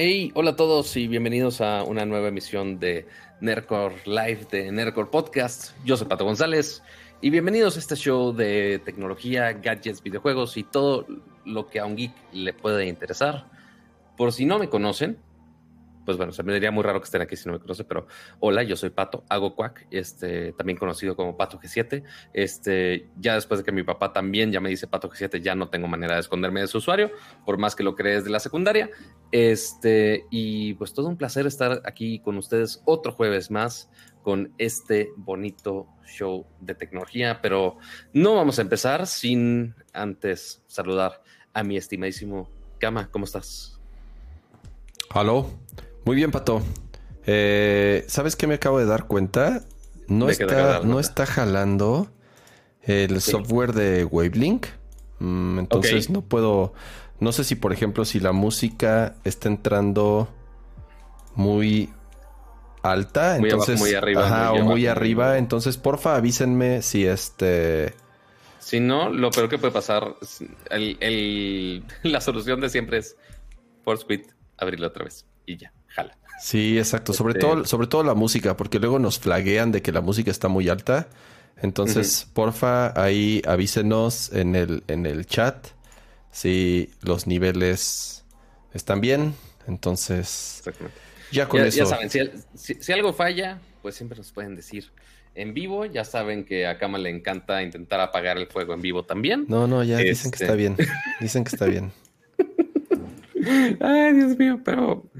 Hey, hola a todos y bienvenidos a una nueva emisión de Nerdcore Live de Nerdcore Podcast. Yo soy Pato González y bienvenidos a este show de tecnología, gadgets, videojuegos y todo lo que a un geek le puede interesar. Por si no me conocen, pues bueno, se me diría muy raro que estén aquí si no me conocen, pero hola, yo soy Pato, hago Quack, este, también conocido como Pato G7. Este, ya después de que mi papá también ya me dice Pato G7, ya no tengo manera de esconderme de su usuario, por más que lo crees de la secundaria. Este, y pues todo un placer estar aquí con ustedes otro jueves más con este bonito show de tecnología, pero no vamos a empezar sin antes saludar a mi estimadísimo Kama, ¿cómo estás? Aló, muy bien, Pato. Eh, ¿Sabes qué me acabo de dar cuenta? No, está, no está jalando el software de Wavelink. Mm, entonces no puedo. No sé si, por ejemplo, si la música está entrando muy alta. Muy entonces, muy arriba. Ajá, o muy arriba. Entonces, porfa, avísenme si este. Si no, lo peor que puede pasar, el, la solución de siempre es Force Quit, abrirlo otra vez y ya. Sí, exacto. Sobre, este todo, sobre todo la música, porque luego nos flaguean de que la música está muy alta. Entonces, porfa, ahí avísenos en el, en el chat si los niveles están bien. Entonces, ya con eso. Ya saben, si, algo falla, pues siempre nos pueden decir en vivo. Ya saben que a Kama le encanta intentar apagar el fuego en vivo también. No, no, ya dicen que está este bien. Dicen que está bien. Ay, Dios mío, pero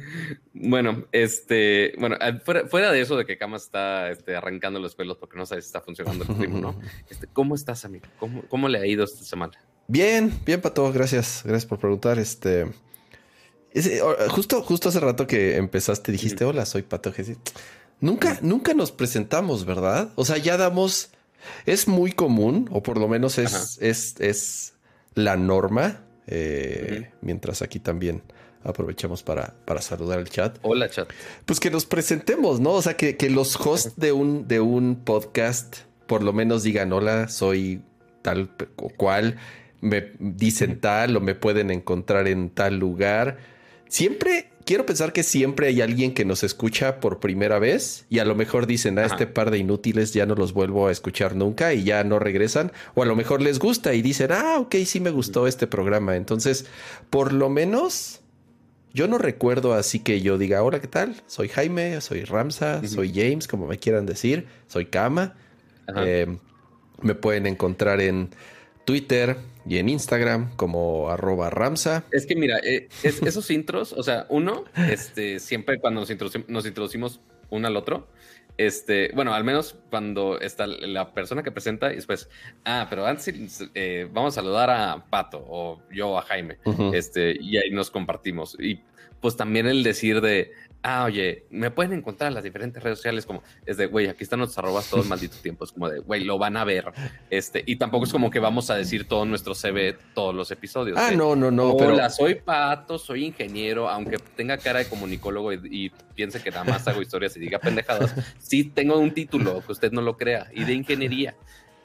bueno, este, bueno, fuera, de eso de que Kama está este, arrancando los pelos porque no sabe si está funcionando el ritmo, ¿no? Este, ¿Cómo estás, amigo? ¿Cómo, ¿Cómo, le ha ido esta semana? Bien, bien, Pato, gracias, gracias por preguntar. Este, justo, justo hace rato que empezaste, dijiste, hola, soy Pato Nunca, nunca nos presentamos, ¿verdad? O sea, ya damos, es muy común, o por lo menos es, es, es la norma eh, mientras aquí también aprovechamos para, para saludar al chat. Hola, chat. Pues que nos presentemos, ¿no? O sea, que, los hosts de un, de un podcast por lo menos digan, hola, soy tal o cual, me dicen tal o me pueden encontrar en tal lugar. Siempre quiero pensar que siempre hay alguien que nos escucha por primera vez y a lo mejor dicen a este par de inútiles ya no los vuelvo a escuchar nunca y ya no regresan o a lo mejor les gusta y dicen, ah, ok, sí me gustó este programa. Entonces, por lo menos yo no recuerdo así que yo diga, hola, ¿qué tal? Soy Jaime, soy Ramsa, soy James, como me quieran decir, soy Kama. Eh, me pueden encontrar en Twitter y en Instagram como arroba Ramsa. Es que mira, eh, esos intros, o sea, uno, este, siempre cuando nos, introducimos, uno al otro, este, bueno, al menos cuando está la persona que presenta y después, ah, pero antes eh, vamos a saludar a Pato o yo a Jaime, este, y ahí nos compartimos. Y pues también el decir de, ah, oye, me pueden encontrar en las diferentes redes sociales como es de, güey, aquí están nuestros arrobas todo el maldito tiempo, es como de, güey, lo van a ver. Este, y tampoco es como que vamos a decir todo nuestro CV todos los episodios. Ah, no, no, no. Hola, soy Pato, soy ingeniero, aunque tenga cara de comunicólogo y, piense que nada más hago historias y diga pendejadas, sí tengo un título, que usted no lo crea, y de ingeniería.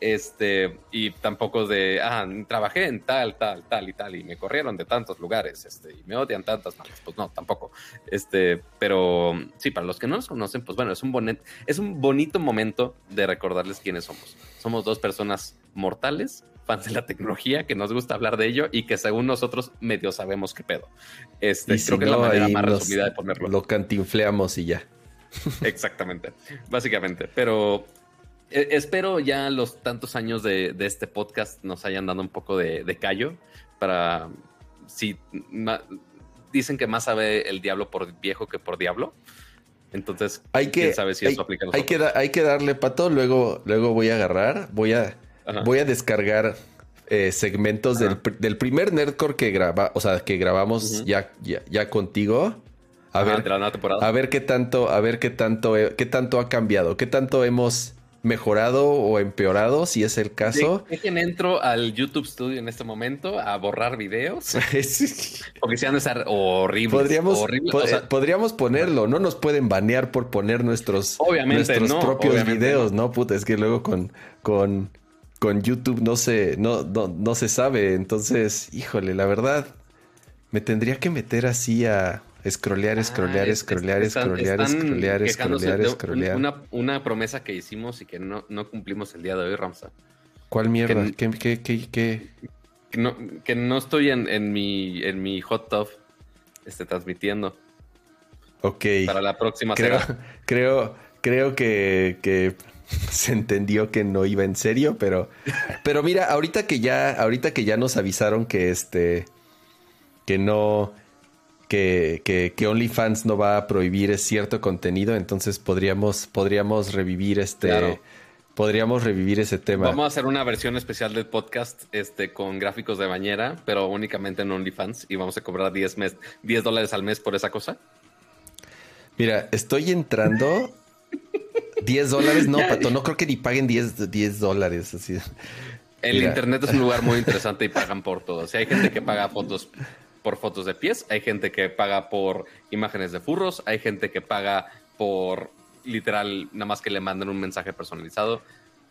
Este, y tampoco de, ah, trabajé en tal, tal, tal y tal, y me corrieron de tantos lugares, este, y me odian tantas malas. Pues no, tampoco. Este, pero sí, para los que no nos conocen, pues bueno, es un, bonet, es un bonito momento de recordarles quiénes somos. Somos dos personas mortales, fans de la tecnología, que nos gusta hablar de ello y que según nosotros medio sabemos qué pedo. Este, creo que es la manera más resumida de ponerlo. Lo cantinfleamos y ya. Exactamente, básicamente. Pero e, espero ya los tantos años de, este podcast nos hayan dado un poco de, callo para si dicen que más sabe el diablo por viejo que por diablo. Entonces, hay que, quién sabe si eso aplica hay que, hay que darle pato, luego, luego voy a agarrar, voy a, voy a descargar eh, segmentos del, primer Nerdcore que graba, o sea, que grabamos ya, ya, contigo. A ver, a ver qué tanto, a ver qué tanto, qué tanto ha cambiado, qué tanto hemos mejorado o empeorado, si es el caso. Dejen entro al YouTube Studio en este momento a borrar videos. porque si han de estar horribles. Podríamos, podríamos ponerlo, no nos pueden banear por poner nuestros, nuestros propios videos, no. Puta, es que luego con, con, con YouTube no se, no, no, se sabe. Entonces, híjole, la verdad, me tendría que meter así a, Scrollear, Ah, scrollear, es- scrollear, están- scrollear, están scrollear, scrollear, scrollear. Una, una promesa que hicimos y que no, no cumplimos el día de hoy, Ramsa. ¿Cuál mierda? que- ¿Qué, qué, qué, qué? Que no, que no estoy en, en mi, en mi hot tub este, transmitiendo. Ok. Para la próxima Creo, será. creo, creo que, que se entendió que no iba en serio, pero, pero mira, ahorita que ya, ahorita que ya nos avisaron que este, que no, que, que, que OnlyFans no va a prohibir cierto contenido, entonces podríamos, podríamos revivir este, Claro. podríamos revivir ese tema. Vamos a hacer una versión especial del podcast este, con gráficos de bañera, pero únicamente en OnlyFans y vamos a cobrar 10, mes, 10 dólares al mes por esa cosa. Mira, estoy entrando 10 dólares, no, Pato, no creo que ni paguen 10, 10 dólares, así. El Mira. internet es un lugar muy interesante y pagan por todo. O sea, hay gente que paga fotos por fotos de pies, hay gente que paga por imágenes de furros, hay gente que paga por literal, nada más que le manden un mensaje personalizado.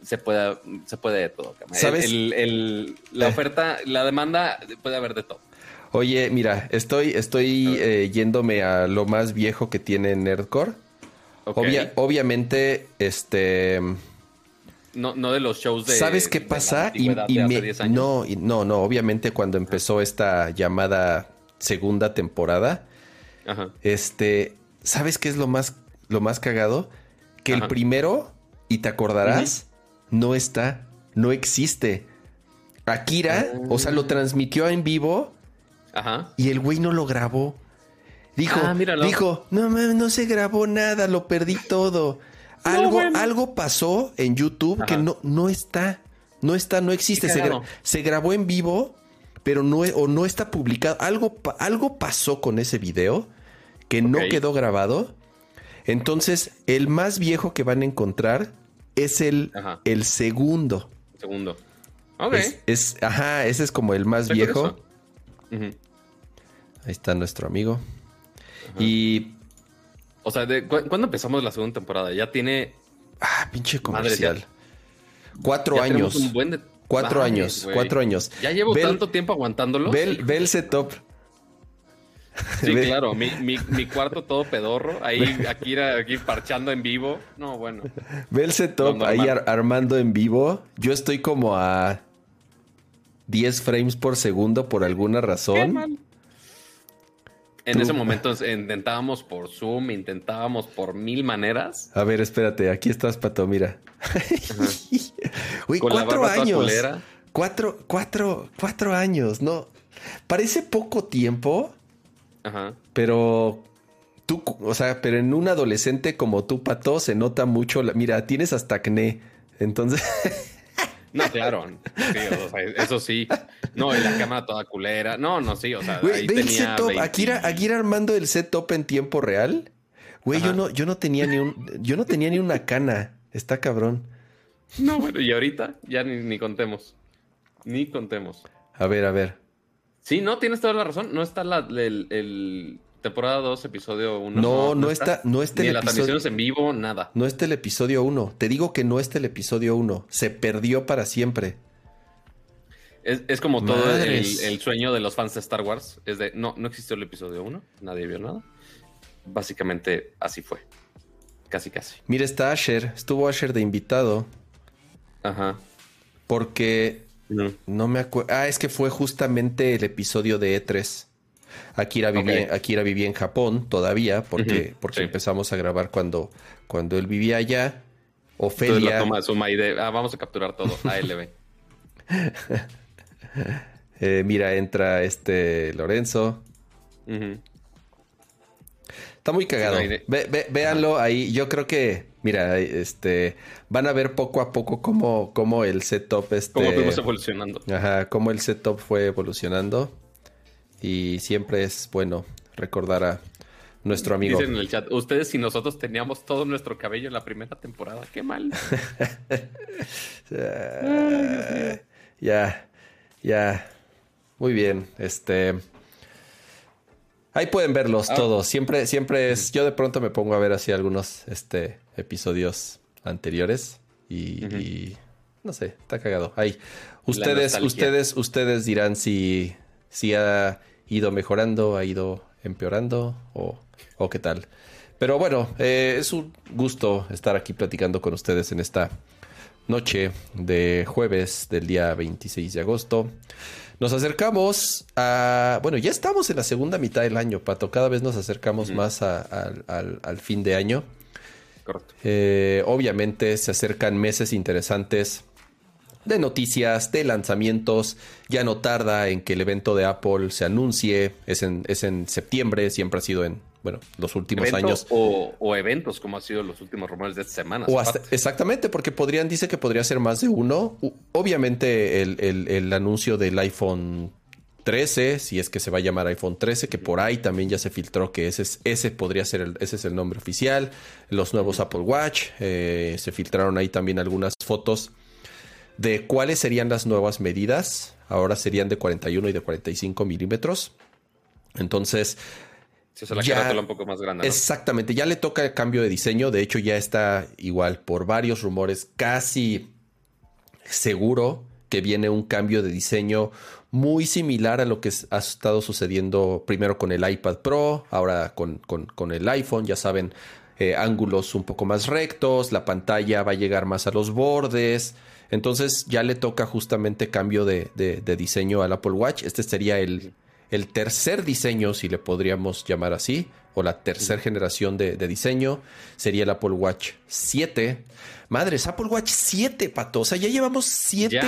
Se puede, se puede de todo. ¿Sabes? El- el- la Eh. oferta, la demanda, puede haber de todo. Oye, mira, estoy, estoy eh, yéndome a lo más viejo que tiene Nerdcore. Obvia- obviamente, este, no, no de los shows de. ¿sabes qué de pasa? Y, me- 10 años. no, y- no, no, obviamente cuando empezó esta llamada segunda temporada, Ajá. este, ¿sabes qué es lo más, lo más cagado? Que el primero, y te acordarás, no está, no existe. Akira, o sea, lo transmitió en vivo Ajá. y el güey no lo grabó. Dijo, Ah, dijo, no no se grabó nada, lo perdí todo. Algo, bueno. algo pasó en YouTube que no, no está, no está, no existe. Se, gra- cagado. se grabó en vivo, pero no, o no está publicado. Algo, pa- algo pasó con ese video que no quedó grabado. Entonces, el más viejo que van a encontrar es el, el segundo. Segundo. Ok. Es, es- ajá, ese es como el más Está viejo. Ahí está nuestro amigo. Y O sea, de, ¿cu- ¿cuándo empezamos la segunda temporada? Ya tiene. Ah, pinche comercial. Cuatro ya años. un buen de- Cuatro años. Cuatro años. Ya llevo tanto tiempo aguantándolo. Ve, el- setup. Sí, claro. Mi, mi, mi cuarto todo pedorro. Ahí, aquí, era- aquí parchando en vivo. No, bueno. Ve el setup ahí ar- armando en vivo. Yo estoy como a 10 frames por segundo por alguna Qué razón. En ese momento intentábamos por Zoom, intentábamos por mil maneras. A ver, espérate, aquí estás, Pato, mira. Uy, Con cuatro años. Cuatro, cuatro, cuatro años, no. Parece poco tiempo, Ajá. pero tú, o sea, pero en un adolescente como tú, Pato, se nota mucho. la- mira, tienes hasta acné. Entonces, No, claro. Sí, o sea, eso sí. No, y la cámara toda culera. No, no, sí. O sea, güey, ahí ve el tenía setup. 20 Akira, Akira armando el setup en tiempo real. Güey, yo no, yo no tenía ni un, yo no tenía ni una cana. Está cabrón. No, bueno, y ahorita ya ni, ni contemos. Ni contemos. A ver, a ver. Sí, no, tienes toda la razón. No está la el, el temporada 2, episodio 1. No, no está- no está Ni el las episodio- transmisiones en vivo, nada. No está el episodio 1. Te digo que no está el episodio 1. Se perdió para siempre. Es, es como todo el sueño de los fans de Star Wars. Es de, no, no existió el episodio 1, nadie vio nada. Básicamente así fue. Casi, casi. Mira, está Asher. Estuvo Asher de invitado. Ajá. Porque No. no me acuerdo. Ah, es que fue justamente el episodio de E3. Akira vivía. Akira vivía en Japón todavía, porque, porque sí. empezamos a grabar cuando, cuando él vivía allá. Entonces Ofelia. toma de suma y de, ah, vamos a capturar todo, ALB. eh, mira, entra este Lorenzo. Está muy cagado. Sí, no hay de- Ve- ve- véanlo ahí. Yo creo que, mira, este, van a ver poco a poco cómo, cómo el setup este, ¿Cómo fuimos evolucionando? ajá, cómo el setup fue evolucionando. Y siempre es bueno recordar a nuestro amigo. Dicen en el chat, ustedes y nosotros teníamos todo nuestro cabello en la primera temporada. Qué mal. Ya, ya. Muy bien. Este. Ahí pueden verlos Ah. todos. Siempre, siempre es. Yo de pronto me pongo a ver así algunos este, episodios anteriores. Y, no sé, está cagado. Ahí. Ustedes, ustedes, ustedes dirán si, si ha ido mejorando, ha ido empeorando o, o qué tal. Pero bueno, eh, es un gusto estar aquí platicando con ustedes en esta noche de jueves del día 26 de agosto. Nos acercamos a... Bueno, ya estamos en la segunda mitad del año, Pato. Cada vez nos acercamos más al, fin de año. Correcto. Eh, obviamente se acercan meses interesantes de noticias, de lanzamientos. Ya no tarda en que el evento de Apple se anuncie. Es en, es en septiembre, siempre ha sido en bueno, los últimos años. O, eventos, como han sido los últimos rumores de esta semana. exactamente, porque podrían, dice que podría ser más de uno. Obviamente el, anuncio del iPhone 13, si es que se va a llamar iPhone 13, que por ahí también ya se filtró que ese, es, ese podría ser el, ese es el nombre oficial. Los nuevos Apple Watch, eh, se filtraron ahí también algunas fotos de cuáles serían las nuevas medidas. Ahora serían de 41 y de 45 milímetros. Entonces, ya, un poco más grande. Exactamente, ya le toca el cambio de diseño. De hecho, ya está igual por varios rumores, casi seguro que viene un cambio de diseño muy similar a lo que ha estado sucediendo primero con el iPad Pro, ahora con, el iPhone, ya saben, eh, ángulos un poco más rectos, la pantalla va a llegar más a los bordes. Entonces ya le toca justamente cambio de, de diseño al Apple Watch. Este sería el, el tercer diseño, si le podríamos llamar así, o la tercera generación de, diseño, sería el Apple Watch 7. Madres, Apple Watch 7, pato. O sea, ya llevamos 7.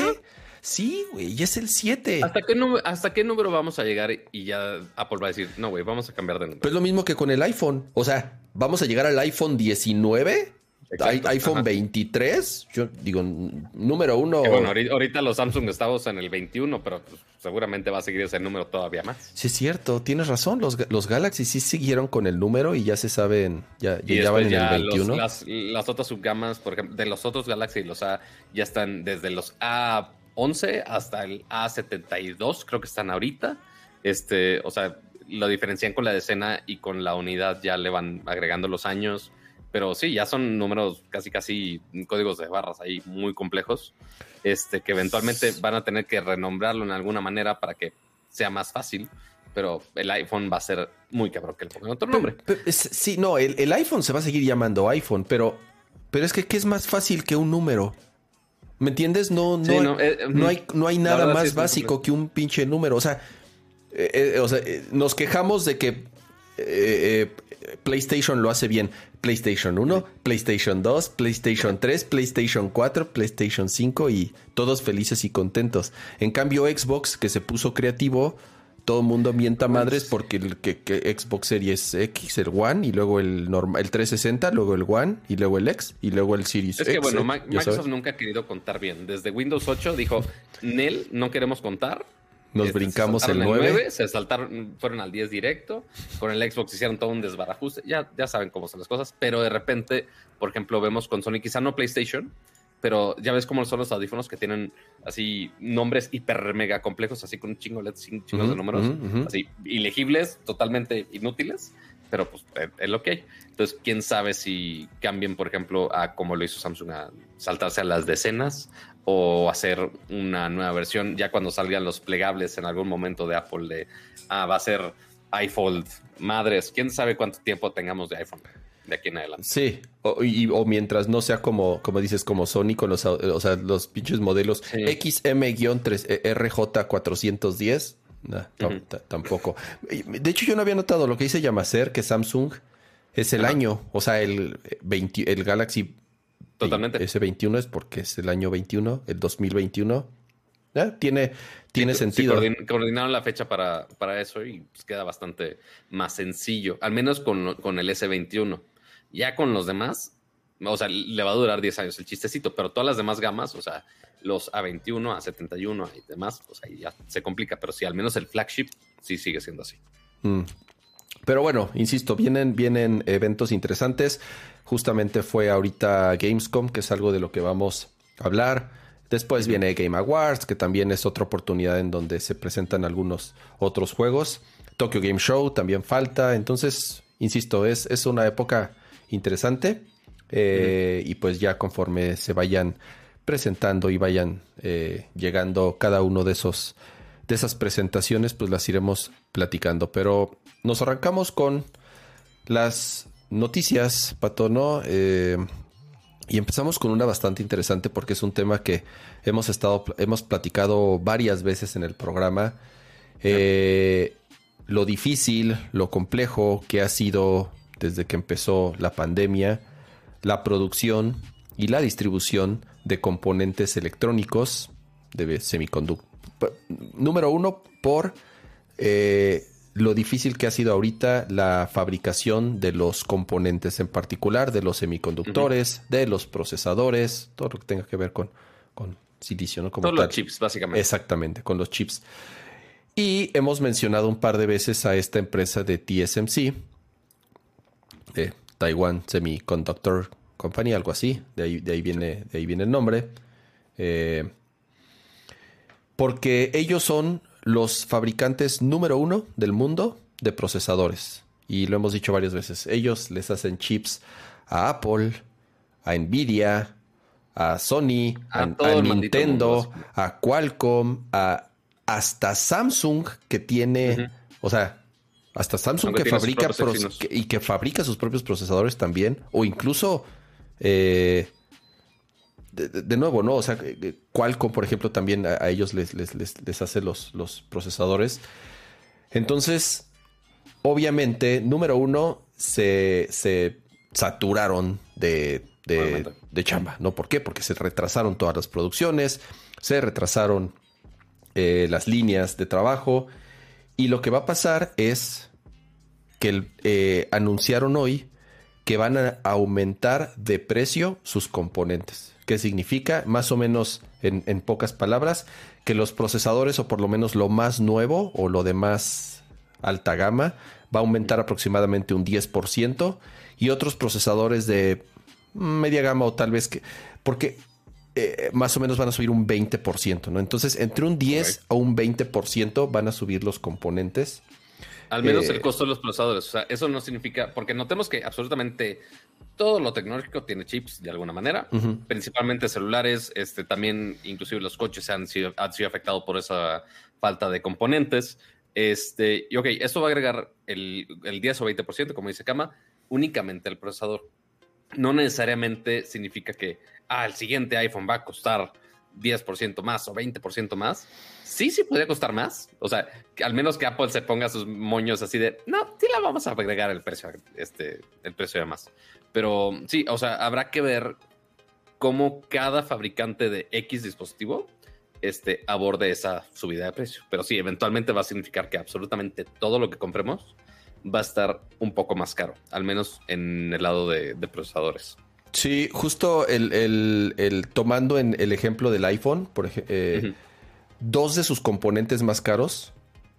Sí, güey, ya es el 7. ¿Hasta qué, número, ¿Hasta qué número vamos a llegar y ya Apple va a decir, no, güey, vamos a cambiar de número? Pues lo mismo que con el iPhone. O sea, vamos a llegar al iPhone 19 iPhone 23, yo digo, número uno. bueno, ahorita los Samsung estamos en el 21, pero pues, seguramente va a seguir ese número todavía más. Sí, es cierto, tienes razón. Los, los Galaxy sí siguieron con el número y ya se saben, ya, ya, van en el 21. las, las, otras subgamas, por ejemplo, de los otros Galaxy, los A, ya están desde los A11 hasta el A72, creo que están ahorita. Este, o sea, lo diferencian con la decena y con la unidad ya le van agregando los años. Pero sí, ya son números casi, casi códigos de barras ahí muy complejos, este, que eventualmente van a tener que renombrarlo en alguna manera para que sea más fácil. Pero el iPhone va a ser muy cabrón que le pongan otro nombre. sí, no, el, iPhone se va a seguir llamando iPhone, pero, pero es que ¿qué es más fácil que un número? ¿Me entiendes? No, no, eh, no, hay, no hay nada más básico que un pinche número. O sea, eh, eh, o sea nos quejamos de que PlayStation lo hace bien. PlayStation 1, PlayStation 2, PlayStation 3, PlayStation 4, PlayStation 5 y todos felices y contentos. En cambio Xbox, que se puso creativo, todo el mundo mienta madres porque el que, Xbox Series X, el One, y luego el, normal, el 360, luego el One, y luego el X, y luego el Series X. Es que bueno, Microsoft nunca ha querido contar bien. Desde Windows 8 dijo, Nel, no queremos contar. Nos este, brincamos el 9. Se saltaron, fueron al 10 directo. Con el Xbox hicieron todo un desbarajuste. Ya, ya saben cómo son las cosas. Pero de repente, por ejemplo, vemos con Sony, quizá no PlayStation, pero ya ves cómo son los audífonos que tienen así nombres hiper mega complejos, así con un chingo, de chingos de números, así ilegibles, totalmente inútiles, pero pues es lo que hay. Entonces, quién sabe si cambien, por ejemplo, a como lo hizo Samsung, a saltarse a las decenas, o hacer una nueva versión. Ya cuando salgan los plegables en algún momento de Apple de, ah, va a ser iPhone, madres, quién sabe cuánto tiempo tengamos de iPhone de aquí en adelante. Sí, o, mientras no sea como, como dices, como Sony con los, o sea, los pinches modelos XM-RJ410, tampoco. De hecho, yo no había notado lo que dice Yamacer, que Samsung es el año, o sea, el, 20, el Galaxy Totalmente. ese 21 es porque es el año 21, el 2021. Tiene, tiene sentido. coordinaron la fecha para, para eso y pues queda bastante más sencillo, al menos con, con el S21. Ya con los demás, o sea, le va a durar 10 años el chistecito, pero todas las demás gamas, o sea, los A21, A71 y demás, pues ahí ya se complica, pero sí, al menos el flagship sí sigue siendo así. Mm. Pero bueno, insisto, vienen, vienen eventos interesantes. Justamente fue ahorita Gamescom, que es algo de lo que vamos a hablar. Después viene Game Awards, que también es otra oportunidad en donde se presentan algunos otros juegos. Tokyo Game Show también falta. Entonces, insisto, es, es una época interesante. Eh, y pues ya conforme se vayan presentando y vayan eh, llegando cada uno de esos de esas presentaciones, pues las iremos platicando. Pero nos arrancamos con las noticias, Pato, ¿no? Eh, y empezamos con una bastante interesante porque es un tema que hemos estado, hemos platicado varias veces en el programa. Eh, lo difícil, lo complejo que ha sido desde que empezó la pandemia, la producción y la distribución de componentes electrónicos de semiconductores. Número uno, por eh, lo difícil que ha sido ahorita la fabricación de los componentes, en particular de los semiconductores, de los procesadores, todo lo que tenga que ver con, con silicio, ¿no? Como Todos los chips, básicamente. Exactamente, con los chips. Y hemos mencionado un par de veces a esta empresa de TSMC, de Taiwan Semiconductor Company, algo así, de ahí, de ahí, viene, de ahí viene el nombre. Eh, porque ellos son los fabricantes número uno del mundo de procesadores. Y lo hemos dicho varias veces. Ellos les hacen chips a Apple, a Nvidia, a Sony, a, Nintendo, a Qualcomm, a hasta Samsung que tiene, o sea, hasta Samsung que fabrica y que fabrica sus propios procesadores también, o incluso eh, de, nuevo, ¿no? O sea, Qualcomm, por ejemplo, también a, ellos les, les, hace los, los procesadores. Entonces, obviamente, número uno, se, saturaron de, de, chamba, ¿no? ¿Por qué? Porque se retrasaron todas las producciones, se retrasaron eh, las líneas de trabajo y lo que va a pasar es que eh, anunciaron hoy que van a aumentar de precio sus componentes. ¿Qué significa? Más o menos, en, pocas palabras, que los procesadores, o por lo menos lo más nuevo o lo de más alta gama, va a aumentar aproximadamente un 10% y otros procesadores de media gama o tal vez que... Porque eh, más o menos van a subir un 20%, ¿no? Entonces, entre un 10 o un 20% van a subir los componentes. Al menos el eh, costo de los procesadores. O sea, eso no significa, porque notemos que absolutamente todo lo tecnológico tiene chips de alguna manera, principalmente celulares, este, también inclusive los coches han sido, han sido afectados por esa falta de componentes. Este, y ok, esto va a agregar el, el 10 o 20%, como dice Kama, únicamente el procesador. No necesariamente significa que ah, el siguiente iPhone va a costar 10% más o 20% más, sí, sí podría costar más. O sea, al menos que Apple se ponga sus moños así de, no, sí la vamos a agregar el precio, este, el precio de más. Pero sí, o sea, habrá que ver cómo cada fabricante de X dispositivo este, aborde esa subida de precio. Pero sí, eventualmente va a significar que absolutamente todo lo que compremos va a estar un poco más caro, al menos en el lado de procesadores. Sí, justo el, tomando en el ejemplo del iPhone, por ejemplo, eh, dos de sus componentes más caros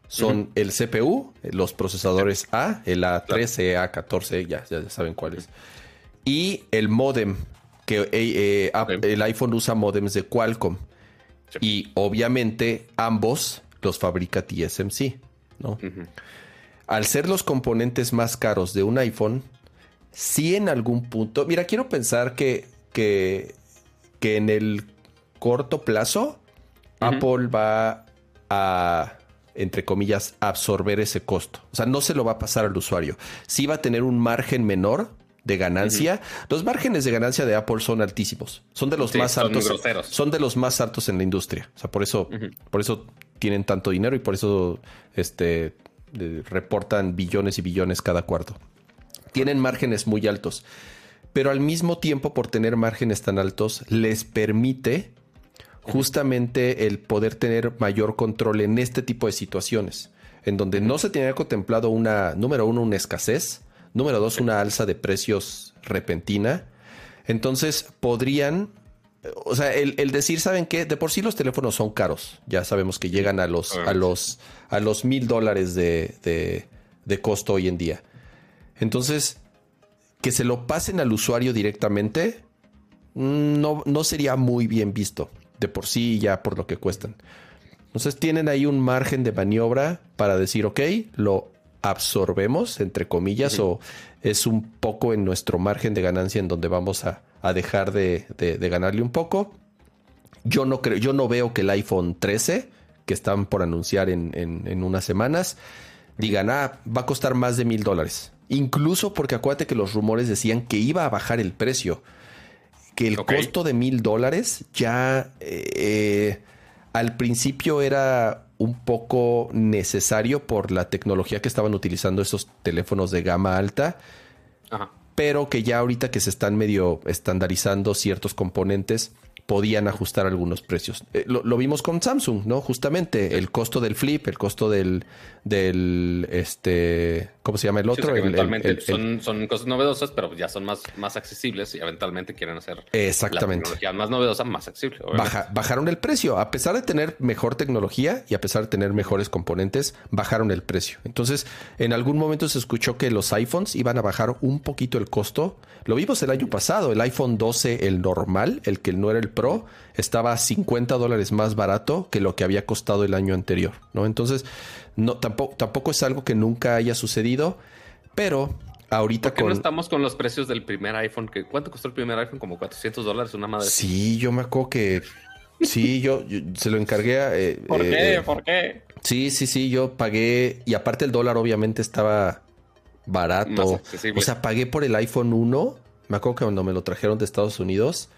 son el CPU, los procesadores A, el A13, A14, ya, ya saben cuáles, y el modem, que eh, eh, el iPhone usa modems de Qualcomm. Y obviamente ambos los fabrica TSMC, ¿no? Al ser los componentes más caros de un iPhone, si en algún punto. Mira, quiero pensar que, que, que en el corto plazo Apple va a, entre comillas, absorber ese costo. O sea, no se lo va a pasar al usuario. Sí va a tener un margen menor de ganancia. Los márgenes de ganancia de Apple son altísimos. Son de los más altos. Son de los más altos en la industria. O sea, por eso, por eso tienen tanto dinero y por eso este, reportan billones y billones cada cuarto tienen márgenes muy altos, pero al mismo tiempo por tener márgenes tan altos les permite justamente el poder tener mayor control en este tipo de situaciones, en donde no se tenía contemplado una, número uno, una escasez, número dos, una alza de precios repentina. Entonces podrían, o sea, el, decir, ¿saben qué? De por sí los teléfonos son caros. Ya sabemos que llegan a los, a los, a los mil dólares de, de costo hoy en día. Entonces, que se lo pasen al usuario directamente no, no sería muy bien visto de por sí ya por lo que cuestan. Entonces tienen ahí un margen de maniobra para decir, ok, lo absorbemos, entre comillas, o es un poco en nuestro margen de ganancia en donde vamos a, dejar de, de, ganarle un poco. Yo no creo, yo no veo que el iPhone 13 que están por anunciar en, en, unas semanas, digan, ah, va a costar más de mil dólares. Incluso porque acuérdate que los rumores decían que iba a bajar el precio. Que el costo de mil dólares ya eh, al principio era un poco necesario por la tecnología que estaban utilizando esos teléfonos de gama alta. Pero que ya ahorita que se están medio estandarizando ciertos componentes, podían ajustar algunos precios. Eh, lo, vimos con Samsung, ¿no? Justamente el costo del flip, el costo del, del este, ¿cómo se llama el otro? son, son, cosas novedosas, pero ya son más, más accesibles y eventualmente quieren hacer Exactamente. la tecnología más novedosa, más accesible. bajaron el precio, a pesar de tener mejor tecnología y a pesar de tener mejores componentes, bajaron el precio. Entonces, en algún momento se escuchó que los iPhones iban a bajar un poquito el costo. Lo vimos el año pasado, el iPhone 12, el normal, el que no era el Pro, estaba 50 dólares más barato que lo que había costado el año anterior, ¿no? Entonces, no, tampoco, tampoco es algo que nunca haya sucedido, pero ahorita ¿Por qué no estamos con los precios del primer iPhone? Que, ¿Cuánto costó el primer iPhone? Como 400 dólares, una madre. Sí, yo me acuerdo que... Sí, yo, se lo encargué a... Eh, ¿Por qué? Eh, ¿Por qué? Sí, sí, sí, yo pagué... Y aparte el dólar obviamente estaba barato. O sea, pagué por el iPhone 1. Me acuerdo que cuando me lo trajeron de Estados Unidos,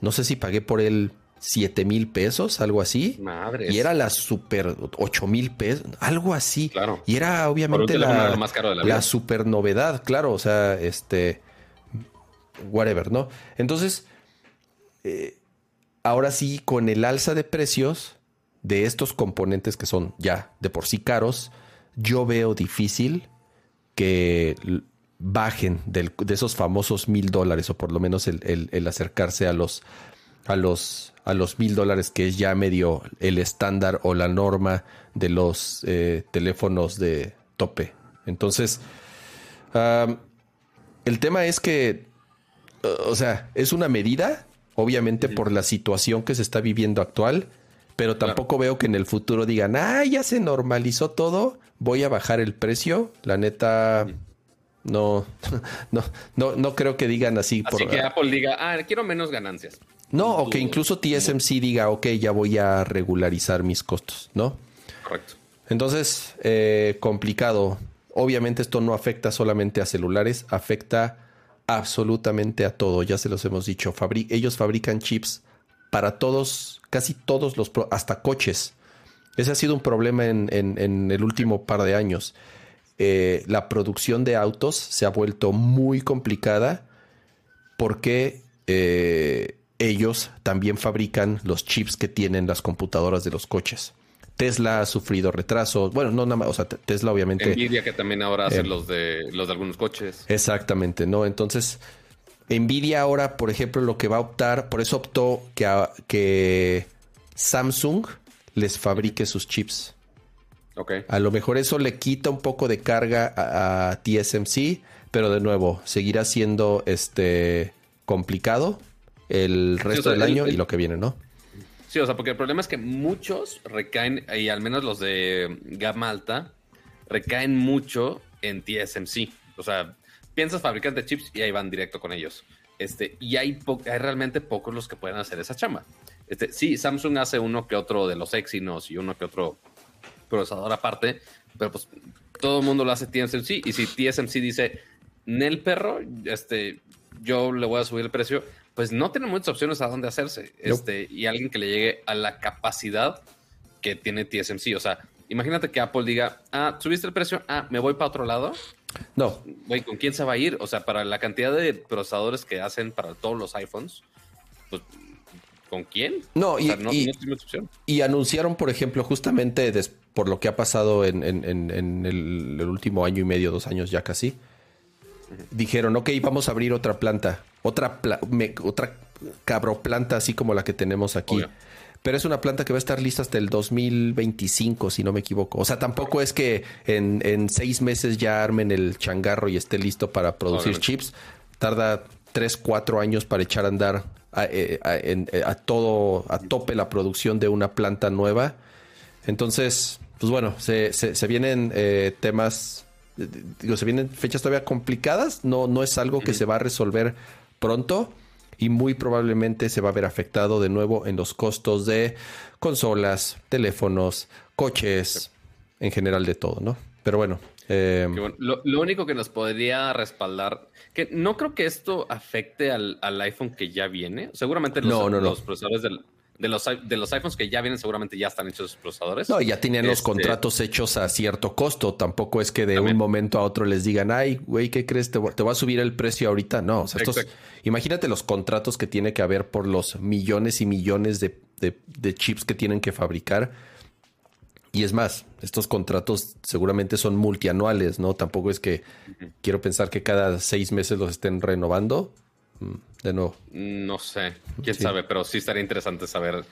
no sé si pagué por él 7 mil pesos, algo así. Madre. Y era la super 8 mil pesos, algo así. Claro. Y era obviamente la, la, super novedad, claro. O sea, este. Whatever, ¿no? Entonces, eh, ahora sí, con el alza de precios de estos componentes que son ya de por sí caros, yo veo difícil que bajen de esos famosos mil dólares o por lo menos el acercarse a los a los a los mil dólares que es ya medio el estándar o la norma de los eh, teléfonos de tope. Entonces, el tema es que, o sea, es una medida, obviamente por la situación que se está viviendo actual, pero tampoco veo que en el futuro digan, ah, ya se normalizó todo, voy a bajar el precio. La neta, no, no, no, no creo que digan así. Así que Apple diga, ah, quiero menos ganancias. No, o que incluso TSMC diga, ok, ya voy a regularizar mis costos, ¿no? Correcto. Entonces, eh, complicado. Obviamente esto no afecta solamente a celulares, afecta absolutamente a todo. Ya se los hemos dicho. ellos fabrican chips para todos, casi todos los, hasta coches. Ese ha sido un problema en, el último par de años. Eh, la producción de autos se ha vuelto muy complicada porque eh, ellos también fabrican los chips que tienen las computadoras de los coches. Tesla ha sufrido retrasos. Bueno, no nada más, o sea, Tesla obviamente. Nvidia que también ahora hace eh, los de los de algunos coches. Exactamente, ¿no? Entonces, Nvidia ahora, por ejemplo, lo que va a optar, por eso optó que, que Samsung les fabrique sus chips. Ok. A lo mejor eso le quita un poco de carga a, a TSMC, pero de nuevo, seguirá siendo este complicado el resto del año y lo que viene, ¿no? Sí, o sea, porque el problema es que muchos recaen, y al menos los de gama alta, recaen mucho en TSMC. O sea, piensas fabricante de chips y ahí van directo con ellos. Este, y hay, hay realmente pocos los que pueden hacer esa chamba. Este, sí, Samsung hace uno que otro de los Exynos y uno que otro procesador aparte, pero pues todo el mundo lo hace TSMC. Y si TSMC dice, Nel perro, este, yo le voy a subir el precio, pues no tiene muchas opciones a dónde hacerse. Este, y alguien que le llegue a la capacidad que tiene TSMC. O sea, imagínate que Apple diga, ah, subiste el precio, ah, me voy para otro lado. No. Güey, ¿con quién se va a ir? O sea, para la cantidad de procesadores que hacen para todos los iPhones, pues, ¿con quién? No, y, y, anunciaron, por ejemplo, justamente por lo que ha pasado en, el, último año y medio, dos años ya casi, dijeron, ok, vamos a abrir otra planta, otra, otra cabro planta así como la que tenemos aquí. Pero es una planta que va a estar lista hasta el 2025, si no me equivoco. O sea, tampoco es que en, seis meses ya armen el changarro y esté listo para producir chips. Tarda tres, cuatro años para echar a andar a, eh, eh, todo, a tope la producción de una planta nueva. Entonces, pues bueno, se, se, vienen eh, temas digo, se vienen fechas todavía complicadas, no, no es algo que se va a resolver pronto, y muy probablemente se va a ver afectado de nuevo en los costos de consolas, teléfonos, coches, en general de todo, ¿no? Pero bueno. Eh, lo, único que nos podría respaldar, que no creo que esto afecte al, iPhone que ya viene. Seguramente los, los procesadores del, de los, de los iPhones que ya vienen, seguramente ya están hechos los procesadores. No, ya tienen los este, contratos hechos a cierto costo. Tampoco es que de un momento a otro les digan, ay, güey, ¿qué crees? ¿Te, va a subir el precio ahorita? No, o sea, estos, imagínate los contratos que tiene que haber por los millones y millones de, chips que tienen que fabricar. Y es más, estos contratos seguramente son multianuales, ¿no? Tampoco es que quiero pensar que cada seis meses los estén renovando de nuevo. No sé, quién sabe, pero sí estaría interesante saber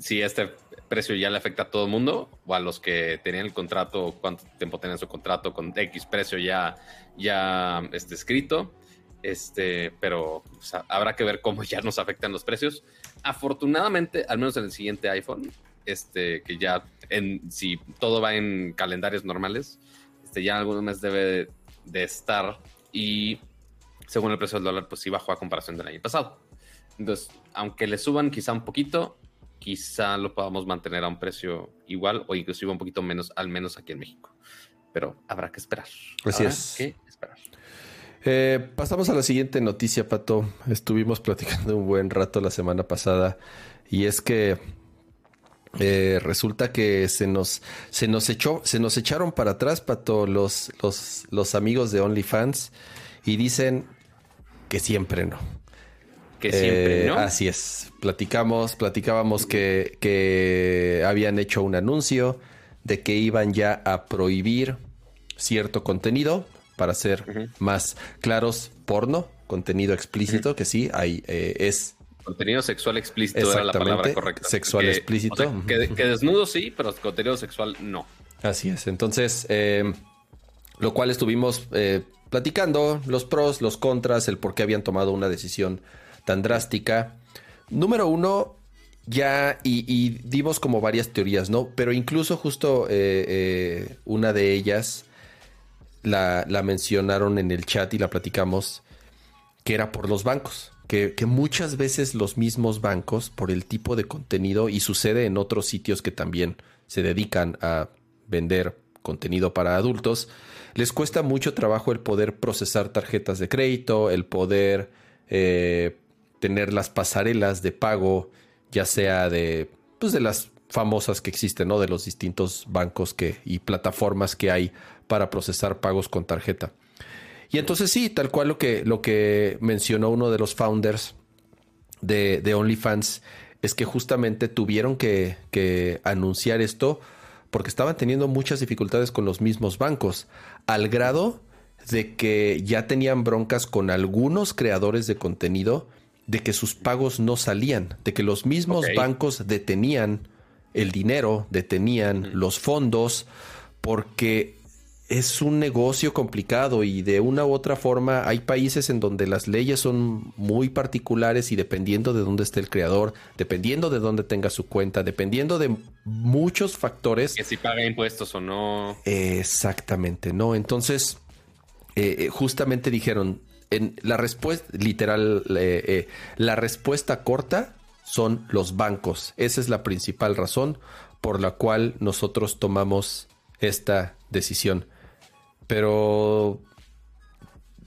si este precio ya le afecta a todo el mundo o a los que tenían el contrato, cuánto tiempo tenían su contrato con X precio ya, ya este, escrito. Este, pero habrá que ver cómo ya nos afectan los precios. Afortunadamente, al menos en el siguiente iPhone, este, que ya en, si todo va en calendarios normales, este, ya en algunos meses debe de estar y según el precio del dólar, pues sí bajó a comparación del año pasado. Entonces, aunque le suban quizá un poquito, quizá lo podamos mantener a un precio igual o inclusive un poquito menos, al menos aquí en México. Pero habrá que esperar. Así es. Que esperar. Eh, pasamos a la siguiente noticia, Pato. Estuvimos platicando un buen rato la semana pasada y es que eh, resulta que se nos, se nos echó, se nos echaron para atrás, Pato, los, los, los amigos de OnlyFans y dicen que siempre no. Que siempre, eh, ¿no? Así es. Platicamos, platicábamos que, que habían hecho un anuncio de que iban ya a prohibir cierto contenido, para ser más claros, porno, contenido explícito, que sí, hay, eh, es Contenido sexual explícito era la palabra correcta. Sexual explícito. que, desnudo sí, pero contenido sexual no. Así es. Entonces, eh, lo cual estuvimos platicando los pros, los contras, el por qué habían tomado una decisión tan drástica. Número uno, ya, y, dimos como varias teorías, ¿no? Pero incluso justo eh, eh, una de ellas la, mencionaron en el chat y la platicamos, que era por los bancos. Que, que, muchas veces los mismos bancos, por el tipo de contenido, y sucede en otros sitios que también se dedican a vender contenido para adultos, les cuesta mucho trabajo el poder procesar tarjetas de crédito, el poder eh, tener las pasarelas de pago, ya sea de, pues de las famosas que existen, ¿no? De los distintos bancos que, y plataformas que hay para procesar pagos con tarjeta. Y entonces sí, tal cual lo que, lo que mencionó uno de los founders de, de OnlyFans es que justamente tuvieron que, que anunciar esto porque estaban teniendo muchas dificultades con los mismos bancos, al grado de que ya tenían broncas con algunos creadores de contenido de que sus pagos no salían, de que los mismos bancos detenían el dinero, detenían los fondos, porque es un negocio complicado y de una u otra forma hay países en donde las leyes son muy particulares y dependiendo de dónde esté el creador, dependiendo de dónde tenga su cuenta, dependiendo de muchos factores. Que si paga impuestos o no. exactamente, ¿no? Entonces, eh, eh, justamente dijeron, en la respuesta, literal, eh, la respuesta corta son los bancos. Esa es la principal razón por la cual nosotros tomamos esta decisión. Pero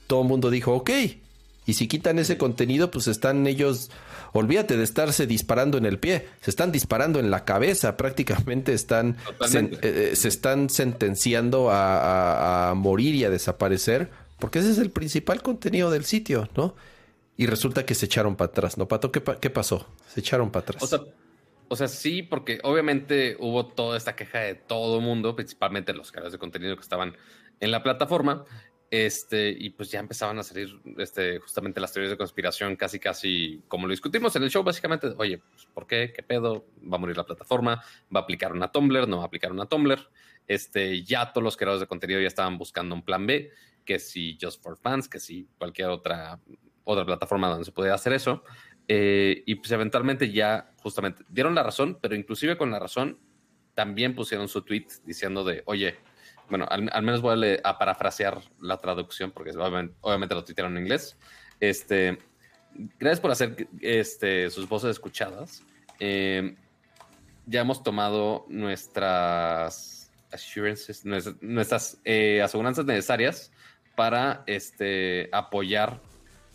todo el mundo dijo, ok, y si quitan ese contenido, pues están ellos, olvídate de estarse disparando en el pie, se están disparando en la cabeza, prácticamente están, eh, eh, se, están sentenciando a, morir y a desaparecer, porque ese es el principal contenido del sitio, ¿no? Y resulta que se echaron para atrás, ¿no, Pato? ¿Qué, qué pasó? Se echaron para atrás. O sea, o sea, sí, porque obviamente hubo toda esta queja de todo el mundo, principalmente los creadores de contenido que estaban en la plataforma. Este, y pues ya empezaban a salir este, justamente las teorías de conspiración, casi, casi como lo discutimos en el show, básicamente, oye, pues, ¿por qué? ¿Qué pedo? ¿Va a morir la plataforma? ¿Va a aplicar una Tumblr? ¿No va a aplicar una Tumblr? Este, ya todos los creadores de contenido ya estaban buscando un plan B, que si Just for Fans, que si cualquier otra, otra plataforma donde se pudiera hacer eso. Eh, y pues eventualmente ya justamente dieron la razón, pero inclusive con la razón también pusieron su tweet diciendo de, oye, bueno, al, menos voy a, parafrasear la traducción porque obviamente, lo tuitearon en inglés. Este, gracias por hacer este, sus voces escuchadas. Eh, ya hemos tomado nuestras assurances, nuestras, eh, aseguranzas necesarias para este, apoyar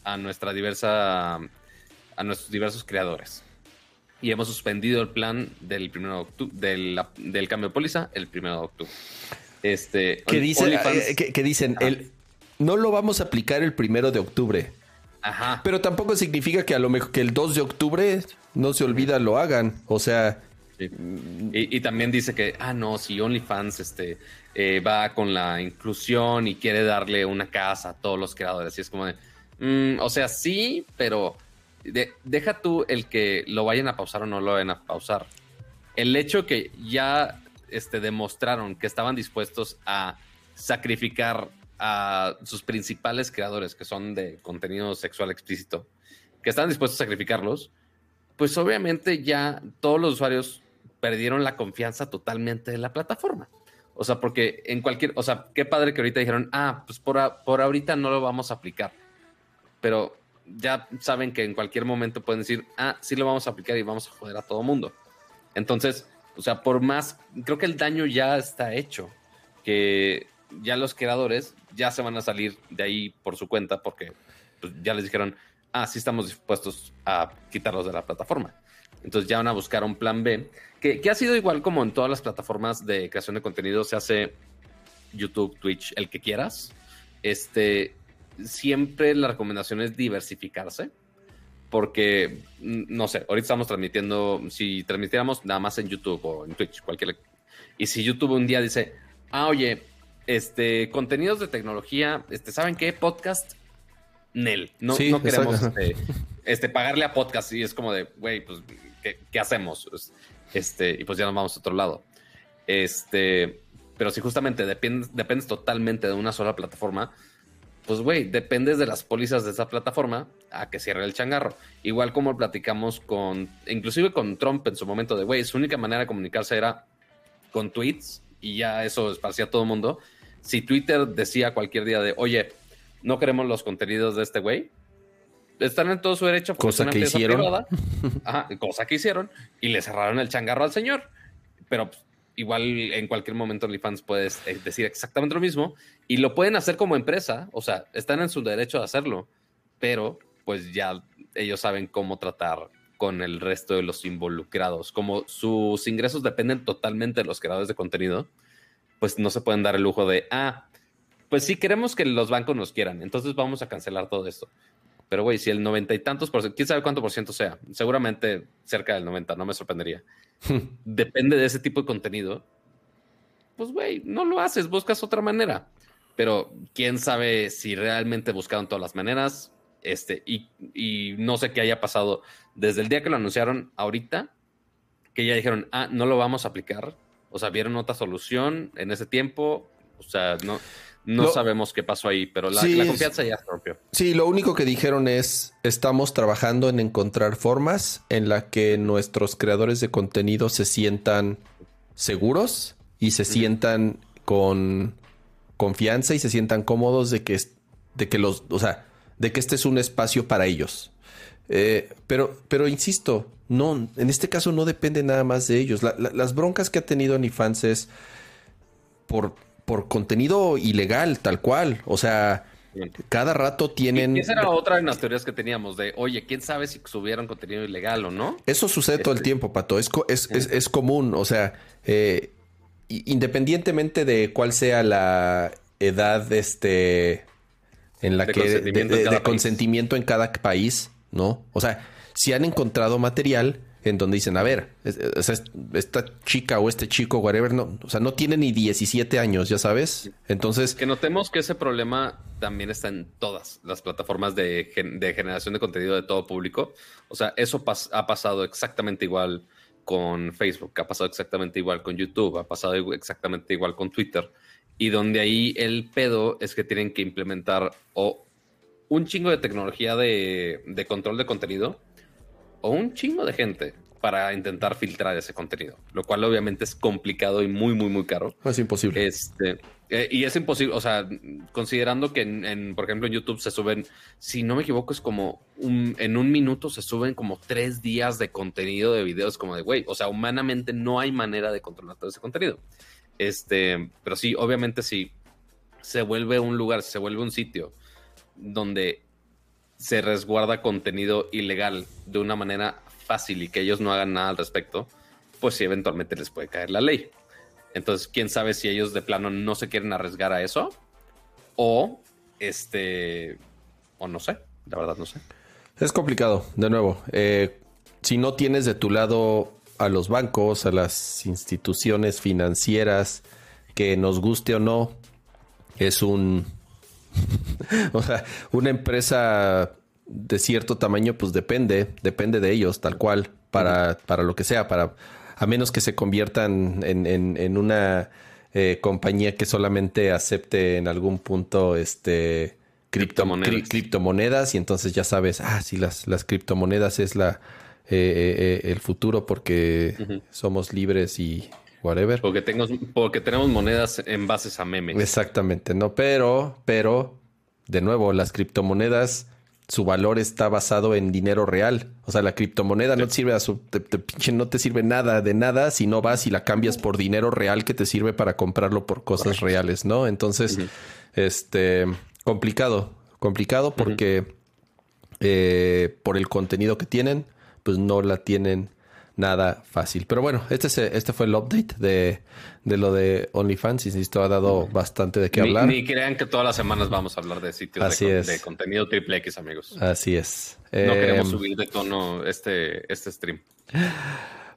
a nuestra diversa, a nuestros diversos creadores. Y hemos suspendido el plan del primero de octubre, del, cambio de póliza el primero de octubre. Este, que, dice, eh, que, dicen, el, no lo vamos a aplicar el primero de octubre. Ajá. Pero tampoco significa que a lo mejor que el 2 de octubre no se olvida lo hagan. O sea. Y, también dice que, ah, no, si OnlyFans este, eh, va con la inclusión y quiere darle una casa a todos los creadores. Y es como de, mm, o sea, sí, pero deja tú el que lo vayan a pausar o no lo vayan a pausar. El hecho que ya este, demostraron que estaban dispuestos a sacrificar a sus principales creadores, que son de contenido sexual explícito, que están dispuestos a sacrificarlos, pues obviamente ya todos los usuarios perdieron la confianza totalmente de la plataforma. O sea, porque en cualquier, o sea, qué padre que ahorita dijeron, ah, pues por, por ahorita no lo vamos a aplicar. Pero ya saben que en cualquier momento pueden decir, ah, sí lo vamos a aplicar y vamos a joder a todo mundo. Entonces, o sea, por más, creo que el daño ya está hecho, que ya los creadores ya se van a salir de ahí por su cuenta porque pues, ya les dijeron, ah, sí estamos dispuestos a quitarlos de la plataforma. Entonces ya van a buscar un plan B, que, ha sido igual como en todas las plataformas de creación de contenido, se hace YouTube, Twitch, el que quieras. Este, siempre la recomendación es diversificarse, porque, no sé, ahorita estamos transmitiendo, si transmitiéramos nada más en YouTube o en Twitch, cualquier... Y si YouTube un día dice, ah, oye, este, contenidos de tecnología, este, ¿saben qué? Podcast, Nel. No, no queremos este, este, pagarle a podcast y es como de, güey, pues, ¿qué, hacemos? Pues, este, y pues ya nos vamos a otro lado. Este, pero si justamente dependes, dependes totalmente de una sola plataforma, pues, güey, dependes de las pólizas de esa plataforma a que cierre el changarro. Igual como platicamos con, inclusive con Trump en su momento de, güey, su única manera de comunicarse era con tweets y ya eso esparcía a todo el mundo. Si Twitter decía cualquier día de, oye, no queremos los contenidos de este güey, están en todo su derecho. Cosa que hicieron. cosa que hicieron y le cerraron el changarro al señor. Pero pues, igual en cualquier momento OnlyFans puedes eh, decir exactamente lo mismo y lo pueden hacer como empresa. O sea, están en su derecho de hacerlo, pero pues ya ellos saben cómo tratar con el resto de los involucrados. Como sus ingresos dependen totalmente de los creadores de contenido, pues no se pueden dar el lujo de, ah, pues sí queremos que los bancos nos quieran, entonces vamos a cancelar todo esto. Pero, güey, si el noventa y tantos por ciento, quién sabe cuánto por ciento sea, seguramente cerca del 90, no me sorprendería. Depende de ese tipo de contenido. Pues, güey, no lo haces, buscas otra manera. Pero quién sabe si realmente buscaron todas las maneras, este, y, no sé qué haya pasado desde el día que lo anunciaron ahorita, que ya dijeron, ah, no lo vamos a aplicar. O sea, vieron otra solución en ese tiempo. O sea, no, no sabemos qué pasó ahí, pero la, confianza ya se rompió. Sí, lo único que dijeron es, estamos trabajando en encontrar formas en la que nuestros creadores de contenido se sientan seguros y se sientan con confianza y se sientan cómodos de que, de que los, o sea, de que este es un espacio para ellos. Eh, pero, pero insisto, no, en este caso no depende nada más de ellos. las broncas que ha tenido OnlyFans es por, por contenido ilegal, tal cual. O sea, cada rato tienen. esa era otra de las teorías que teníamos de, oye, quién sabe si subieron contenido ilegal o no. Eso sucede todo el este, tiempo, Pato. Es, es, común. O sea, eh, independientemente de cuál sea la edad, este en la que de, consentimiento en cada país, ¿no? O sea, si han encontrado material en donde dicen, a ver, esta chica o este chico, whatever, no, o sea, no tiene ni 17 años, ya sabes. Entonces. Que notemos que ese problema también está en todas las plataformas de, generación de contenido de todo público. O sea, eso ha pasado exactamente igual con Facebook, ha pasado exactamente igual con YouTube, ha pasado exactamente igual con Twitter y donde ahí el pedo es que tienen que implementar o un chingo de tecnología de, control de contenido o un chingo de gente para intentar filtrar ese contenido, lo cual obviamente es complicado y muy, muy, muy caro. Es imposible. Este, eh, y es imposible, o sea, considerando que en, por ejemplo, en YouTube se suben, si no me equivoco, es como un, en un minuto se suben como tres días de contenido de videos, como de, güey, o sea, humanamente no hay manera de controlar todo ese contenido. Este, pero sí, obviamente si se vuelve un lugar, se vuelve un sitio donde se resguarda contenido ilegal de una manera fácil y que ellos no hagan nada al respecto, pues sí, eventualmente les puede caer la ley. Entonces, quién sabe si ellos de plano no se quieren arriesgar a eso o este, o no sé, la verdad no sé. Es complicado, de nuevo. Eh, si no tienes de tu lado a los bancos, a las instituciones financieras, que nos guste o no, es un... o sea, una empresa de cierto tamaño, pues depende, depende de ellos, tal cual, para, para lo que sea, para a menos que se conviertan en, en, una eh, compañía que solamente acepte en algún punto este criptomonedas. criptomonedas y entonces ya sabes, ah, sí, las, las criptomonedas es la eh, eh, el futuro porque somos libres y whatever. Porque, tenemos, porque tenemos monedas en bases a memes. Exactamente, no, pero, pero, de nuevo, las criptomonedas su valor está basado en dinero real. O sea, la criptomoneda no te sirve a su, no te sirve nada de nada si no vas y la cambias por dinero real que te sirve para comprarlo por cosas reales, ¿no? Entonces, este, complicado, complicado porque eh, por el contenido que tienen, pues no la tienen nada fácil. Pero bueno, este, este fue el update de, lo de OnlyFans. Insisto, ha dado bastante de qué hablar. Ni crean que todas las semanas vamos a hablar de sitios de, contenido triple X, amigos. Así es. No queremos em, subir de tono este, este stream.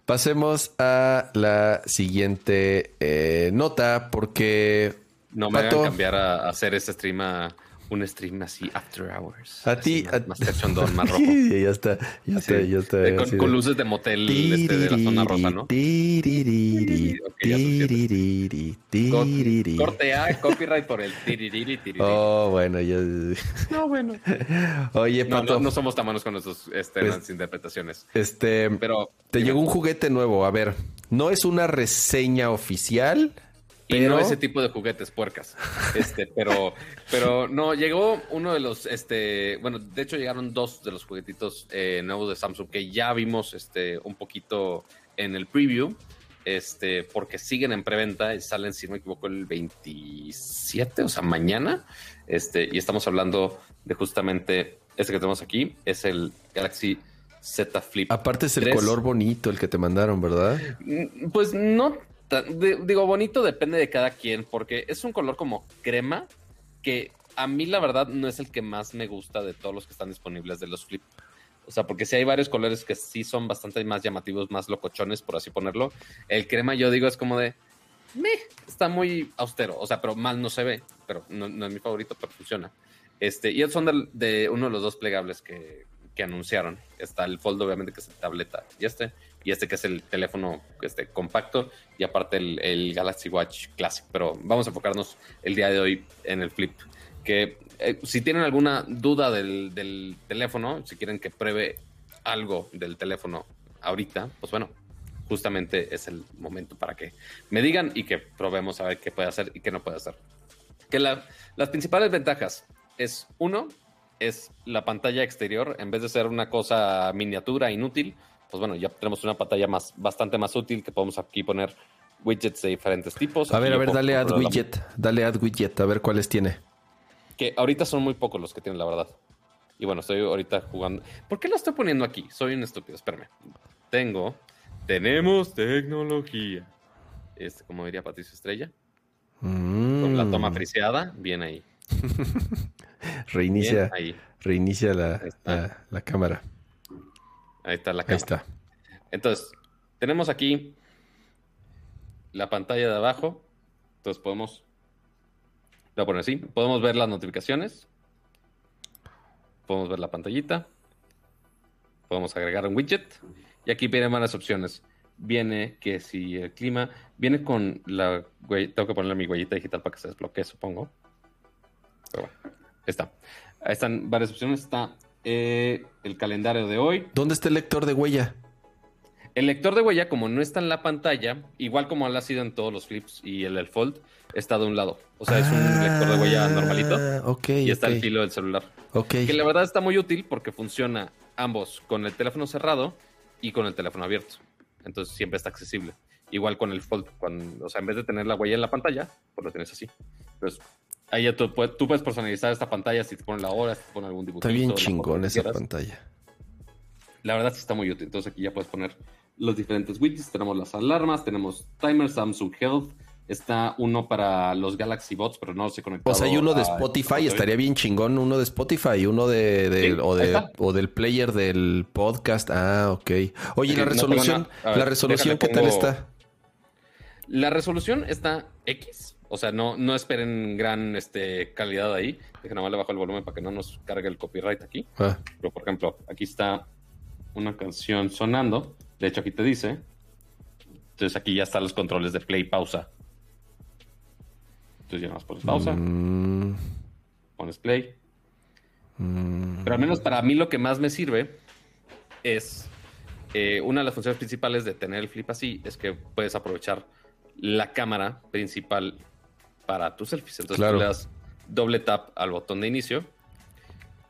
Pasemos a la siguiente eh, nota porque... No me Pato, hagan cambiar a, hacer este stream a un stream así after hours. A ti, más, cachondón, más rojo. ya está, ya está, ya está. Con, luces de motel este, de la zona rosa, ¿no? Corte A, copyright por el tiririri, Oh, bueno, ya. No, bueno. Oye, Pato. No, somos tamanos con nuestras este, pues, interpretaciones. Este, pero te llegó un juguete nuevo. A ver, no es una reseña oficial y no ese tipo de juguetes puercas. Este, pero, pero no, llegó uno de los, este, bueno, de hecho llegaron dos de los juguetitos eh, nuevos de Samsung que ya vimos este, un poquito en el preview, este, porque siguen en preventa y salen, si no me equivoco, el 27, o sea, mañana. Este, y estamos hablando de justamente este que tenemos aquí, es el Galaxy Z Flip. Aparte es el color bonito el que te mandaron, ¿verdad? Mm, pues no digo, bonito depende de cada quien, porque es un color como crema que a mí la verdad no es el que más me gusta de todos los que están disponibles de los flip. O sea, porque si hay varios colores que sí son bastante más llamativos, más locochones, por así ponerlo. El crema yo digo es como de, me, está muy austero. O sea, pero mal no se ve, pero no, es mi favorito, pero funciona. Este, y son de, de, uno de los dos plegables que, que anunciaron. Está el Fold, obviamente, que es el tableta, y este, y este que es el teléfono este, compacto, y aparte el, Galaxy Watch Classic. Pero vamos a enfocarnos el día de hoy en el Flip. Que eh, si tienen alguna duda del, teléfono, si quieren que pruebe algo del teléfono ahorita, pues bueno, justamente es el momento para que me digan y que probemos a ver qué puede hacer y qué no puede hacer. Que las principales ventajas es uno, es la pantalla exterior, en vez de ser una cosa miniatura, inútil, pues bueno, ya tenemos una pantalla más, bastante más útil que podemos aquí poner widgets de diferentes tipos. A ver, a ver, dale add widget, dale add widget, a ver cuáles tiene. Que ahorita son muy pocos los que tienen, la verdad. Y bueno, estoy ahorita jugando. ¿Por qué lo estoy poniendo aquí? Soy un estúpido, espérame. Tengo, tenemos tecnología. Este, como diría Patricio Estrella. Con la toma mm. friseada, bien ahí. reinicia, reinicia la, la, cámara. Ahí está la cámara. Ahí está. Entonces, tenemos aquí la pantalla de abajo. Entonces podemos, voy a poner así, podemos ver las notificaciones. Podemos ver la pantallita. Podemos agregar un widget. Y aquí vienen varias opciones. Viene que si el clima, viene con la, tengo que ponerle mi huellita digital para que se desbloquee, supongo. Pero bueno, está. Ahí están varias opciones. Está eh, el calendario de hoy. ¿Dónde está el lector de huella? El lector de huella, como no está en la pantalla, igual como lo ha sido en todos los flips y el, el fold, está de un lado. O sea, es un Ah, lector de huella normalito Ok. y está el filo del celular. Ok. Que la verdad está muy útil porque funciona ambos con el teléfono cerrado y con el teléfono abierto. Entonces siempre está accesible. Igual con el fold, cuando, o sea, en vez de tener la huella en la pantalla, pues lo tienes así. Entonces, ahí ya tú, puedes- tú puedes personalizar esta pantalla si te ponen la hora, si te ponen algún dibujito. Está bien chingón esa quieras. pantalla. La verdad sí está muy útil. Entonces aquí ya puedes poner los diferentes widgets. Tenemos las alarmas, tenemos timer, Samsung Health. Está uno para los Galaxy Bots, pero no se conectado. O sea, hay uno de a- Spotify, estaría bien chingón, uno de Spotify, uno de, Sí, o, de del player del podcast. Ah, ok. Oye, Sí, la resolución. A ver, la resolución, ¿qué tal está? La resolución está X. O sea, no, no esperen gran este, calidad ahí. Dejen nada más le bajo el volumen para que no nos cargue el copyright aquí. Ah, Pero, por ejemplo, aquí está una canción sonando. De hecho, aquí te dice. Entonces, aquí ya están los controles de play y pausa. Entonces, ya nada más pones pausa, mm, pones play. mm, Pero al menos para mí lo que más me sirve es eh, una de las funciones principales de tener el flip así es que puedes aprovechar la cámara principal para tus selfies. Entonces Claro. tú le das doble tap al botón de inicio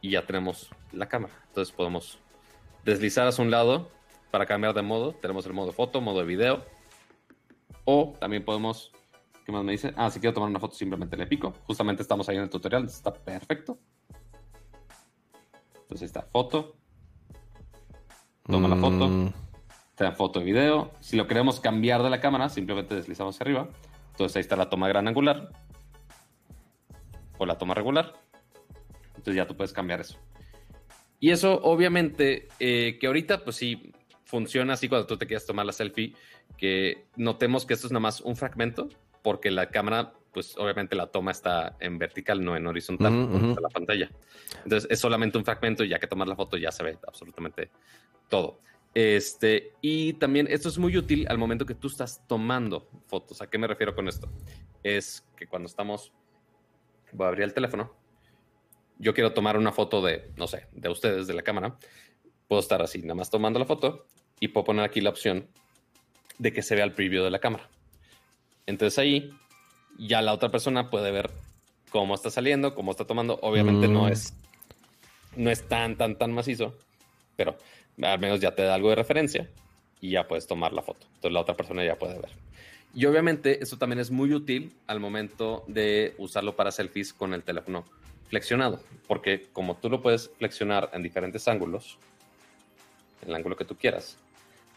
y ya tenemos la cámara. Entonces podemos deslizar hacia un lado para cambiar de modo. Tenemos el modo foto, modo de video. O también podemos, ¿qué más me dice? Ah, si quiero tomar una foto simplemente le pico. Justamente estamos ahí en el tutorial, está perfecto. Entonces está foto, toma la foto, mm, te da foto y video. Si lo queremos cambiar de la cámara, simplemente deslizamos hacia arriba. Entonces ahí está la toma gran angular o la toma regular. Entonces ya tú puedes cambiar eso. Y eso obviamente eh, que ahorita pues sí funciona así cuando tú te quieres tomar la selfie, que notemos que esto es nada más un fragmento, porque la cámara pues obviamente la toma está en vertical, no en horizontal, está la pantalla. Entonces es solamente un fragmento y ya que tomas la foto ya se ve absolutamente todo. Este, y también esto es muy útil al momento que tú estás tomando fotos. ¿A qué me refiero con esto? Es que cuando estamos, voy a abrir el teléfono, yo quiero tomar una foto de, no sé, de ustedes, de la cámara, puedo estar así, nada más tomando la foto y puedo poner aquí la opción de que se vea el preview de la cámara. Entonces ahí ya la otra persona puede ver cómo está saliendo, cómo está tomando. Obviamente no Mm. es no es tan tan tan macizo, pero al menos ya te da algo de referencia y ya puedes tomar la foto. Entonces la otra persona ya puede ver. Y obviamente eso también es muy útil al momento de usarlo para selfies con el teléfono flexionado, porque como tú lo puedes flexionar en diferentes ángulos, en el ángulo que tú quieras,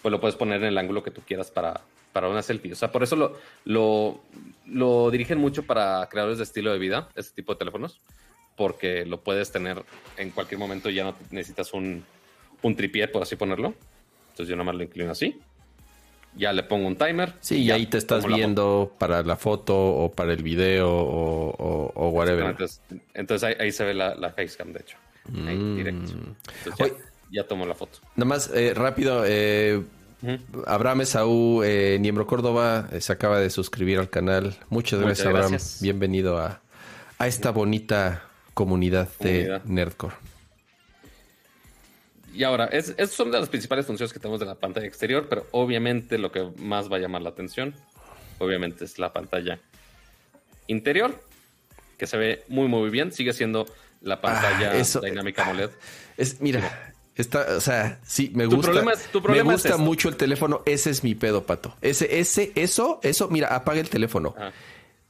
pues lo puedes poner en el ángulo que tú quieras para, para una selfie. O sea, por eso lo, lo, lo dirigen mucho para creadores de estilo de vida, este tipo de teléfonos, porque lo puedes tener en cualquier momento, ya no necesitas un, un tripié, por así ponerlo. Entonces yo nomás lo inclino así. Ya le pongo un timer. Sí, y ahí te estás la viendo para la foto o para el video o, o, o whatever. Entonces, entonces ahí, ahí se ve la, la facecam, de hecho. Ahí, Mm. directo. Entonces ya, Oye. ya tomo la foto. Nada más, eh, rápido, eh. Abraham Esaú, eh, Niembro Córdoba, eh, se acaba de suscribir al canal. Muchas gracias, Abraham. gracias. Bienvenido a, a esta bonita comunidad, Comunidad. de Nerdcore. Y ahora, es, es- son de las principales funciones que tenemos de la pantalla exterior, pero obviamente lo que más va a llamar la atención, obviamente es la pantalla interior, que se ve muy, muy bien. Sigue siendo la pantalla Ah, eso- dinámica AMOLED. Es, mira, está, o sea, sí, me Tu gusta. problema tu problema me gusta mucho el teléfono. Ese es mi pedo, pato. Ese, ese, eso, eso, mira, apaga el teléfono.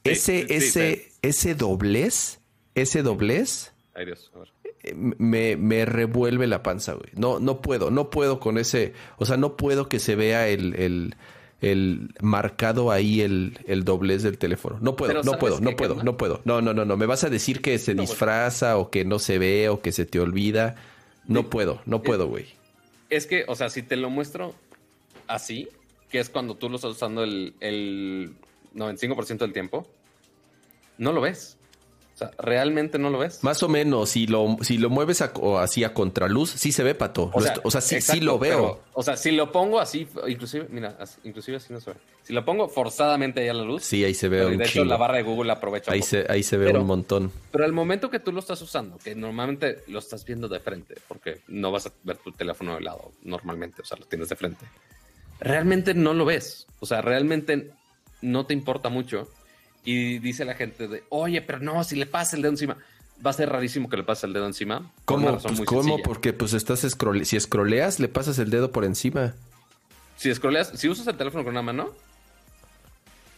Sí, ese, sí, ese, sí. ese doblez, ese doblez. Ay, Dios, a ver. Eh, me, me revuelve la panza, güey. No, no puedo, no puedo con ese, o sea, no puedo que se vea el, el, el marcado ahí el, el doblez del teléfono. No puedo, no ¿sabes puedo, no puedo, no puedo. No, no, no, no. Me vas a decir que se No, disfraza o que no se ve o que se te olvida. No Sí. puedo, no puedo, güey. Es que, o sea, si te lo muestro así, que es cuando tú lo estás usando el, el 95% del tiempo, no lo ves. O sea, realmente no lo ves. Más o menos, si lo, si lo mueves a- o así a contraluz, sí se ve, pato. Lo est- O sea, sí, sí lo veo. pero, o sea, si lo pongo así, inclusive, mira, así- inclusive así no se ve. Si lo pongo forzadamente ahí a la luz, Sí, ahí se ve un de hecho la barra de Google aprovecha. Ahí se, ahí se ve Pero- un montón. Pero al momento que tú lo estás usando, que normalmente lo estás viendo de frente, porque no vas a ver tu teléfono de lado normalmente, o sea, lo tienes de frente. realmente no lo ves. O sea, realmente no te importa mucho. Y dice la gente de, oye, pero no, si le pasa el dedo encima, va a ser rarísimo que le pase el dedo encima. ¿Cómo? Pues, ¿cómo? Porque pues estás si escroleas, le pasas el dedo por encima. Si escroleas, si usas el teléfono con una mano,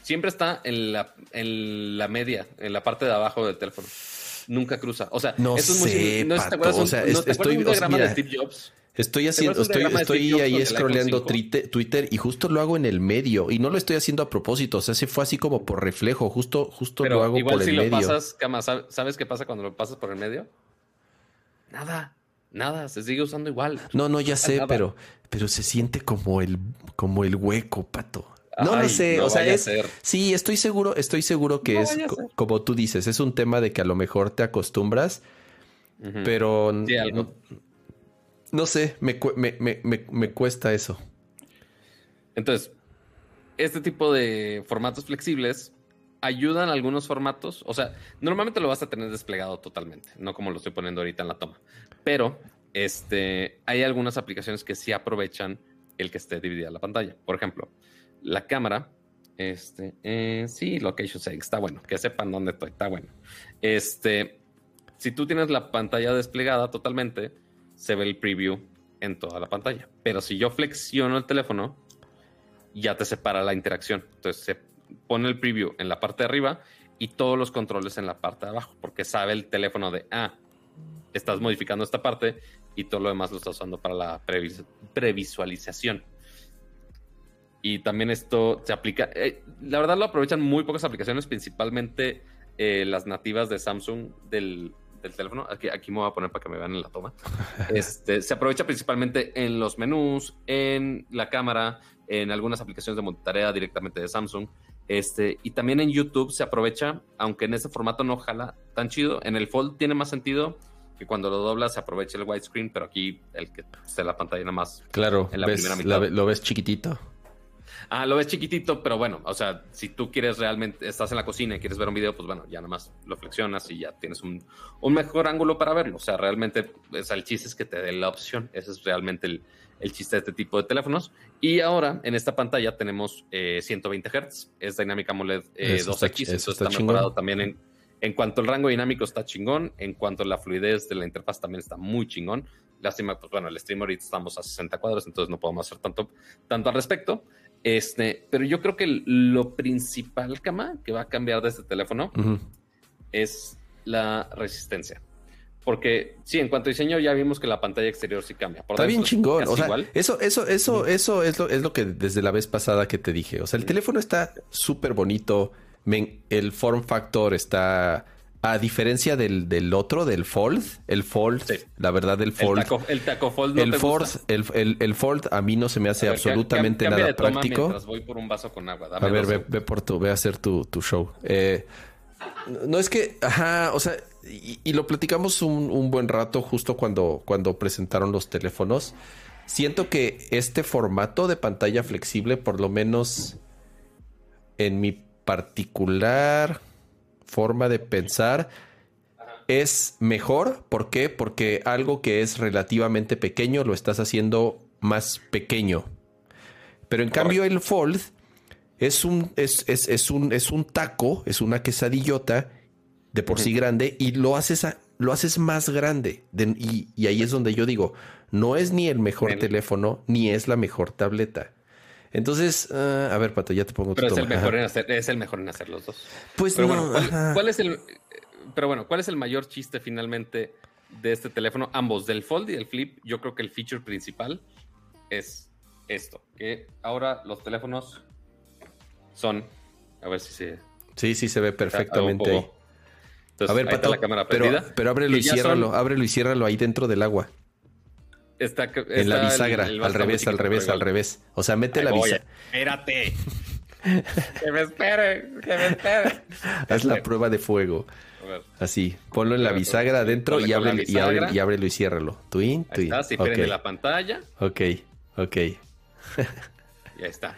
siempre está en la, en la media, en la parte de abajo del teléfono. Nunca cruza. O sea, no eso es muy, no, te acuerdas, o sea, ¿no te estoy, un diagrama de Steve Jobs? Estoy haciendo, estoy, estoy ahí scrolleando Twitter y justo lo hago en el medio y no lo estoy haciendo a propósito, o sea, se fue así como por reflejo, justo, justo lo hago por el medio. Igual si lo pasas, Cama, ¿sabes qué pasa cuando lo pasas por el medio? Nada, nada, se sigue usando igual. No, no, ya sé, pero, pero se siente como el, como el hueco, pato. No, no sé, o sea, es, sí, estoy seguro, estoy seguro que es como tú dices, es un tema de que a lo mejor te acostumbras, pero no, sé, me, me, cuesta eso. Entonces, este tipo de formatos flexibles ayudan a algunos formatos, o sea, normalmente lo vas a tener desplegado totalmente, no como lo estoy poniendo ahorita en la toma, pero este, hay algunas aplicaciones que sí aprovechan el que esté dividida la pantalla. Por ejemplo, la cámara. Este, eh, sí, location setting, está bueno, que sepan dónde estoy, está bueno. Este, si tú tienes la pantalla desplegada totalmente, se ve el preview en toda la pantalla. Pero si yo flexiono el teléfono, ya te separa la interacción. Entonces se pone el preview en la parte de arriba y todos los controles en la parte de abajo, porque sabe el teléfono de, ah, estás modificando esta parte y todo lo demás lo estás usando para la previsualización. Y también esto se aplica, eh, la verdad lo aprovechan muy pocas aplicaciones, principalmente eh, las nativas de Samsung del, teléfono. Aquí, aquí me voy a poner para que me vean en la toma. Este, se aprovecha principalmente en los menús, en la cámara, en algunas aplicaciones de multitarea directamente de Samsung. Este, y también en YouTube se aprovecha, aunque en ese formato no jala tan chido. En el Fold tiene más sentido que cuando lo doblas se aprovecha el widescreen, pero aquí el que esté la pantalla nada más. Claro, en la primera mitad. lo ves chiquitito. Ah, lo ves chiquitito, pero bueno, o sea, si tú quieres realmente, estás en la cocina y quieres ver un video, pues bueno, ya nada más lo flexionas y ya tienes un, mejor ángulo para verlo. O sea, realmente, el chiste es que te dé la opción. Ese es realmente el, chiste de este tipo de teléfonos. Y ahora, en esta pantalla tenemos 120 eh, Hz, es Dynamic AMOLED 2X, eh, eso está, mejorado también en, en cuanto al rango dinámico está chingón, en cuanto a la fluidez de la interfaz también está muy chingón. Lástima, pues bueno, el stream ahorita estamos a 60 cuadros, entonces no podemos hacer tanto, tanto al respecto. Este, pero yo creo que lo principal, Cama, que va a cambiar de este teléfono es la resistencia. Porque sí, en cuanto a diseño ya vimos que la pantalla exterior sí cambia. Está bien chingón. O sea, eso, eso, eso, eso es lo, es lo que desde la vez pasada que te dije. O sea, el teléfono está súper bonito. el form factor está a diferencia del, del, otro, del Fold, el Fold, la verdad, del Fold. El taco, Fold el, Fold el, el, Fold a mí no se me hace absolutamente nada práctico. voy por un vaso con agua. a ver, ve, por tu, ve a hacer tu, tu show. Eh, no es que, ajá, o sea, y, lo platicamos un, un, buen rato justo cuando, cuando presentaron los teléfonos. Siento que este formato de pantalla flexible, por lo menos en mi particular forma de pensar es mejor. ¿Por qué? Porque algo que es relativamente pequeño lo estás haciendo más pequeño. Pero en cambio el fold es un, es, es, un, es un taco, es una quesadillota de por sí grande y lo haces, lo haces más grande. y, ahí es donde yo digo, no es ni el mejor teléfono ni es la mejor tableta. Entonces, ah, a ver, Pato, ya te pongo Pero es el, mejor en hacer, es el mejor en hacer los dos. Pues pero no, bueno, ¿cuál, es el pero bueno, ¿cuál es el mayor chiste finalmente de este teléfono? Ambos, del Fold y del Flip, yo creo que el feature principal es esto, que ahora los teléfonos son, a ver si se... Sí, sí, se ve perfectamente ahí. a ver, Pato, la cámara pero, pero ábrelo y ciérralo, ábrelo y ciérralo ahí dentro del agua en la bisagra, al revés, al revés, al revés. O sea, mete la bisagra. Espérate. que me espere, que me espere. Haz la prueba de fuego. Así, ponlo en la bisagra adentro y ábrelo, y, y ábrelo y ciérralo. Twin, twin. Ahí está, si okay. la pantalla. Ok, ok. ya está.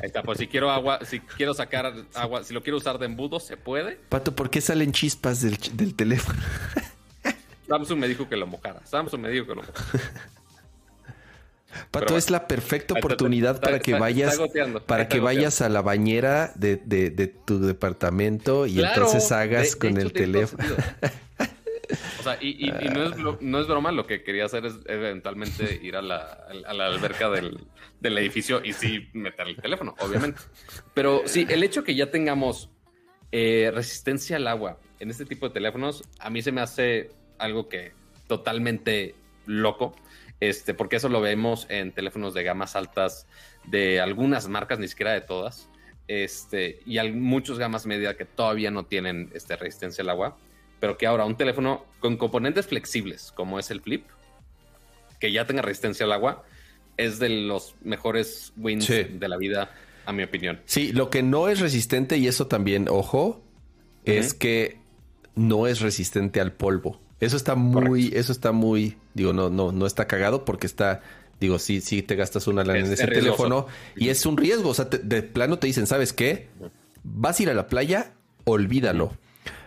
Ahí está, pues si quiero agua, si quiero sacar agua, si lo quiero usar de embudo, se puede. Pato, ¿por qué salen chispas del, del teléfono? Samsung me dijo que lo mojara. Samsung me dijo que lo mojara. Pato, es la perfecta oportunidad para que vayas para que vayas a la bañera de, tu departamento y entonces hagas con el teléfono. O sea, y, no, es, broma, lo que quería hacer es eventualmente ir a la, alberca del, edificio y sí meter el teléfono, obviamente. Pero sí, el hecho que ya tengamos eh, resistencia al agua en este tipo de teléfonos, a mí se me hace algo que totalmente loco. Este, porque eso lo vemos en teléfonos de gamas altas de algunas marcas, ni siquiera de todas. Este, y hay muchos gamas media que todavía no tienen este, resistencia al agua pero que ahora un teléfono con componentes flexibles, como es el Flip, que ya tenga resistencia al agua, es de los mejores wins de la vida, a mi opinión. Sí, lo que no es resistente, y eso también, ojo, es que no es resistente al polvo. Eso está muy, eso está muy, digo, no, no, no está cagado porque está, digo, sí, sí te gastas una lana en ese teléfono y es un riesgo. O sea, de plano te dicen, ¿sabes qué? Vas a ir a la playa, olvídalo.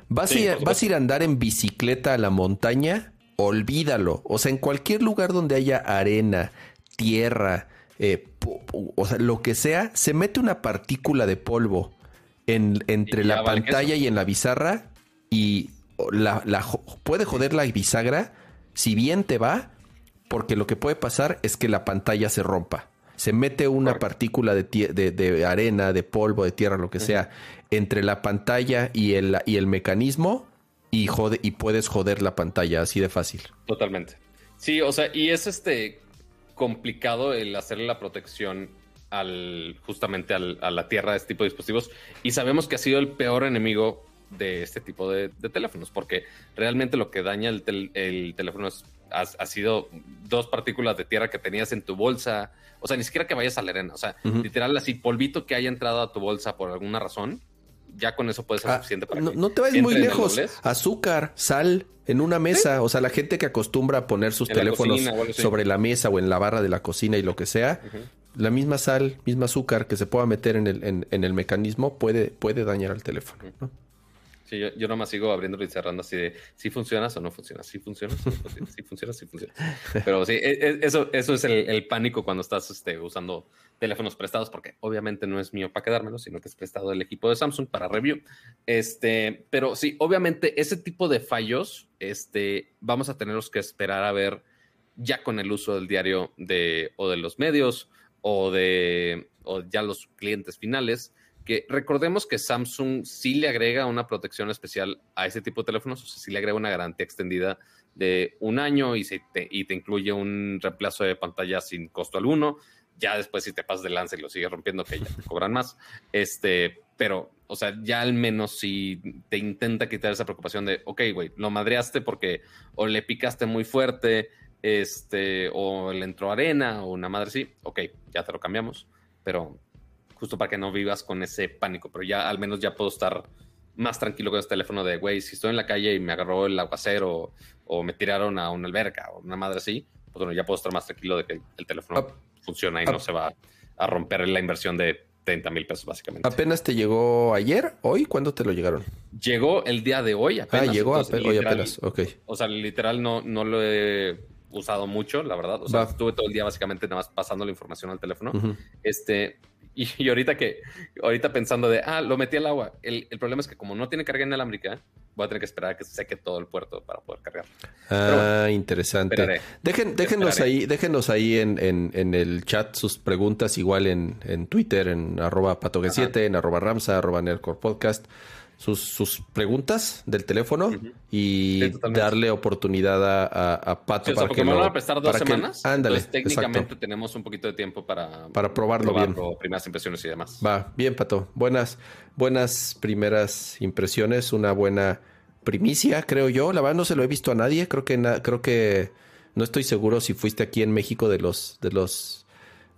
¿Vas, a ir, a andar en bicicleta a la montaña? Olvídalo. O sea, en cualquier lugar donde haya arena, tierra, eh, o sea, lo que sea, se mete una partícula de polvo en, entre la pantalla y en la bizarra y la, puede joder la bisagra si bien te va, porque lo que puede pasar es que la pantalla se rompa. Se mete una partícula de, de, arena, de polvo, de tierra, lo que sea, entre la pantalla y el, y el mecanismo y, jode, y puedes joder la pantalla así de fácil. Totalmente. Sí, o sea, y es este complicado el hacerle la protección al justamente al, a la tierra de este tipo de dispositivos y sabemos que ha sido el peor enemigo de este tipo de, teléfonos porque realmente lo que daña el, el teléfono es, ha, sido dos partículas de tierra que tenías en tu bolsa o sea ni siquiera que vayas a la arena o sea literal así polvito que haya entrado a tu bolsa por alguna razón ya con eso puede ser ah, suficiente para no, no te vayas muy lejos. Azúcar, sal en una mesa. O sea, la gente que acostumbra a poner sus teléfonos sobre la mesa o en la barra de la cocina y lo que sea, la misma sal, misma azúcar que se pueda meter en el, en, el mecanismo puede, puede dañar al teléfono. ¿no? Sí, yo, yo nomás sigo abriendo y cerrando así de si funcionas o no funciona, si funciona, si funciona, si funciona. Pero sí, e, e, eso, eso es el, pánico cuando estás este, usando teléfonos prestados, porque obviamente no es mío para quedármelo, sino que es prestado del equipo de Samsung para review. Este, pero sí, obviamente ese tipo de fallos, este, vamos a tenerlos que esperar a ver ya con el uso del diario de, o de los medios o de o ya los clientes finales que recordemos que Samsung sí le agrega una protección especial a ese tipo de teléfonos, o sea, sí le agrega una garantía extendida de un año y, te, y te incluye un reemplazo de pantalla sin costo alguno. Ya después, si te pasas de lance y lo sigues rompiendo, que ya te cobran más. Este, pero, o sea, ya al menos si te intenta quitar esa preocupación de, ok, güey, lo madreaste porque o le picaste muy fuerte, este, o le entró arena o una madre sí, ok, ya te lo cambiamos. Pero justo para que no vivas con ese pánico, pero ya al menos ya puedo estar más tranquilo con ese teléfono de, güey, si estoy en la calle y me agarró el aguacero o me tiraron a una alberca o una madre así, pues bueno, ya puedo estar más tranquilo de que el teléfono ah, funciona y no ah. se va a romper la inversión de 30 mil pesos básicamente. ¿Apenas te llegó ayer? ¿Hoy? ¿Cuándo te lo llegaron? Llegó el día de hoy apenas. Ah, llegó hoy apenas, ok. O sea, literal no, no lo he usado mucho, la verdad. O sea, estuve todo el día básicamente nada más pasando la información al teléfono. Este, y, ahorita que, ahorita pensando de, ah, lo metí al agua. El, el, problema es que como no tiene carga inalámbrica, voy a tener que esperar a que se seque todo el puerto para poder cargar. Ah, interesante. Dejen, déjenos ahí, déjenos ahí en, en, en, el chat sus preguntas, igual en, en Twitter, en arroba patogue7, en arroba ramsa, arroba podcast sus, sus preguntas del teléfono y darle oportunidad a, a, Pato para que me lo, van a prestar dos semanas. ándale, entonces, técnicamente tenemos un poquito de tiempo para, para probarlo, bien. Primeras impresiones y demás. Va, bien, Pato. Buenas, buenas primeras impresiones, una buena primicia, creo yo. La verdad no se lo he visto a nadie. Creo que creo que no estoy seguro si fuiste aquí en México de los de los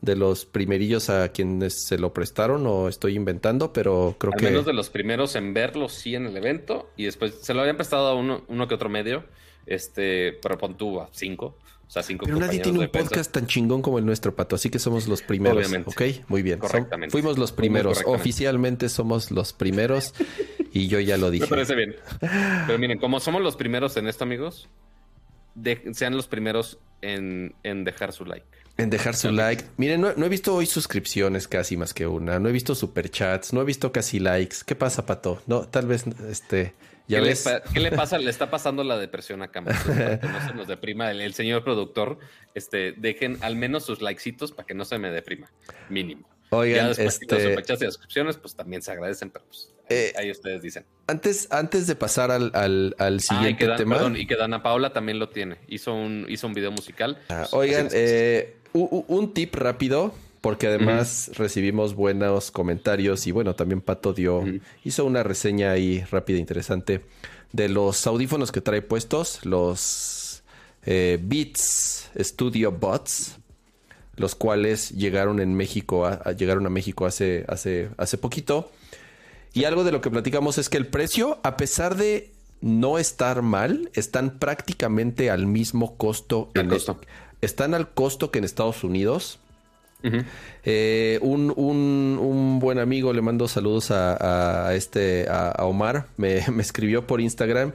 de los primerillos a quienes se lo prestaron o estoy inventando, pero creo que... Al menos de los primeros en verlo, sí, en el evento. Y después se lo habían prestado a uno, uno que otro medio, este, pero pon tú a cinco. O sea, cinco Pero nadie tiene un podcast tan chingón como el nuestro, Pato, así que somos los primeros. Obviamente. Ok, muy bien. Correctamente. fuimos los primeros. Oficialmente somos los primeros y yo ya lo dije. Me parece bien. Pero miren, como somos los primeros en esto, amigos, sean los primeros en, dejar su like. En dejar su like. Miren, no, he visto hoy suscripciones casi más que una. No he visto superchats. No he visto casi likes. ¿Qué pasa, Pato? No, tal vez este. ¿Ya ¿Qué, ves? Le ¿Qué le pasa? Le está pasando la depresión a Cama. que no se nos deprima el, señor productor. Este, dejen al menos sus likecitos para que no se me deprima. Mínimo. Oigan, ya este... los y suscripciones, pues también se agradecen, pero pues eh, ahí, ustedes dicen. Antes, antes de pasar al, al, al siguiente tema. Perdón, y que Dana Paola también lo tiene. Hizo un, hizo un video musical. Ah, oigan, eh, un, tip rápido, porque además recibimos buenos comentarios y bueno, también Pato dio, hizo una reseña ahí rápida e interesante de los audífonos que trae puestos, los eh, Beats Studio Bots los cuales llegaron en México, a, llegaron a México hace, hace, hace poquito. Y algo de lo que platicamos es que el precio, a pesar de no estar mal, están prácticamente al mismo costo. En están al costo que en Estados Unidos. Eh, un, buen amigo, le mando saludos a, este, a, Omar, me, escribió por Instagram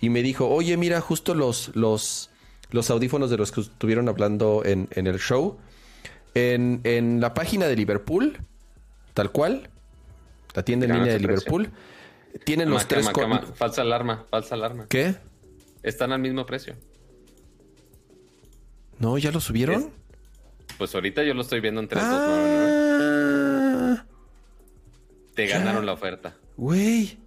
y me dijo, oye, mira, justo los, los, los audífonos de los que estuvieron hablando en, en el show en, la página de Liverpool, tal cual, la tienda en línea de Liverpool, tienen los tres... falsa alarma, falsa alarma. ¿Qué? Están al mismo precio. No, ¿ya lo subieron? Pues ahorita yo lo estoy viendo en 3299. Ah, Te ganaron la oferta. Güey.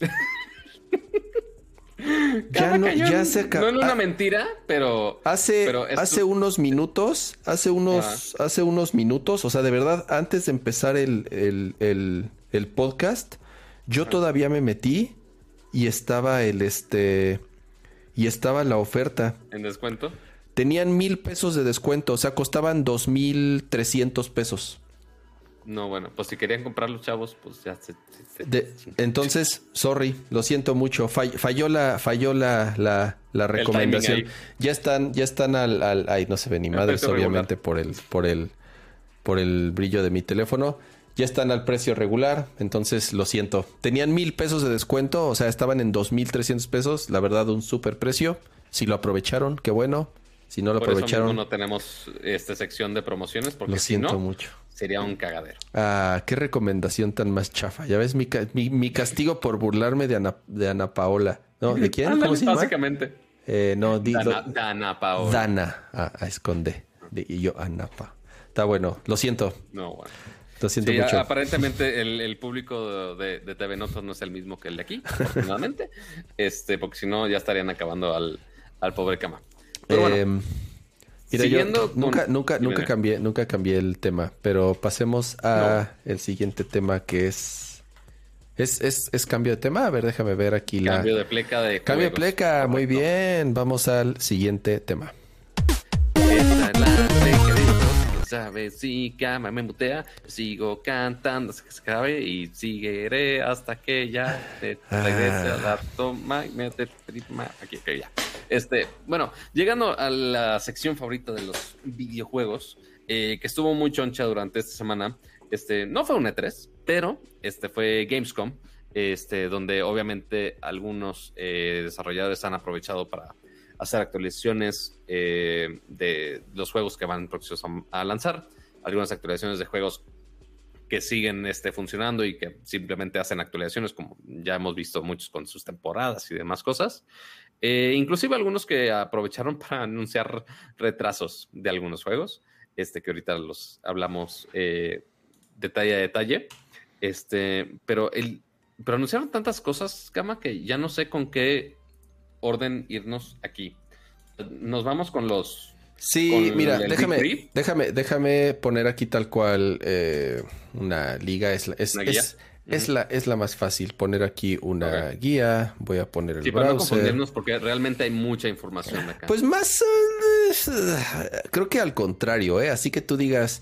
ya no, ya se No es una ah, mentira, pero. Hace, hace unos minutos, hace unos, hace unos minutos, o sea, de verdad, antes de empezar el, podcast, yo todavía me metí y estaba el este. Y estaba la oferta. ¿En descuento? Tenían mil pesos de descuento, o sea, costaban dos mil trescientos pesos. No, bueno, pues si querían comprar los chavos, pues ya se. entonces, sorry, lo siento mucho. falló la, falló la, la, recomendación. Ya están, ya están al, al, ay, no se ve ni madres, obviamente, por el, por el, por el brillo de mi teléfono. Ya están al precio regular, entonces lo siento. Tenían mil pesos de descuento, o sea, estaban en dos mil trescientos pesos. La verdad, un super precio. Si lo aprovecharon, qué bueno. Si no lo aprovecharon. no tenemos esta sección de promociones porque lo siento mucho sería un cagadero. Ah, qué recomendación tan más chafa. Ya ves mi, mi, castigo por burlarme de Ana, de Ana Paola. ¿No? ¿De quién? ¿Cómo se llama? Básicamente. Eh, no, di, Dana, Dana Paola. Dana, a, a esconde. y yo, Ana Pa. Está bueno, lo siento. No, bueno. Lo siento mucho. Aparentemente el, público de, TV Notos no es el mismo que el de aquí, afortunadamente. este, porque si no, ya estarían acabando al, al pobre cama. Pero bueno. Em, nunca, nunca, nunca cambié, nunca cambié el tema, pero pasemos a el siguiente tema que es ¿Es, es, cambio de tema? A ver, déjame ver aquí la. Cambio de pleca de. Cambio de pleca, muy bien. Vamos al siguiente tema. Sabes, si cama me mutea, sigo cantando hasta que se acabe y seguiré hasta que ya te regrese a la toma y me Aquí, ok, ya. Este, bueno, llegando a la sección favorita de los videojuegos, eh, que estuvo muy choncha durante esta semana. Este, no fue un E3, pero este fue Gamescom, este, donde obviamente algunos eh, desarrolladores han aprovechado para hacer actualizaciones eh, de los juegos que van próximos a, lanzar, algunas actualizaciones de juegos que siguen este, funcionando y que simplemente hacen actualizaciones, como ya hemos visto muchos con sus temporadas y demás cosas. Eh, inclusive algunos que aprovecharon para anunciar retrasos de algunos juegos, este, que ahorita los hablamos eh, detalle a detalle. Este, pero, el, pero anunciaron tantas cosas, Cama, que ya no sé con qué orden irnos aquí. Nos vamos con los. Sí, mira, déjame, déjame, déjame poner aquí tal cual eh, una liga. Es, es, es, la, es la más fácil. Poner aquí una guía. Voy a poner el sí, browser. Para no confundirnos porque realmente hay mucha información acá. Pues más. Eh, creo que al contrario, ¿eh? Así que tú digas.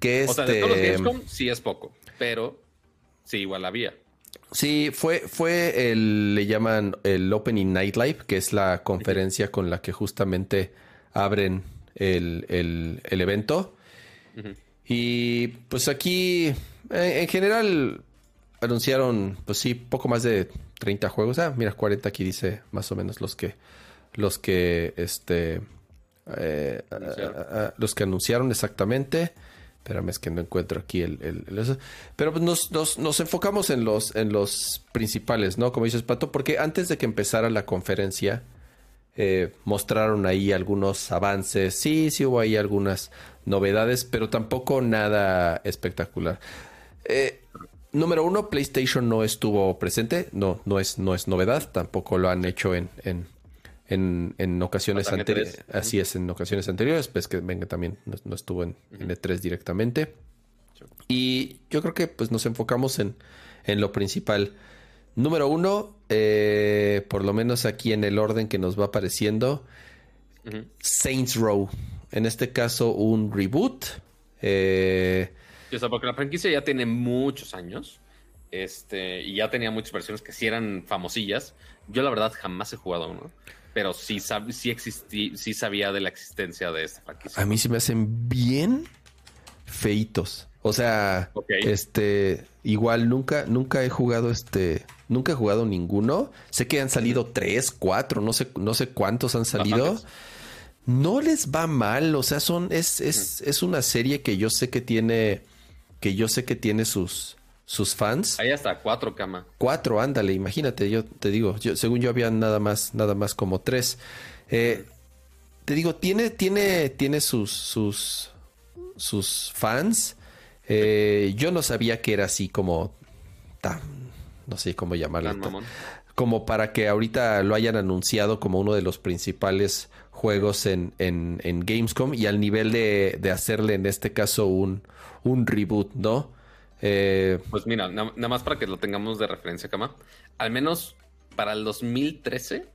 Que O sea, de todos los este Gamescom sí es poco. Pero sí, igual había. Sí, fue, fue el, le llaman el Opening Night Live, que es la conferencia con la que justamente abren el, el, evento. Y pues aquí, en, general, anunciaron, pues sí, poco más de 30 juegos. Ah, mira, 40 aquí dice más o menos los que los que este eh, los que anunciaron exactamente. Espérame, es que no encuentro aquí el... Pero pues nos, nos, enfocamos en los, en los principales, ¿no? Como dices, Pato, porque antes de que empezara la conferencia, eh, mostraron ahí algunos avances. Sí, sí hubo ahí algunas novedades, pero tampoco nada espectacular. Eh, número uno, PlayStation no estuvo presente. No, no es, no es novedad. Tampoco lo han hecho en, ocasiones anteriores. Así es, en ocasiones anteriores. Pues que venga también no, estuvo en, E3 directamente. Y yo creo que pues nos enfocamos en, en lo principal. Número uno, eh, por lo menos aquí en el orden que nos va apareciendo, Saints Row. En este caso, un reboot. Eh, o sea, porque la franquicia ya tiene muchos años. Este, y ya tenía muchas versiones que sí eran famosillas. Yo, la verdad, jamás he jugado uno. Pero sí, sí, existí, sí sabía de la existencia de esta franquicia. A mí sí me hacen bien feitos. O sea, este, igual nunca, nunca he jugado este, nunca he jugado ninguno. Sé que han salido tres, cuatro, no sé, no sé cuántos han salido. No les va mal, o sea, son, es, es, es una serie que yo sé que tiene, que yo sé que tiene sus, sus fans. Ahí hasta cuatro, cama. Cuatro, ándale, imagínate, yo te digo, yo, según yo había nada más, nada más como tres. Eh, te digo, tiene, tiene, tiene sus, sus, sus fans. Eh, yo no sabía que era así como tan, no sé cómo llamarlo. Como para que ahorita lo hayan anunciado como uno de los principales juegos en, en, Gamescom y al nivel de, hacerle en este caso un, un reboot, ¿no? Eh, pues mira, nada más para que lo tengamos de referencia, Kama. Al menos para el 2013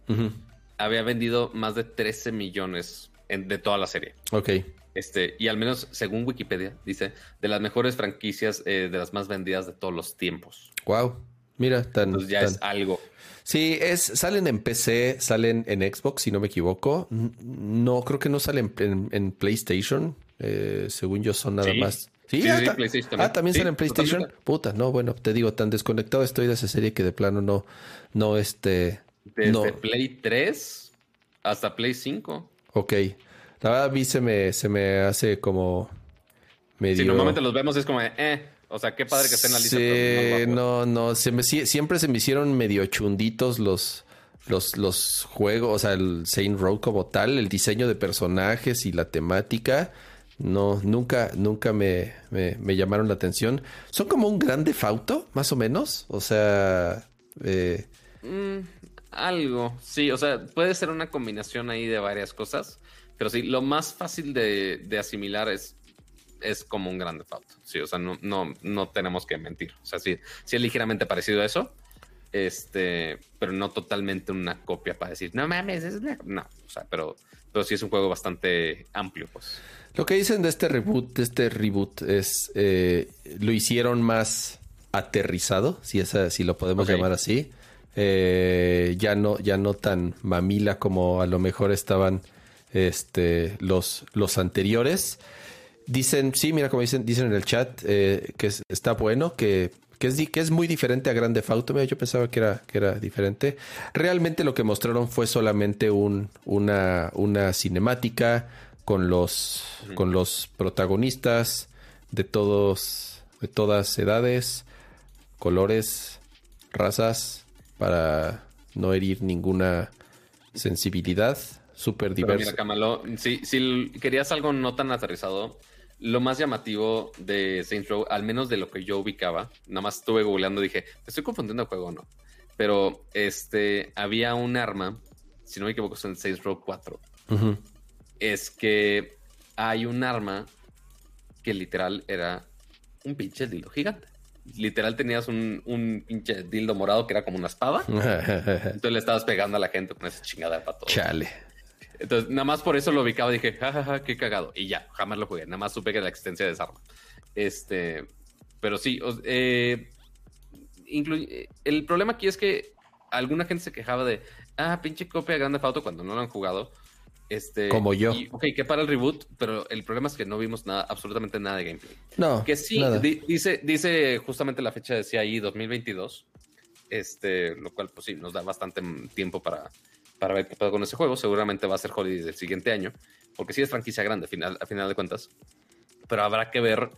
había vendido más de 13 millones de toda la serie. Ok. Este, y al menos según Wikipedia, dice, de las mejores franquicias, eh, de las más vendidas de todos los tiempos. Wow. Mira, tan. Entonces ya es algo. Sí, es, salen en PC, salen en Xbox, si no me equivoco. No, creo que no salen en, PlayStation. Eh, según yo, son nada más. Sí, ah, PlayStation ah, también salen en PlayStation. Puta, no, bueno, te digo, tan desconectado estoy de esa serie que de plano no, no, este. Desde Play 3 hasta Play 5. Ok. La verdad a mí se me, se me hace como medio... Si normalmente los vemos es como eh, o sea, qué padre que estén en la lista. Sí, no, no, se me, siempre se me hicieron medio chunditos los, los, los juegos, o sea, el Saint Row como tal, el diseño de personajes y la temática. No, nunca, nunca me, me, llamaron la atención. Son como un grande fauto, más o menos. O sea, eh... Mm, algo, sí, o sea, puede ser una combinación ahí de varias cosas. Pero sí, lo más fácil de, asimilar es, es como un grande falto. Sí, o sea, no, no, no tenemos que mentir. O sea, sí, sí es ligeramente parecido a eso. Este, pero no totalmente una copia para decir, no mames, es No, o sea, pero, pero sí es un juego bastante amplio, pues. Lo que dicen de este reboot, de este reboot, es eh, lo hicieron más aterrizado, si, esa, si lo podemos llamar así. Eh, ya no, ya no tan mamila como a lo mejor estaban este, los, los anteriores. Dicen, sí, mira como dicen, dicen en el chat eh, que está bueno, que, que, es, que es muy diferente a Grande Auto. yo pensaba que era, que era diferente. Realmente lo que mostraron fue solamente un, una, una cinemática con los, con los protagonistas de todos, de todas edades, colores, razas, para no herir ninguna sensibilidad súper diverso. Mira, si, si querías algo no tan aterrizado, lo más llamativo de Saints Row, al menos de lo que yo ubicaba, nada más estuve googleando y dije, ¿te estoy confundiendo el juego o no? Pero este, había un arma, si no me equivoco, es en Saints Row 4. Es que hay un arma que literal era un pinche dildo gigante. Literal tenías un, un pinche dildo morado que era como una espada. Entonces le estabas pegando a la gente con esa chingada de pato. Chale. Entonces, nada más por eso lo ubicaba. Dije, jajaja, qué cagado. Y ya, jamás lo jugué. Nada más supe que la existencia de esa arma. Este, pero sí, eh, el problema aquí es que alguna gente se quejaba de, ah, pinche copia de Grande Auto cuando no lo han jugado. Este, Como yo. ok, que para el reboot, pero el problema es que no vimos nada, absolutamente nada de gameplay. No. Que sí, dice, dice justamente la fecha decía ahí 2022. Este, lo cual, pues sí, nos da bastante tiempo para, para ver qué pasa con ese juego. Seguramente va a ser Holiday del siguiente año, porque sí es franquicia grande final, a final de cuentas. Pero habrá que ver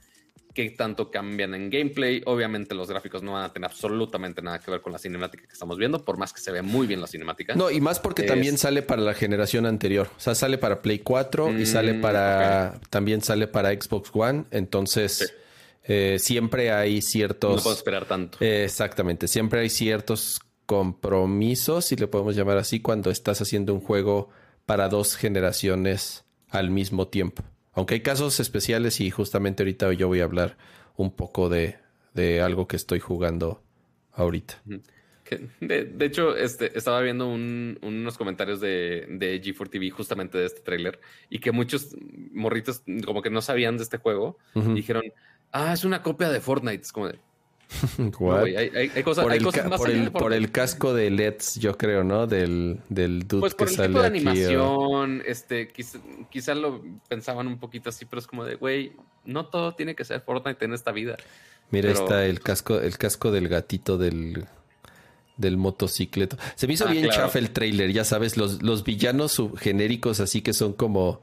qué tanto cambian en gameplay. Obviamente los gráficos no van a tener absolutamente nada que ver con la cinemática que estamos viendo, por más que se vea muy bien la cinemática. No, y más porque también sale para la generación anterior. O sea, sale para Play 4 y sale mm, para... También sale para Xbox One. Entonces... Eh, siempre hay ciertos... No puedo esperar tanto. exactamente, siempre hay ciertos compromisos, si le podemos llamar así, cuando estás haciendo un juego para dos generaciones al mismo tiempo. Aunque hay casos especiales y justamente ahorita yo voy a hablar un poco de, algo que estoy jugando ahorita. De, hecho, este, estaba viendo unos comentarios de, de G4 TV justamente de este tráiler y que muchos morritos como que no sabían de este juego y dijeron, ah, es una copia de Fortnite. Es como de... hay, cosas, por, el, más por, el, casco de LEDs, yo creo, ¿no? Del, del dude pues por el tipo de animación, este, quizá, lo pensaban un poquito así, pero es como de, güey, no todo tiene que ser Fortnite en esta vida. Mira, está el casco, el casco del gatito del, del motocicleto. Se me hizo ah, bien chafa el trailer, ya sabes, los, los villanos genéricos así que son como...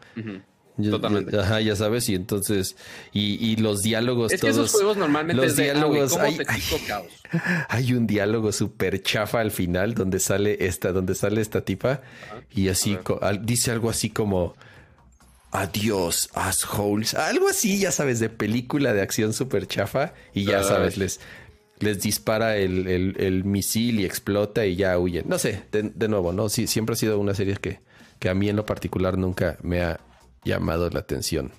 Totalmente. Ajá, ya sabes, y entonces, y, los diálogos es todos. Que esos juegos normalmente los diálogos. hay, hay, un diálogo súper chafa al final donde sale esta, donde sale esta tipa, y así dice algo así como adiós, assholes. Algo así, ya sabes, de película de acción súper chafa, y ya sabes, les, les dispara el, misil y explota y ya huyen. No sé, de, nuevo, ¿no? Sí, siempre ha sido una serie que, que a mí en lo particular nunca me ha llamado la atención.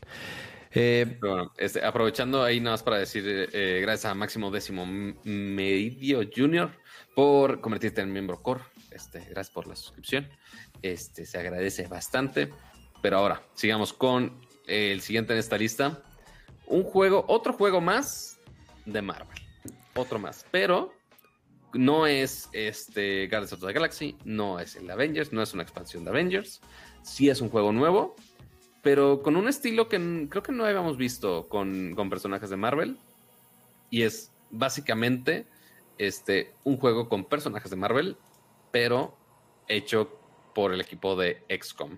Eh, bueno, este, aprovechando ahí nada más para decir eh, gracias a Máximo Décimo Medio Junior por convertirte en miembro core. Este, gracias por la suscripción. Este, se agradece bastante. Pero ahora, sigamos con el siguiente en esta lista. Un juego, otro juego más de Marvel. Otro más. Pero no es este Guardians of the Galaxy, no es el Avengers, no es una expansión de Avengers. Sí es un juego nuevo pero con un estilo que creo que no habíamos visto con, personajes de Marvel. Y es básicamente este, un juego con personajes de Marvel, pero hecho por el equipo de XCOM.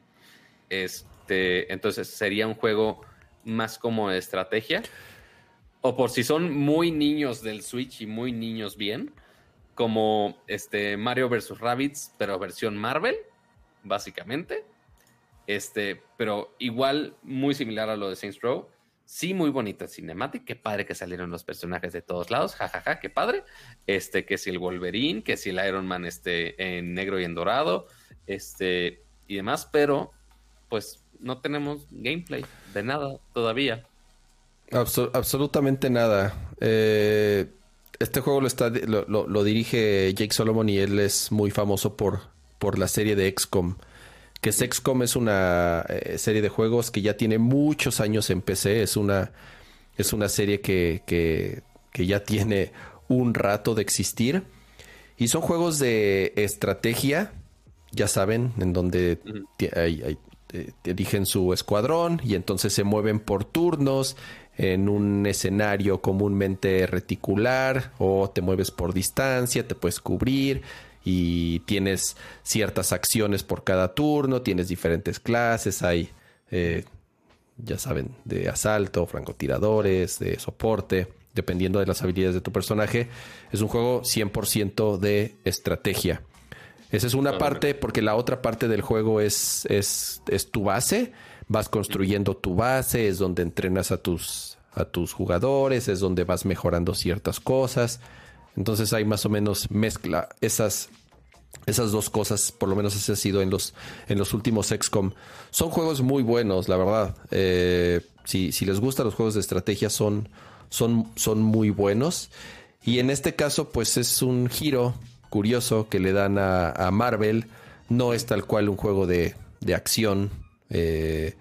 Este, entonces sería un juego más como de estrategia. O por si son muy niños del Switch y muy niños bien, como este Mario vs. Rabbits, pero versión Marvel, básicamente. Este, pero igual muy similar a lo de Saints Row. Sí, muy bonita cinemática. Qué padre que salieron los personajes de todos lados. jajaja, ja, ja, qué padre. Este, que si el Wolverine, que si el Iron Man este, en negro y en dorado, este, y demás, pero pues no tenemos gameplay de nada todavía. absolutamente nada. Eh, este juego lo, está, lo, dirige Jake Solomon y él es muy famoso por, por la serie de XCOM que Sexcom es una eh, serie de juegos que ya tiene muchos años en PC, es una, es una serie que, que, ya tiene un rato de existir. Y son juegos de estrategia, ya saben, en donde hay, eh, eligen su escuadrón y entonces se mueven por turnos en un escenario comúnmente reticular o te mueves por distancia, te puedes cubrir y tienes ciertas acciones por cada turno, tienes diferentes clases, hay, eh, ya saben, de asalto, francotiradores, de soporte, dependiendo de las habilidades de tu personaje. Es un juego 100% de estrategia. Esa es una parte, porque la otra parte del juego es, es, es tu base. Vas construyendo tu base, es donde entrenas a tus, a tus jugadores, es donde vas mejorando ciertas cosas. Entonces hay más o menos mezcla esas, esas dos cosas, por lo menos ese ha sido en los, en los últimos XCOM. Son juegos muy buenos, la verdad. Eh, si, les gustan los juegos de estrategia, son, son, son muy buenos. Y en este caso, pues es un giro curioso que le dan a, Marvel. No es tal cual un juego de, acción. Eh,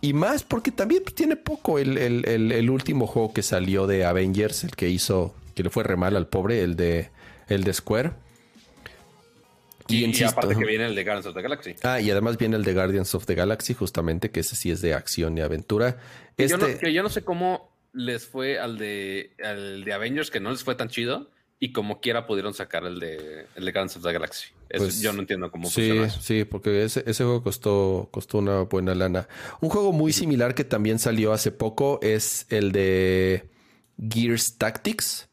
y más porque también tiene poco el, el, último juego que salió de Avengers, el que hizo que le fue re mal al pobre, el de, el de Square. Y, aparte que viene el de Guardians of the Galaxy. Ah, y además viene el de Guardians of the Galaxy, justamente, que ese sí es de acción y aventura. Este... Yo, no, yo no sé cómo les fue al de, al de Avengers, que no les fue tan chido, y como quiera pudieron sacar el de, el de Guardians of the Galaxy. Pues, yo no entiendo cómo sí, funciona eso. Sí, porque ese, ese, juego costó, costó una buena lana. Un juego muy similar que también salió hace poco es el de Gears Tactics,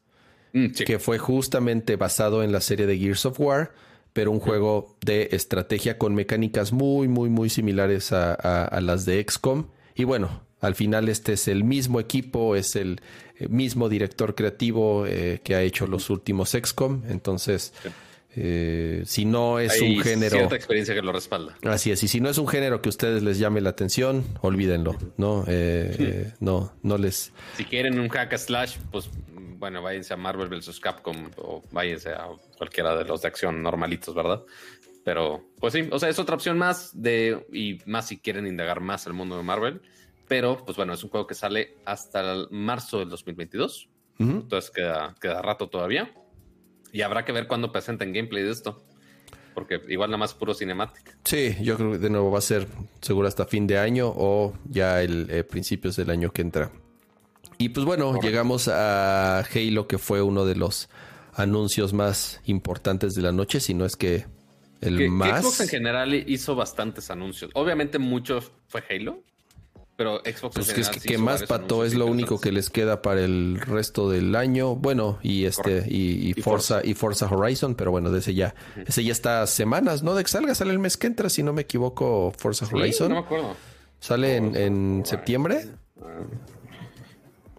mm, que fue justamente basado en la serie de Gears of War, pero un juego de estrategia con mecánicas muy, muy, muy similares a, a las de XCOM. Y bueno, al final este es el mismo equipo, es el eh, mismo director creativo eh, que ha hecho los últimos XCOM. Entonces, eh, si no es un género... Cierta experiencia que lo respalda. Así es. Y si no es un género que a ustedes les llame la atención, olvídenlo. No, no, no les... Si quieren un hack slash, pues bueno, váyanse a Marvel vs. Capcom o váyanse a cualquiera de los de acción normalitos, ¿verdad? Pero, pues sí, o sea, es otra opción más de, y más si quieren indagar más el mundo de Marvel. Pero, pues bueno, es un juego que sale hasta el marzo del 2022. Entonces queda, queda rato todavía. Y habrá que ver cuándo presenten gameplay de esto. Porque igual nada más puro cinemática. Sí, yo creo que de nuevo va a ser seguro hasta fin de año o ya el eh, principios del año que entra. Y pues bueno, llegamos a Halo, que fue uno de los anuncios más importantes de la noche, si no es que el más. Xbox en general hizo bastantes anuncios. Obviamente muchos fue Halo, pero Xbox pues es que, más pato es lo único que les queda para el resto del año. Bueno, y este y, Forza, y Forza Horizon, pero bueno, de ese ya ese ya está semanas, ¿no? De que salga sale el mes que entra, si no me equivoco, Forza Horizon. No me acuerdo. ¿Sale en, septiembre?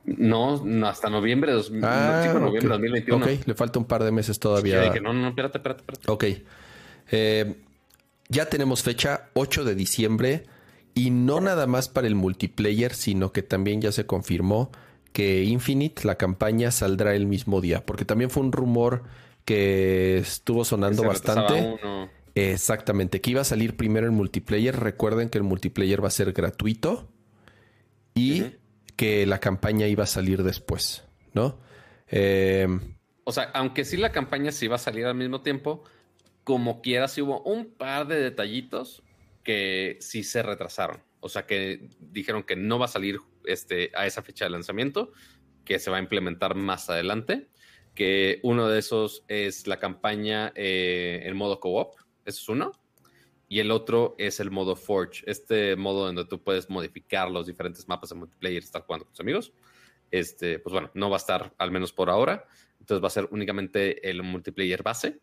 No, hasta noviembre, de ah, noviembre 2021. Ok, le falta un par de meses todavía. no, no, espérate, espérate, espérate. Ok. Eh, ya tenemos fecha, 8 de diciembre. Y no nada más para el multiplayer, sino que también ya se confirmó que Infinite, la campaña, saldrá el mismo día. Porque también fue un rumor que estuvo sonando bastante. Exactamente, que iba a salir primero el multiplayer. Recuerden que el multiplayer va a ser gratuito y que la campaña iba a salir después, ¿no? Eh, o sea, aunque sí la campaña sí iba a salir al mismo tiempo, como quiera, sí hubo un par de detallitos que sí se retrasaron. O sea, que dijeron que no va a salir este, a esa fecha de lanzamiento, que se va a implementar más adelante. Que uno de esos es la campaña eh, en modo co-op, eso es uno. Y el otro es el modo Forge, este modo donde tú puedes modificar los diferentes mapas de multiplayer y estar jugando con tus amigos. Este, pues bueno, no va a estar al menos por ahora. Entonces va a ser únicamente el multiplayer base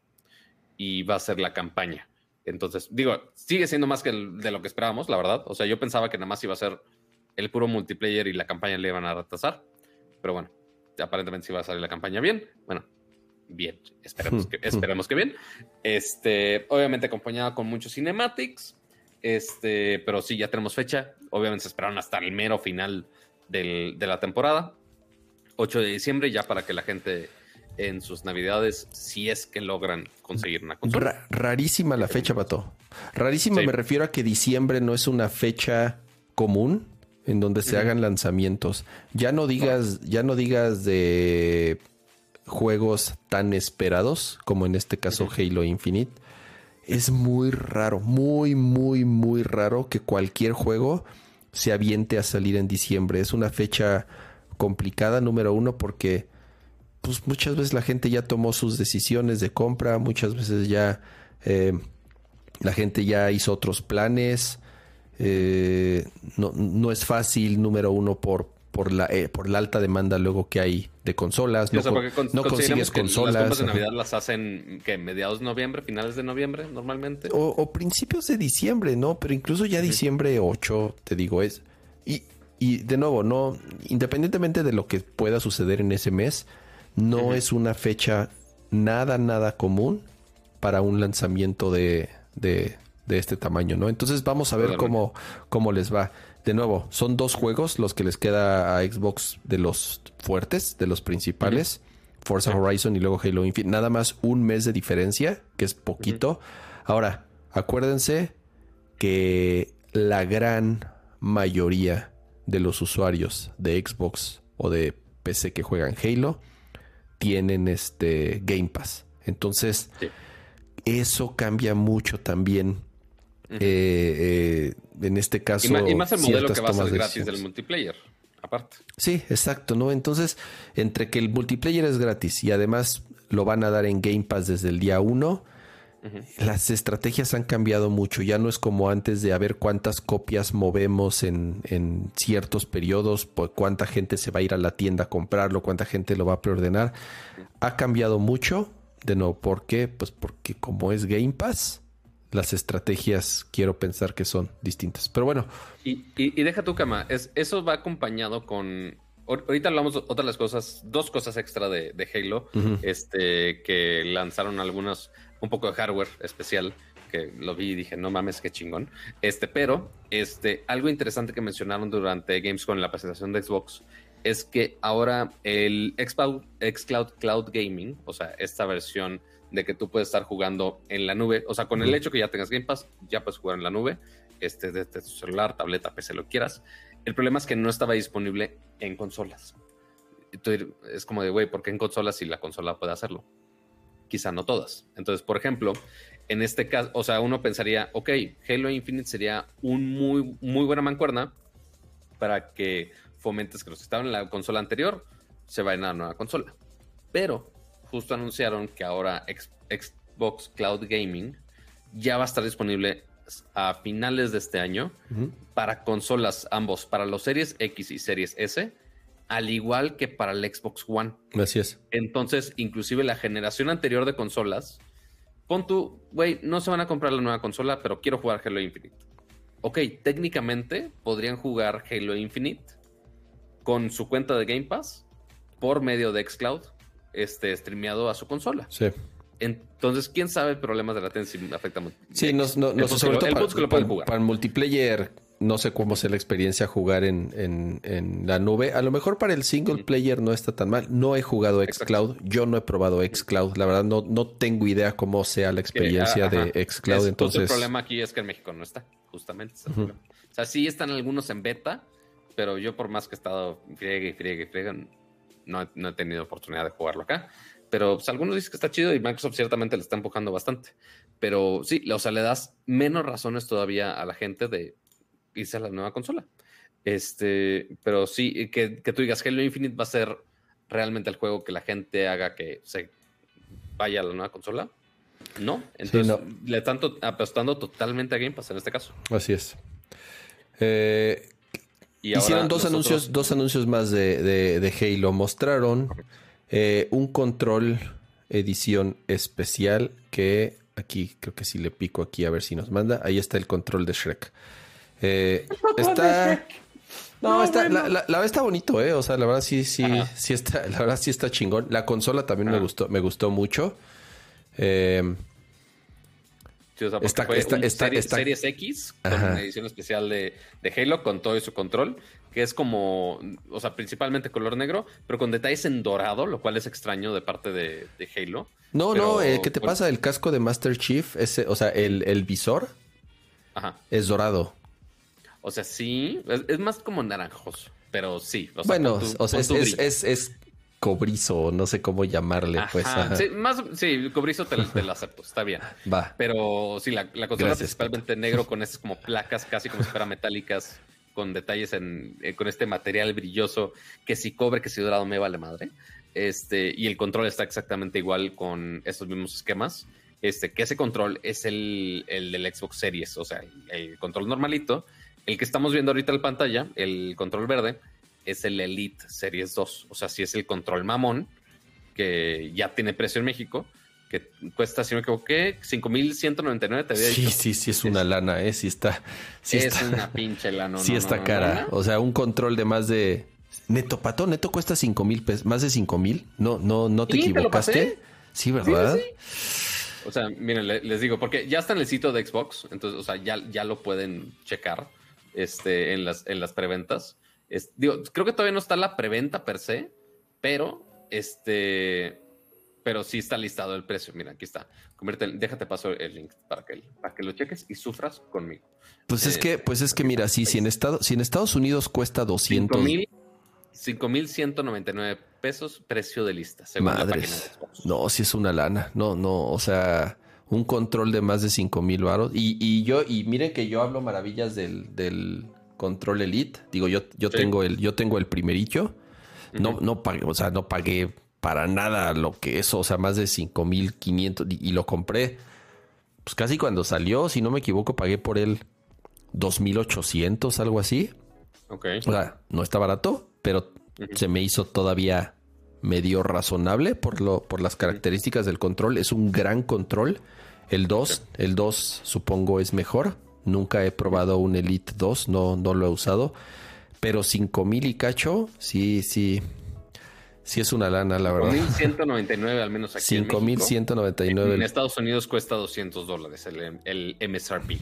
y va a ser la campaña. Entonces, digo, sigue siendo más que de lo que esperábamos, la verdad. O sea, yo pensaba que nada más iba a ser el puro multiplayer y la campaña le iban a retrasar. Pero bueno, aparentemente sí va a salir la campaña bien. Bueno, bien. Esperemos que, esperemos que bien. Este, obviamente acompañada con muchos cinematics. Este, pero sí, ya tenemos fecha. Obviamente se esperaron hasta el mero final de la temporada. 8 de diciembre, ya para que la gente en sus navidades si es que logran conseguir una consola. rarísima la fecha, Pato. Rarísima me refiero a que diciembre no es una fecha común en donde se hagan lanzamientos. Ya no digas, ya no digas de juegos tan esperados como en este caso Halo Infinite. Es muy raro, muy, muy, muy raro que cualquier juego se aviente a salir en diciembre. Es una fecha complicada, número uno, porque pues muchas veces la gente ya tomó sus decisiones de compra, muchas veces ya eh, la gente ya hizo otros planes. Eh, no, no, es fácil, número uno, por, por, la, eh, por la alta demanda luego que hay de consolas. No, consigues consolas. Las compras de Navidad las hacen que mediados de noviembre, finales de noviembre, normalmente. O, principios de diciembre, ¿no? Pero incluso ya diciembre 8, te digo, es. Y, y de nuevo, no, independientemente de lo que pueda suceder en ese mes, no es una fecha nada, nada común para un lanzamiento de, de, este tamaño, ¿no? Entonces vamos a ver cómo, cómo les va. De nuevo, son dos juegos los que les queda a Xbox de los fuertes, de los principales. Forza Horizon y luego Halo Infinite. Nada más un mes de diferencia, que es poquito. Ahora, acuérdense que la gran mayoría de los usuarios de Xbox o de PC que juegan Halo tienen este Game Pass. Entonces, eso cambia mucho también. Eh, eh, en este caso. Y más, el modelo que va a ser gratis del multiplayer, aparte. Sí, exacto, ¿no? Entonces, entre que el multiplayer es gratis y además lo van a dar en Game Pass desde el día 1. Las estrategias han cambiado mucho. Ya no es como antes de a ver cuántas copias movemos en, en ciertos periodos, pues, cuánta gente se va a ir a la tienda a comprarlo, cuánta gente lo va a preordenar. Ha cambiado mucho. De nuevo, ¿por qué? Pues porque como es Game Pass, las estrategias quiero pensar que son distintas. Pero bueno. Y, y, deja tu cama. Es, eso va acompañado con. Ahorita hablamos de otras las cosas, dos cosas extra de, Halo, este, que lanzaron algunos, un poco de hardware especial, que lo vi y dije, no mames, qué chingón. Este, pero, este, algo interesante que mencionaron durante Gamescom en la presentación de Xbox es que ahora el Xcloud, Xcloud Cloud Gaming, o sea, esta versión de que tú puedes estar jugando en la nube. O sea, con el hecho que ya tengas Game Pass, ya puedes jugar en la nube, este, desde tu celular, tableta, PC, lo quieras. El problema es que no estaba disponible en consolas. es como de, güey, ¿por qué en consolas si la consola puede hacerlo? Quizá no todas. Entonces, por ejemplo, en este caso, o sea, uno pensaría, ok, Halo Infinite sería un muy, muy buena mancuerna para que fomentes que los que estaban en la consola anterior se vayan a la nueva consola. Pero justo anunciaron que ahora Xbox Cloud Gaming ya va a estar disponible a finales de este año para consolas ambos, para los Series X y Series S, al igual que para el Xbox One. Así es. Entonces, inclusive la generación anterior de consolas, pon tú, güey, no se van a comprar la nueva consola, pero quiero jugar Halo Infinite. Ok, técnicamente podrían jugar Halo Infinite con su cuenta de Game Pass por medio de Xcloud este, streameado a su consola. Sí. Entonces, quién sabe problemas de latencia afecta mucho. Sí, no, no, no sobre todo para, para, el multiplayer, no sé cómo sea la experiencia jugar en, la nube. A lo mejor para el single player no está tan mal. No he jugado Xcloud. Yo no he probado Xcloud. La verdad, no, no tengo idea cómo sea la experiencia de Xcloud. entonces, el problema aquí es que en México no está, justamente. O sea, sí están algunos en beta, pero yo por más que he estado friegue y friegue y friegue, no, he tenido oportunidad de jugarlo acá. Pero pues, algunos dicen que está chido y Microsoft ciertamente le está empujando bastante. Pero sí, o sea, le das menos razones todavía a la gente de irse a la nueva consola. Este, pero sí, que, tú digas Halo Infinite va a ser realmente el juego que la gente haga que se vaya a la nueva consola. No, entonces le están apostando totalmente a Game Pass en este caso. Así es. Eh, Hicieron dos anuncios, dos anuncios más de, Halo. Mostraron eh, un control edición especial que aquí creo que si le pico aquí a ver si nos manda. Ahí está el control de Shrek. Eh, está. No, está, la, verdad está bonito, eh. O sea, la verdad sí, sí, sí está, la verdad sí está chingón. La consola también me gustó, me gustó mucho. Eh, esta, esta, series, X con una edición especial de, Halo con todo su control, que es como, o sea, principalmente color negro, pero con detalles en dorado, lo cual es extraño de parte de, Halo. No, no, eh, ¿qué te pasa? El casco de Master Chief, ese, o sea, el, visor es dorado. O sea, sí, es, más como naranjoso, pero sí. bueno, o sea, es, es cobrizo, no sé cómo llamarle, pues. Sí, más, sí, cobrizo te, lo acepto, está bien. Va. Pero sí, la, la consola principalmente negro con esas como placas casi como si fueran metálicas, con detalles en, eh, con este material brilloso, que si cobre, que si dorado me vale madre. Este, y el control está exactamente igual con estos mismos esquemas. Este, que ese control es el, el del Xbox Series, o sea, el control normalito. El que estamos viendo ahorita en pantalla, el control verde, es el Elite Series 2. O sea, si es el control mamón, que ya tiene precio en México, que cuesta, si no me equivoqué, 5.199 te había Sí, sí, sí, es una lana, ¿eh? Sí está. Sí es una pinche lana. sí está cara. o sea, un control de más de. Neto, pato, neto cuesta 5 mil pesos, más de 5 mil. No, no, no te equivocaste. sí, ¿verdad? o sea, miren, les digo, porque ya está en el sitio de Xbox, entonces, o sea, ya, ya lo pueden checar este, en, las, en las preventas digo, creo que todavía no está la preventa per se, pero este, pero sí está listado el precio. Mira, aquí está. déjate paso el link para que, para que lo cheques y sufras conmigo. Pues es que, pues es que mira, sí, si en, Estados, si en Estados Unidos cuesta 200. 5.199 pesos, precio de lista, según la página de No, sí es una lana. No, no, o sea, un control de más de 5 mil baros. Y, y, yo, y miren que yo hablo maravillas del, del Control Elite. Digo, yo, yo tengo el, yo tengo el primerito. No, no pagué, o sea, no pagué para nada lo que eso, o sea, más de 5500 y, y lo compré pues casi cuando salió, si no me equivoco, pagué por él 2800, algo así. Ok. O sea, no está barato, pero se me hizo todavía medio razonable por lo por las características del control, es un gran control. El 2, el 2 supongo es mejor. Nunca he probado un Elite 2, no no lo he usado, pero 5000 y cacho, sí, sí Sí es una lana, la verdad. 5.199 al menos aquí 5.199. En, en Estados Unidos cuesta 200 dólares el, el, MSRP.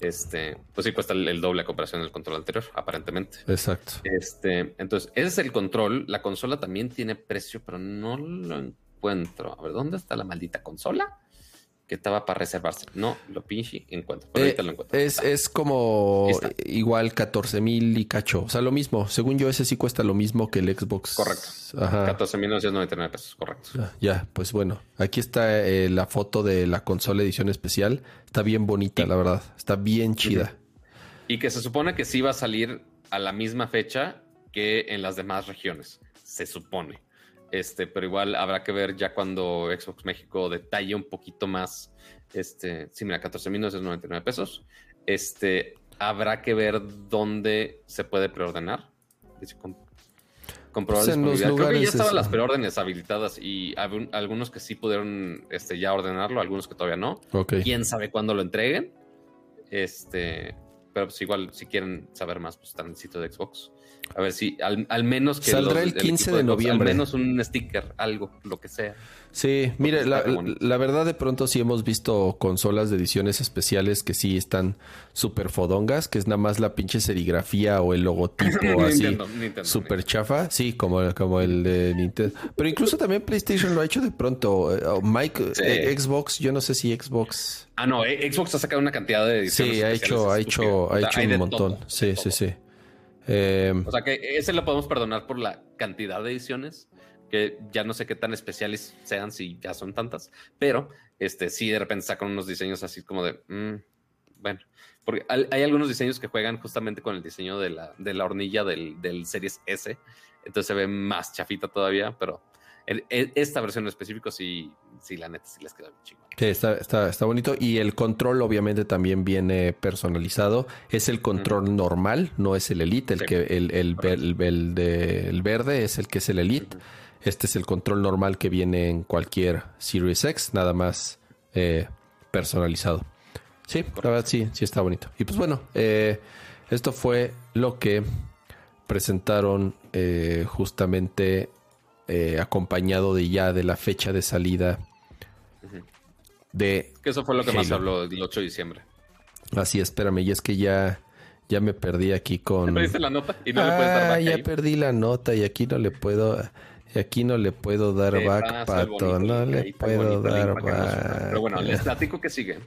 Este, pues sí, cuesta el, doble a comparación del control anterior, aparentemente. Exacto. Este, entonces, ese es el control. La consola también tiene precio, pero no lo encuentro. A ver, ¿dónde está la maldita consola? Que estaba para reservarse. No, lo pinche encuentro. Pero ahorita Eh, lo encuentro. Es, es como igual 14 mil y cacho. O sea, lo mismo. Según yo, ese sí cuesta lo mismo que el Xbox. Correcto. Ajá. 14.999 pesos, correcto. Ya, ya, pues bueno. Aquí está eh, la foto de la consola edición especial. Está bien bonita, la verdad. Está bien chida. Y que se supone que sí va a salir a la misma fecha que en las demás regiones. Se supone. Este, pero igual habrá que ver ya cuando Xbox México detalle un poquito más. Este, sí, mira, 14.999 pesos. Este, habrá que ver dónde se puede preordenar. Com- comprobar Pues disponibilidad. Creo que ya estaban es- las preórdenes habilitadas y algunos que sí pudieron este, ya ordenarlo, algunos que todavía no. Quién sabe cuándo lo entreguen. Este, pero pues igual, si quieren saber más, pues está en el sitio de Xbox. A ver si al, al menos que Saldrá el 15 equipo de noviembre. Al menos un sticker, algo, lo que sea. Sí, mire, la, la verdad de pronto sí hemos visto consolas de ediciones especiales que sí están súper fodongas, que es nada más la pinche serigrafía o el logotipo así súper chafa, sí, como, como el de Nintendo. Pero incluso también PlayStation lo ha hecho de pronto. Eh, o Mike, Sí. eh, Xbox, yo no sé si Xbox... Ah, no, eh, Xbox ha sacado una cantidad de ediciones. Sí, ha hecho, ha hecho, ha hecho un montón. todo, sí, sí, sí. Eh, O sea que ese lo podemos perdonar por la cantidad de ediciones, que ya no sé qué tan especiales sean si ya son tantas, pero este sí de repente sacan unos diseños así como de, mm, bueno, porque hay, algunos diseños que juegan justamente con el diseño de la, de la hornilla del, del Series S, entonces se ve más chafita todavía, pero esta versión en específico sí, sí la neta sí les queda bien chingón. Sí, está, está, está bonito. Y el control obviamente también viene personalizado. Es el control normal, no es el Elite. El Sí. que el, el, ver- el- el de- verde es el que es el Elite. Este es el control normal que viene en cualquier Series X, nada más eh, personalizado. Sí, la verdad sí, sí está bonito. Y pues bueno, eh, esto fue lo que presentaron eh, justamente eh, acompañado de ya de la fecha de salida de Que eso fue lo que más habló el 8 de diciembre. Así, espérame, y es que ya, ya me perdí aquí con. ¿Perdiste la nota? Y no le puedes dar ah, back ya ahí. perdí la nota y aquí no le puedo, y aquí no le puedo dar Te back, pato, no le puedo dar back. Pero bueno, les platico que sigue.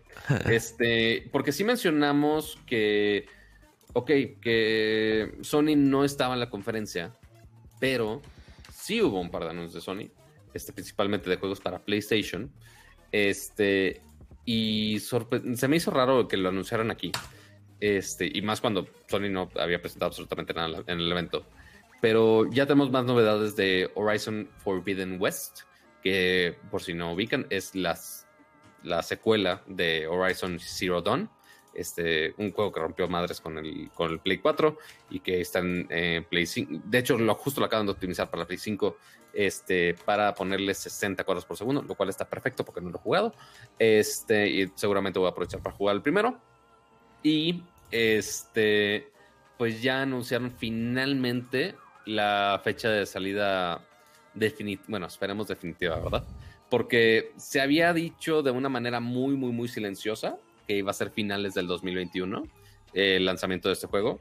Este, porque sí mencionamos que, ok, que Sony no estaba en la conferencia, pero sí hubo un par de anuncios de Sony, este, principalmente de juegos para PlayStation. Este, y se me hizo raro que lo anunciaran aquí. Este, y más cuando Sony no había presentado absolutamente nada en el evento. Pero ya tenemos más novedades de Horizon Forbidden West, que por si no ubican, es las, la secuela de Horizon Zero Dawn. Este, un juego que rompió madres con el, con el Play 4 y que está en eh, Play 5. De hecho, lo, justo lo acaban de optimizar para la Play 5 este, para ponerle 60 cuadros por segundo, lo cual está perfecto porque no lo he jugado. Este, y seguramente voy a aprovechar para jugar el primero. Y este, pues ya anunciaron finalmente la fecha de salida definitiva. Bueno, esperemos definitiva, ¿verdad? Porque se había dicho de una manera muy, muy, muy silenciosa que iba a ser finales del 2021 eh, el lanzamiento de este juego.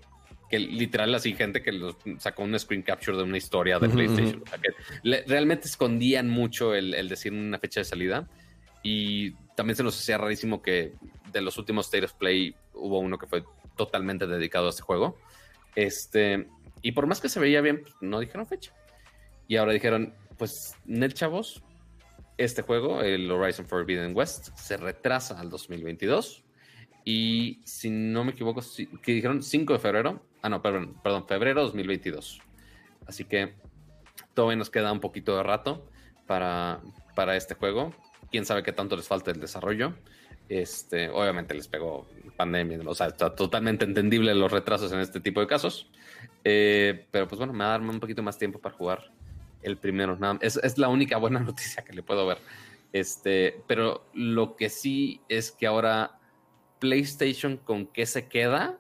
Que literal, así gente que los sacó un screen capture de una historia de Ujú, PlayStation. ujú. O sea, que le- realmente escondían mucho el, el decir una fecha de salida. Y también se nos hacía rarísimo que de los últimos State of Play hubo uno que fue totalmente dedicado a este juego. Este, y por más que se veía bien, pues, no dijeron fecha. Y ahora dijeron, pues, Net chavos, este juego, el Horizon Forbidden West, se retrasa al 2022. Y si no me equivoco, que dijeron 5 de febrero. Ah, no, perdón, perdón, febrero 2022. Así que todavía nos queda un poquito de rato. para, para este juego. Quién sabe qué tanto les falta el desarrollo. Este, obviamente les pegó pandemia, o sea, está totalmente entendible los retrasos en este tipo de casos. Eh, pero pues bueno, me va a darme un poquito más tiempo para jugar el primero. es, la única buena noticia que le puedo ver. Este, pero lo que sí es que ahora PlayStation con qué se queda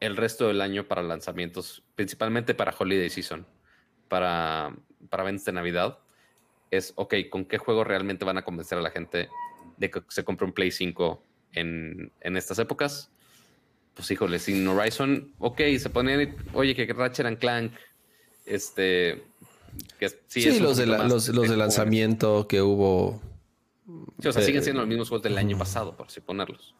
el resto del año para lanzamientos, principalmente para Holiday Season, para, para ventas de Navidad, es, ok, ¿con qué juego realmente van a convencer a la gente de que se compre un Play 5 en, estas épocas? Pues híjole, sin Horizon, ok, se ponen, oye, que Ratchet and Clank, este, que sí, los, de los, de lanzamiento que hubo. o sea, siguen siendo los mismos juegos del año pasado, por así ponerlos.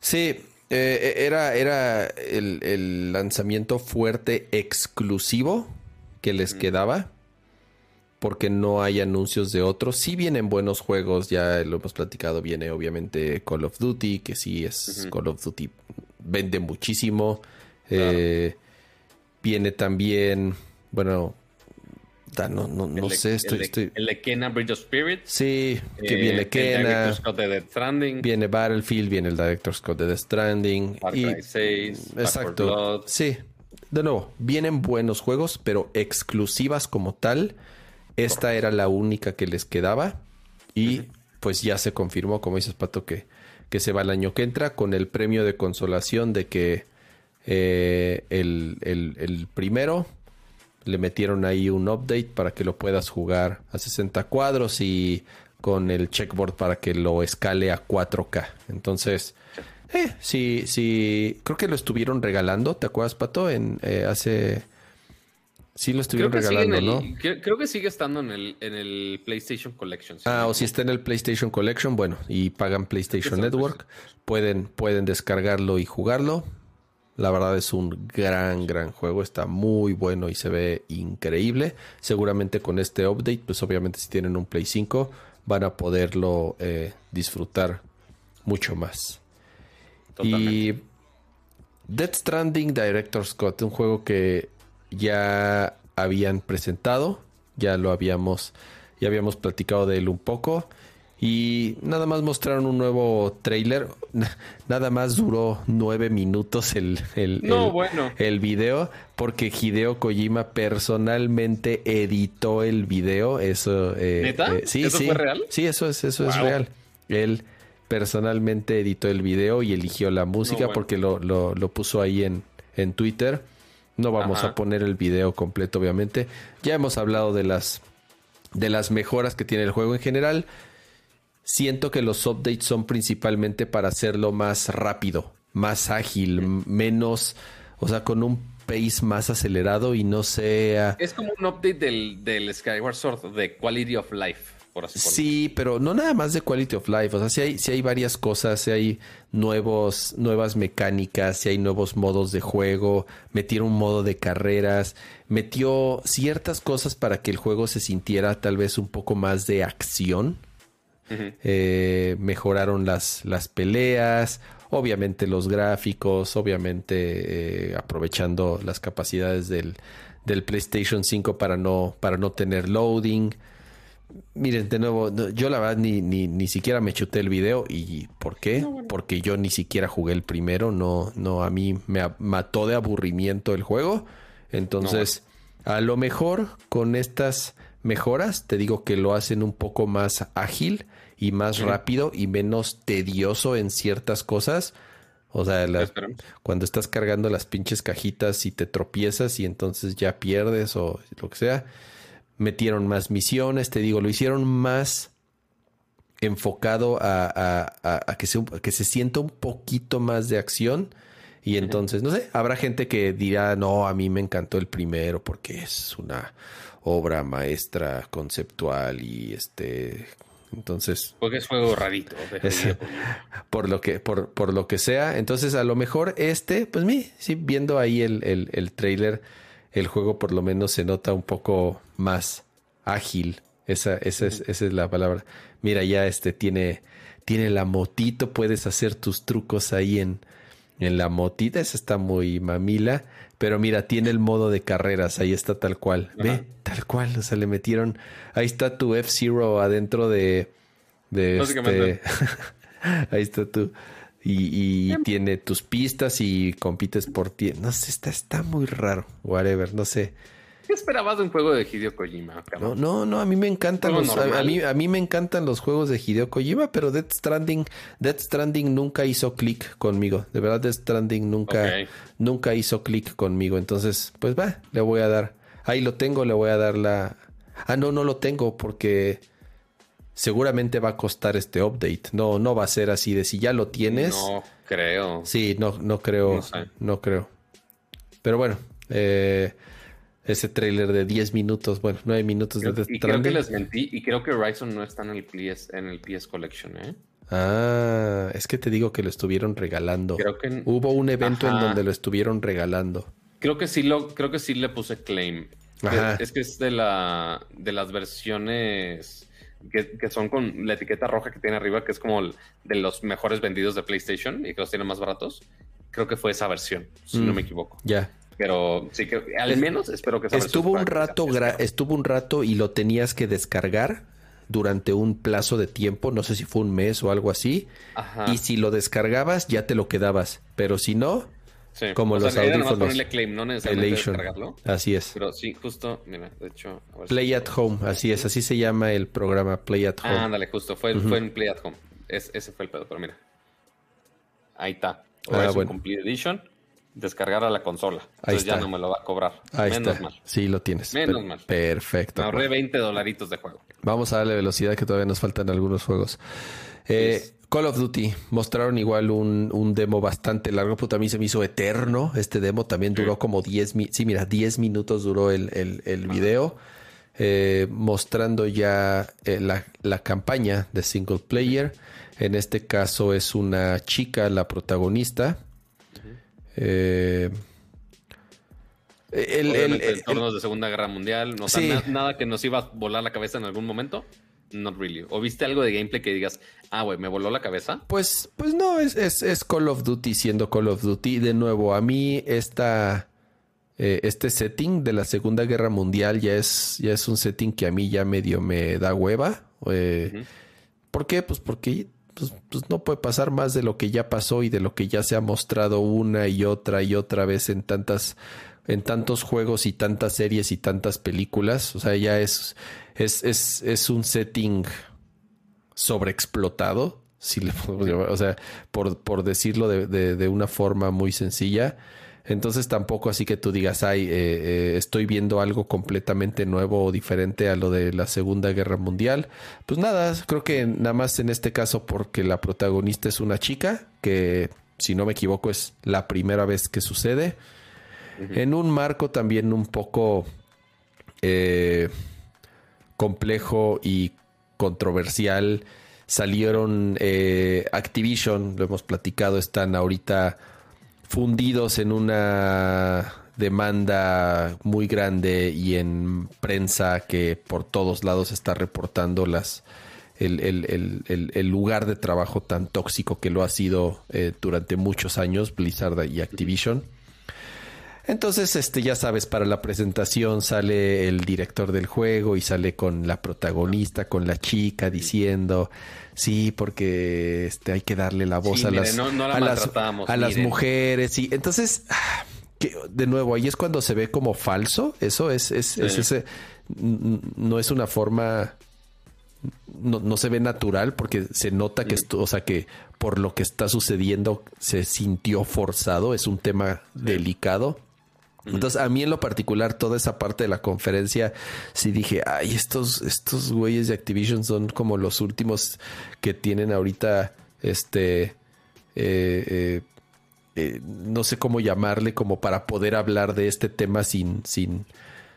Sí, eh, era, era el, lanzamiento fuerte exclusivo que les quedaba. Porque no hay anuncios de otros. Sí vienen buenos juegos, ya lo hemos platicado. Viene obviamente Call of Duty, que sí es Call of Duty, vende muchísimo. Eh, viene también, bueno, no, no, no sé, estoy, estoy... El de Kena Bridge of Spirits. Sí, que eh, viene Kena. Scott de Death Stranding. Viene Battlefield, viene el Director Scott de Death Stranding. Far Cry 6. Exacto. Sí. De nuevo, vienen buenos juegos, pero exclusivas como tal. Esta era la única que les quedaba. Y pues ya se confirmó, como dices, Pato, que, que se va el año que entra con el premio de consolación de que eh, el, el, el primero le metieron ahí un update para que lo puedas jugar a 60 cuadros y con el checkboard para que lo escale a 4K. Entonces, eh, sí, sí, creo que lo estuvieron regalando, ¿te acuerdas, Pato? En eh, hace... Sí lo estuvieron regalando, ¿no? Creo, que sigue estando en el, en el PlayStation Collection. ah, o si está en el PlayStation Collection, bueno, y pagan PlayStation Network, pueden, pueden descargarlo y jugarlo. La verdad es un gran, gran juego. Está muy bueno y se ve increíble. Seguramente con este update, pues obviamente si tienen un Play 5, van a poderlo eh, disfrutar mucho más. Y Dead Stranding Director Scott, un juego que ya habían presentado, ya lo habíamos, ya habíamos platicado de él un poco. Y nada más mostraron un nuevo trailer. Nada más duró nueve minutos el, el, el, video. Porque Hideo Kojima personalmente editó el video. Eso, eh, ¿Neta? Eh, sí, ¿Eso sí. fue real? Sí, eso es, eso es real. Él personalmente editó el video y eligió la música porque lo, lo, lo, puso ahí en, en Twitter. No vamos a poner el video completo, obviamente. Ya hemos hablado de las de las mejoras que tiene el juego en general. Siento que los updates son principalmente para hacerlo más rápido, más ágil, menos, o sea, con un pace más acelerado y no sea... Es como un update del, del Skyward Sword, de Quality of Life. Por así sí, pero no nada más de Quality of Life. O sea, si hay, si hay varias cosas, si hay nuevos, nuevas mecánicas, si hay nuevos modos de juego, metieron un modo de carreras, metió ciertas cosas para que el juego se sintiera tal vez un poco más de acción eh, mejoraron las, las peleas, obviamente los gráficos, obviamente eh, aprovechando las capacidades del, del, PlayStation 5 para no, para no tener loading. Miren, de nuevo, yo la verdad ni, ni, ni siquiera me chuté el video. ¿Y por qué? Porque yo ni siquiera jugué el primero. No, no, a mí me mató de aburrimiento el juego. Entonces, a lo mejor con estas mejoras, te digo que lo hacen un poco más ágil y más rápido y menos tedioso en ciertas cosas. O sea, cuando estás cargando las pinches cajitas y te tropiezas y entonces ya pierdes o lo que sea, metieron más misiones, te digo, lo hicieron más enfocado a, que, se, que se sienta un poquito más de acción. Y entonces, no sé, habrá gente que dirá, no, a mí me encantó el primero porque es una obra maestra conceptual y este entonces. Porque es juego rarito. por lo que, por, por, lo que sea. Entonces, a lo mejor este, pues mi, sí, viendo ahí el, el, el trailer, el juego por lo menos se nota un poco más ágil. Esa, esa, es, esa es la palabra. Mira, ya este tiene, tiene la motito, puedes hacer tus trucos ahí en, En la motita, esa está muy mamila. Pero mira, tiene el modo de carreras, ahí está tal cual. Ve, tal cual. O sea, le metieron. Ahí está tu F-Zero adentro de. de este... ahí está tu. Y, tiene tus pistas y compites por ti. No sé, está, está muy raro. Whatever, no sé. ¿Qué esperabas de un juego de Hideo Kojima? No, no, no, a mí me encantan los, a, mí, a mí me encantan los juegos de Hideo Kojima, pero Death Stranding, Death Stranding nunca hizo clic conmigo. De verdad, Death Stranding nunca, nunca hizo clic conmigo. Entonces, pues va, le voy a dar. Ahí lo tengo, le voy a dar la. Ah, no, no lo tengo porque seguramente va a costar este update. No, no va a ser así de si ya lo tienes. No creo. Sí, no, no creo. No, no creo. Pero bueno, eh, ese tráiler de 10 minutos, bueno, 9 minutos de Y creo que les mentí y creo que Ryzen no está en el PS, en el PS Collection, ¿eh? Ah, es que te digo que lo estuvieron regalando. Creo que hubo un evento en donde lo estuvieron regalando. Creo que sí lo, creo que sí le puse claim. Ajá. Es que es de la de las versiones que, que, son con la etiqueta roja que tiene arriba, que es como de los mejores vendidos de PlayStation y que los tiene más baratos. Creo que fue esa versión, si no mm, me equivoco. Ya pero sí que al menos espero que estuvo un rato estuvo un rato y lo tenías que descargar durante un plazo de tiempo, no sé si fue un mes o algo así. Y si lo descargabas ya te lo quedabas, pero si no, como los audífonos. Claim, no necesariamente descargarlo. Así es. Pero sí, justo, mira, de hecho. Play at Home, así es, así se llama el programa Play at Home. Ah, ándale, justo, fue, fue en Play at Home. ese fue el pedo, pero mira. Ahí está. ah, bueno. Complete Edition descargar a la consola. Entonces ya no me lo va a cobrar. Ahí Menos mal. Sí, lo tienes. Menos mal. Perfecto. Me ahorré 20 dolaritos de juego. Vamos a darle velocidad que todavía nos faltan algunos juegos. Eh, Call of Duty mostraron igual un, demo bastante largo, pero también se me hizo eterno. Este demo también duró como 10 minutos. Sí, mira, 10 minutos duró el, el, video. Eh, mostrando ya eh, la, la, campaña de single player. En este caso es una chica la protagonista eh, el, el, de Segunda Guerra Mundial, no, nada que nos iba a volar la cabeza en algún momento. Not really. ¿O viste algo de gameplay que digas, ah, güey, me voló la cabeza? Pues, pues no, es, es, Call of Duty siendo Call of Duty. De nuevo, a mí esta, eh, este setting de la Segunda Guerra Mundial ya es, ya es un setting que a mí ya medio me da hueva. Eh, ¿Por qué? Pues porque pues, pues, no puede pasar más de lo que ya pasó y de lo que ya se ha mostrado una y otra y otra vez en tantas en tantos juegos y tantas series y tantas películas. O sea, ya es, es, es, es un setting sobreexplotado, si le o sea, por, por decirlo de, de, una forma muy sencilla. Entonces tampoco así que tú digas, ay, eh, eh, estoy viendo algo completamente nuevo o diferente a lo de la Segunda Guerra Mundial. Pues nada, creo que nada más en este caso porque la protagonista es una chica, que si no me equivoco es la primera vez que sucede. En un marco también un poco eh, complejo y controversial. Salieron Activision, lo hemos platicado, están ahorita fundidos en una demanda muy grande y en prensa que por todos lados está reportando las el, lugar de trabajo tan tóxico que lo ha sido eh, durante muchos años Blizzard y Activision. Entonces, este, ya sabes, para la presentación sale el director del juego y sale con la protagonista, con la chica, diciendo, sí, porque este, hay que darle la voz a, las, a, las, mujeres. Y entonces, que, de nuevo, ahí es cuando se ve como falso. Eso es, es, ese, no es una forma, no, se ve natural porque se nota que, esto, o sea, que por lo que está sucediendo se sintió forzado. Es un tema delicado. Entonces, a mí en lo particular, toda esa parte de la conferencia, sí dije, ay, estos, estos güeyes de Activision son como los últimos que tienen ahorita, este, eh, eh, eh, no sé cómo llamarle, como para poder hablar de este tema sin, sin,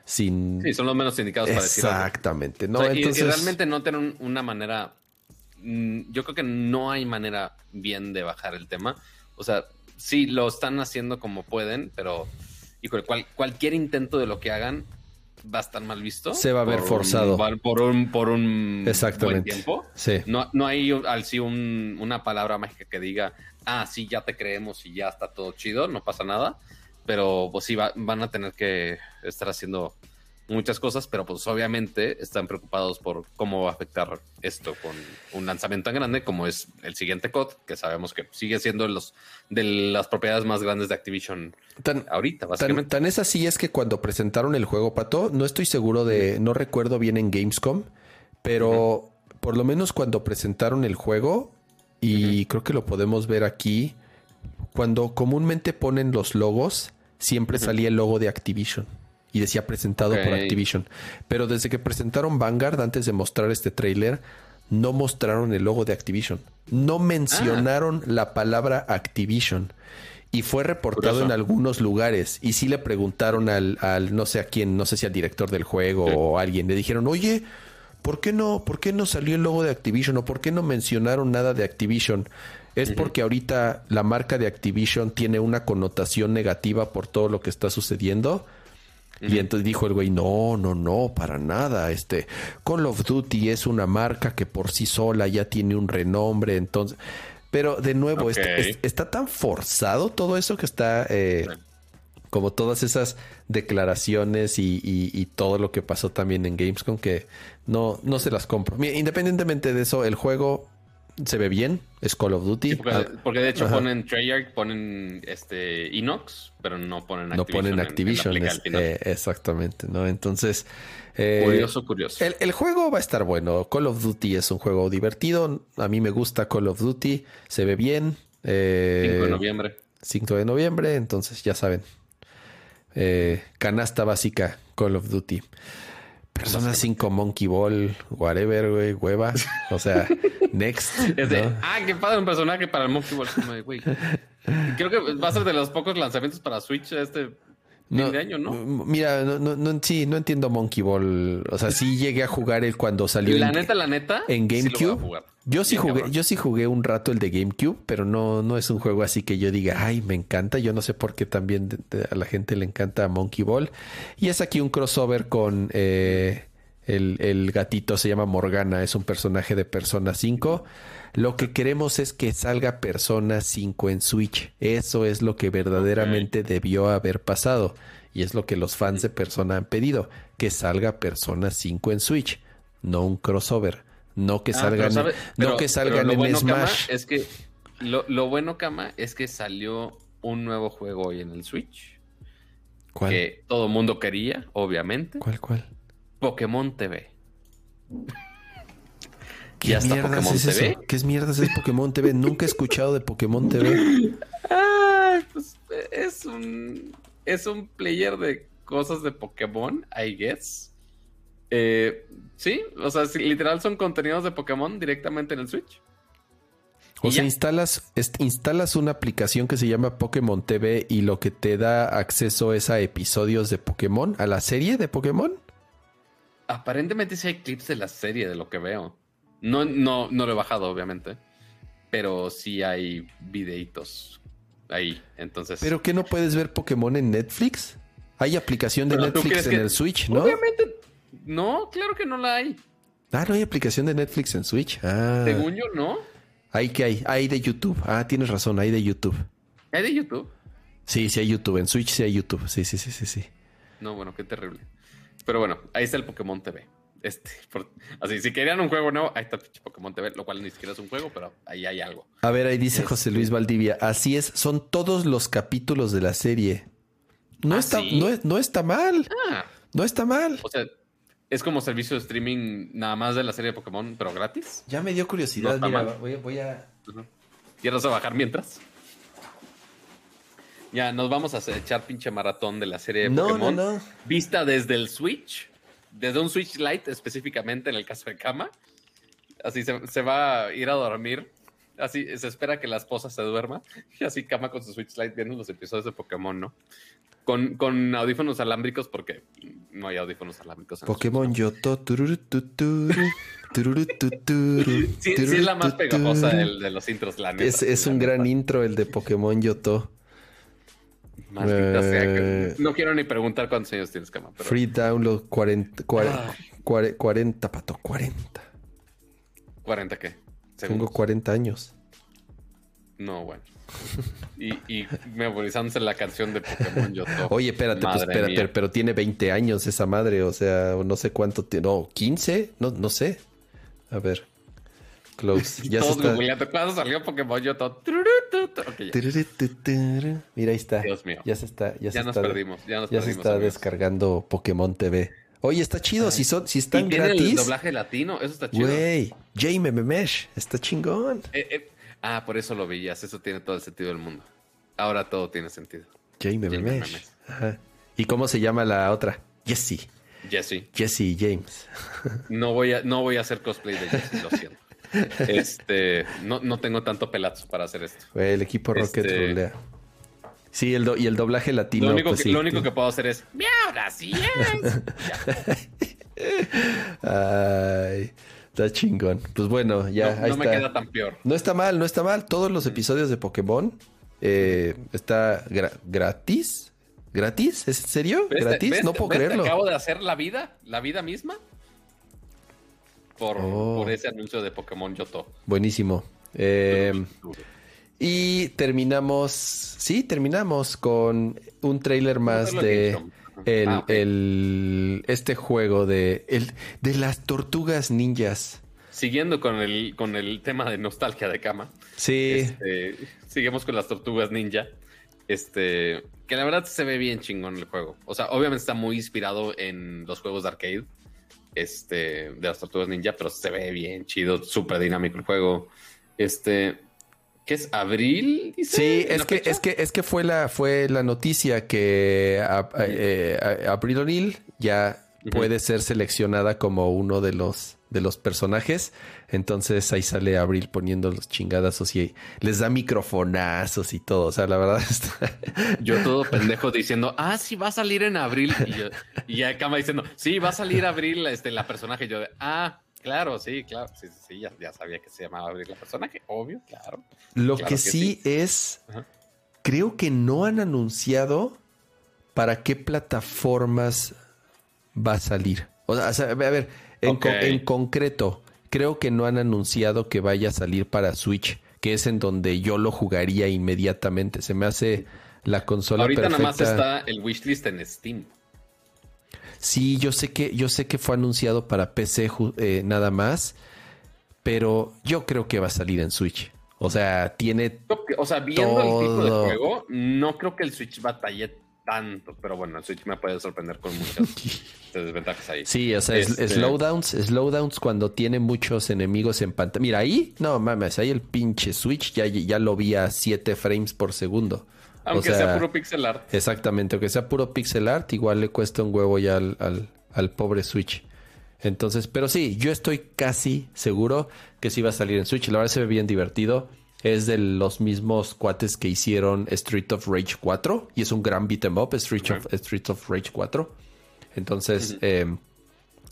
sin. Sí, son los menos indicados para decirlo. Exactamente, ¿no? Entonces... y, realmente no tienen una manera. Mm, yo creo que no hay manera bien de bajar el tema. O sea, sí lo están haciendo como pueden, pero y cual, cualquier intento de lo que hagan va a estar mal visto. Se va a ver forzado. Un, por un, por un Exactamente. buen tiempo. Sí. No, no hay al sí un- una palabra mágica que diga, ah, sí, ya te creemos y ya está todo chido, no pasa nada. Pero pues sí, va- van a tener que estar haciendo muchas cosas, pero pues obviamente están preocupados por cómo va a afectar esto con un lanzamiento tan grande como es el siguiente COD, que sabemos que sigue siendo los de las propiedades más grandes de Activision Tan, ahorita, básicamente. tan es así es que cuando presentaron el juego, Pato, no estoy seguro de, no recuerdo bien en Gamescom, pero por lo menos cuando presentaron el juego, y creo que lo podemos ver aquí, cuando comúnmente ponen los logos, siempre salía el logo de Activision. Y decía presentado por. Activision. Pero desde que presentaron Vanguard, antes de mostrar este tráiler, no mostraron el logo de Activision. No mencionaron la palabra Activision. Y fue reportado Curioso. en algunos lugares. Y sí le preguntaron al, al no sé a quién, no sé si al director del juego Sí. o alguien. Le dijeron, oye, ¿por qué no, por qué no salió el logo de Activision? ¿O por qué no mencionaron nada de Activision? Es porque ahorita la marca de Activision tiene una connotación negativa por todo lo que está sucediendo. Y entonces dijo el güey, no, no, no, para nada. Este Call of Duty es una marca que por sí sola ya tiene un renombre. Entonces, pero de nuevo, está, Ok. es- está tan forzado todo eso que está eh, como todas esas declaraciones y, y- y todo lo que pasó también en Gamescom que no, no se las compro. Mira, independientemente de eso, el juego se ve bien, es Call of Duty. Sí, porque, Ah, porque de hecho ajá. ponen Treyarch, ponen este Inox, pero no ponen no Activision. ponen en- en la Activision. plica es- al final. eh, exactamente, ¿no? Entonces. eh, curioso, curioso. El, el juego va a estar bueno. Call of Duty es un juego divertido. A mí me gusta Call of Duty. Se ve bien. Eh, 5 de noviembre. 5 de noviembre. Entonces ya saben. Eh, canasta básica Call of Duty. Persona 5 Monkey Ball. Whatever, güey. Hueva. O sea, next. De, ¿no? ah, qué padre un personaje para el Monkey Ball. Como de, güey. Creo que va a ser de los pocos lanzamientos para Switch este fin de año, ¿no? Mira, no, no, no- sí, no entiendo Monkey Ball. O sea, sí llegué a jugar el cuando salió La en- neta, la neta. en GameCube. yo sí jugué, yo sí jugué un rato el de GameCube, pero no, no es un juego así que yo diga, ay, me encanta. Yo no sé por qué también a la gente le encanta Monkey Ball. Y es aquí un crossover con eh, el, el gatito, se llama Morgana, es un personaje de Persona 5. Lo que queremos es que salga Persona 5 en Switch. Eso es lo que verdaderamente debió haber pasado. Y es lo que los fans de Persona han pedido, que salga Persona 5 en Switch, no un crossover, no que Ah, salgan, pero no que salgan en bueno, Kama, Smash. es que lo, lo bueno, Kama, es que salió un nuevo juego hoy en el Switch. ¿Cuál? Que todo mundo quería, obviamente. ¿Cuál, cuál? Pokémon TV. ¿Qué Ya está mierdas Pokémon es TV. eso? ¿Qué mierdas es Pokémon TV? Nunca he escuchado de Pokémon TV. Ah, pues es un es un player de cosas de Pokémon, I guess. Eh, sí, o sea, literal son contenidos de Pokémon directamente en el Switch. O sea, instalas, instalas una aplicación que se llama Pokémon TV y lo que te da acceso es a episodios de Pokémon, a la serie de Pokémon. Aparentemente sí hay clips de la serie de lo que veo. No, no, no lo he bajado, obviamente. Pero sí hay videitos ahí. Entonces. Pero que no puedes ver Pokémon en Netflix. Hay aplicación de Pero ¿tú Netflix en el Switch, ¿no? Obviamente. No, claro que no la hay. Ah, no hay aplicación de Netflix en Switch. Ah, Según yo, no. hay que hay, hay de YouTube. Ah, tienes razón, hay de YouTube. ¿Hay de YouTube? Sí, sí hay YouTube. En Switch sí hay YouTube. Sí, sí, sí, sí, sí. No, bueno, qué terrible. Pero bueno, ahí está el Pokémon TV. Este, por- así, si querían un juego nuevo, ahí está Pokémon TV, lo cual ni siquiera es un juego, pero ahí hay algo. A ver, ahí dice Este- José Luis Valdivia. Así es, son todos los capítulos de la serie. No, ¿Ah, está, sí? no, es- no está mal. Ah, No está mal. o sea, es como servicio de streaming nada más de la serie de Pokémon, pero gratis. Ya me dio curiosidad. No Mira, voy, a- voy a. Ujú. ¿Quieres bajar mientras? Ya, nos vamos a echar pinche maratón de la serie de No, no, Pokémon. no. Vista desde el Switch, desde un Switch Lite específicamente en el caso de Kama. Así se, se va a ir a dormir. Así se espera que la esposa se duerma. Y así Kama con su Switch Lite viendo los episodios de Pokémon, ¿no? Con, con audífonos alámbricos, porque no hay audífonos alámbricos. en el Pokémon Yoto. tururu, tururu. Sí, sí es la más pegajosa del- de, los intros, la neta. Es, es la un neta. gran intro el de Pokémon Yoto. Maldita sea. Eh, que- No quiero ni preguntar cuántos años tienes, Cama. Pero... Free download 40, 40, Ay. 40, 40, pato, 40. ¿40 qué? Tengo Segundos. 40 años. No, bueno. Y, y memorizándose la canción de Pokémon Yoto. Oye, espérate, pues, espérate, mía. pero tiene 20 años esa madre, o sea, no sé cuánto tiene, no, 15, no, no sé. A ver, close. Ya se Todos está. googleando. ¿Cuándo salió Pokémon Yoto? Ya. Mira, ahí está. Dios mío. Ya se está, ya, se Ya nos está, perdimos. Ya nos ya se perdimos. está amigos. descargando Pokémon TV. Oye, está chido, si son, si Y están tiene el doblaje latino. Eso está chido. Güey, Jaime Memesh, está chingón. Eh, eh, Ah, por eso lo veías. Eso tiene todo el sentido del mundo. Ahora todo tiene sentido. Jaime Jaime Memesh. Memesh. Ajá. ¿Y cómo se llama la otra? Jessie. Jesse. Jessie James. No voy a, no voy a hacer cosplay de Jesse, lo siento. Este, no, no tengo tanto pelazo para hacer esto. Güey, el equipo Rocket Este- rolea. Sí, el do- y el doblaje latino. lo único, pues que, sí, lo único tiene- que puedo hacer es. "Miau, ahora sí es". Ay, está chingón. Pues bueno, ya no ahí no me queda tan peor. No está mal, no está mal. Todos los episodios de Pokémon eh, está gra- gratis. ¿Gratis? ¿Es en serio? ¿Ves? ¿Gratis? ¿Ves? no puedo ¿Ves? creerlo. Acabo de hacer la vida, la vida misma. Por, Oh. por ese anuncio de Pokémon Yoto. Buenísimo. Eh, y terminamos, sí, terminamos con un trailer más de el, Ah, el- este juego de, el, de las tortugas ninjas. Siguiendo con el, con el tema de nostalgia de cama. Sí, Este, seguimos con las tortugas ninja. Este, que la verdad se ve bien chingón el juego. O sea, obviamente está muy inspirado en los juegos de arcade. Este, de las tortugas ninja, pero se ve bien chido, súper dinámico el juego. Este, ¿qué es? ¿Abril? dice, Sí, es que, fecha? es que, es que fue la, fue la noticia que a- eh, a- Abril O'Neil ya puede ser seleccionada como uno de los, de los personajes. Entonces ahí sale Abril poniendo los chingadazos y les da microfonazos y todo. O sea, la verdad está. Yo todo pendejo diciendo, ah, sí, va a salir en abril. Y, yo, y ya Kama diciendo, sí, va a salir abril este, la personaje. Yo de, ah, claro, sí, claro. Sí, sí, sí, ya, ya sabía que se llamaba abril la personaje. Obvio, claro. Lo Claro que, que sí, es, Ajá. creo que no han anunciado para qué plataformas va a salir. O sea, a ver, en, co- Ok. en concreto, creo que no han anunciado que vaya a salir para Switch, que es en donde yo lo jugaría inmediatamente. Se me hace la consola Ahorita perfecta. nada más está el wishlist en Steam. Sí, yo sé que yo sé que fue anunciado para PC eh, nada más, pero yo creo que va a salir en Switch. O sea, tiene O sea, viendo el tipo de Todo. juego, no creo que el Switch batalle tanto. Pero bueno, el Switch me puede sorprender con muchas desventajas ahí. Sí, o sea, es- Este- slowdowns, slowdowns cuando tiene muchos enemigos en pantalla. Mira, ahí, no mames, ahí el pinche Switch ya, ya lo vi a 7 frames por segundo. Aunque o sea, sea puro pixel art. Exactamente, aunque sea puro pixel art, igual le cuesta un huevo ya al, al- al pobre Switch. Entonces, pero sí, yo estoy casi seguro que sí va a salir en Switch. La verdad se ve bien divertido. Es de los mismos cuates que hicieron Street of Rage 4 y es un gran beat 'em up, Street, of, Street of Rage 4. Entonces, eh,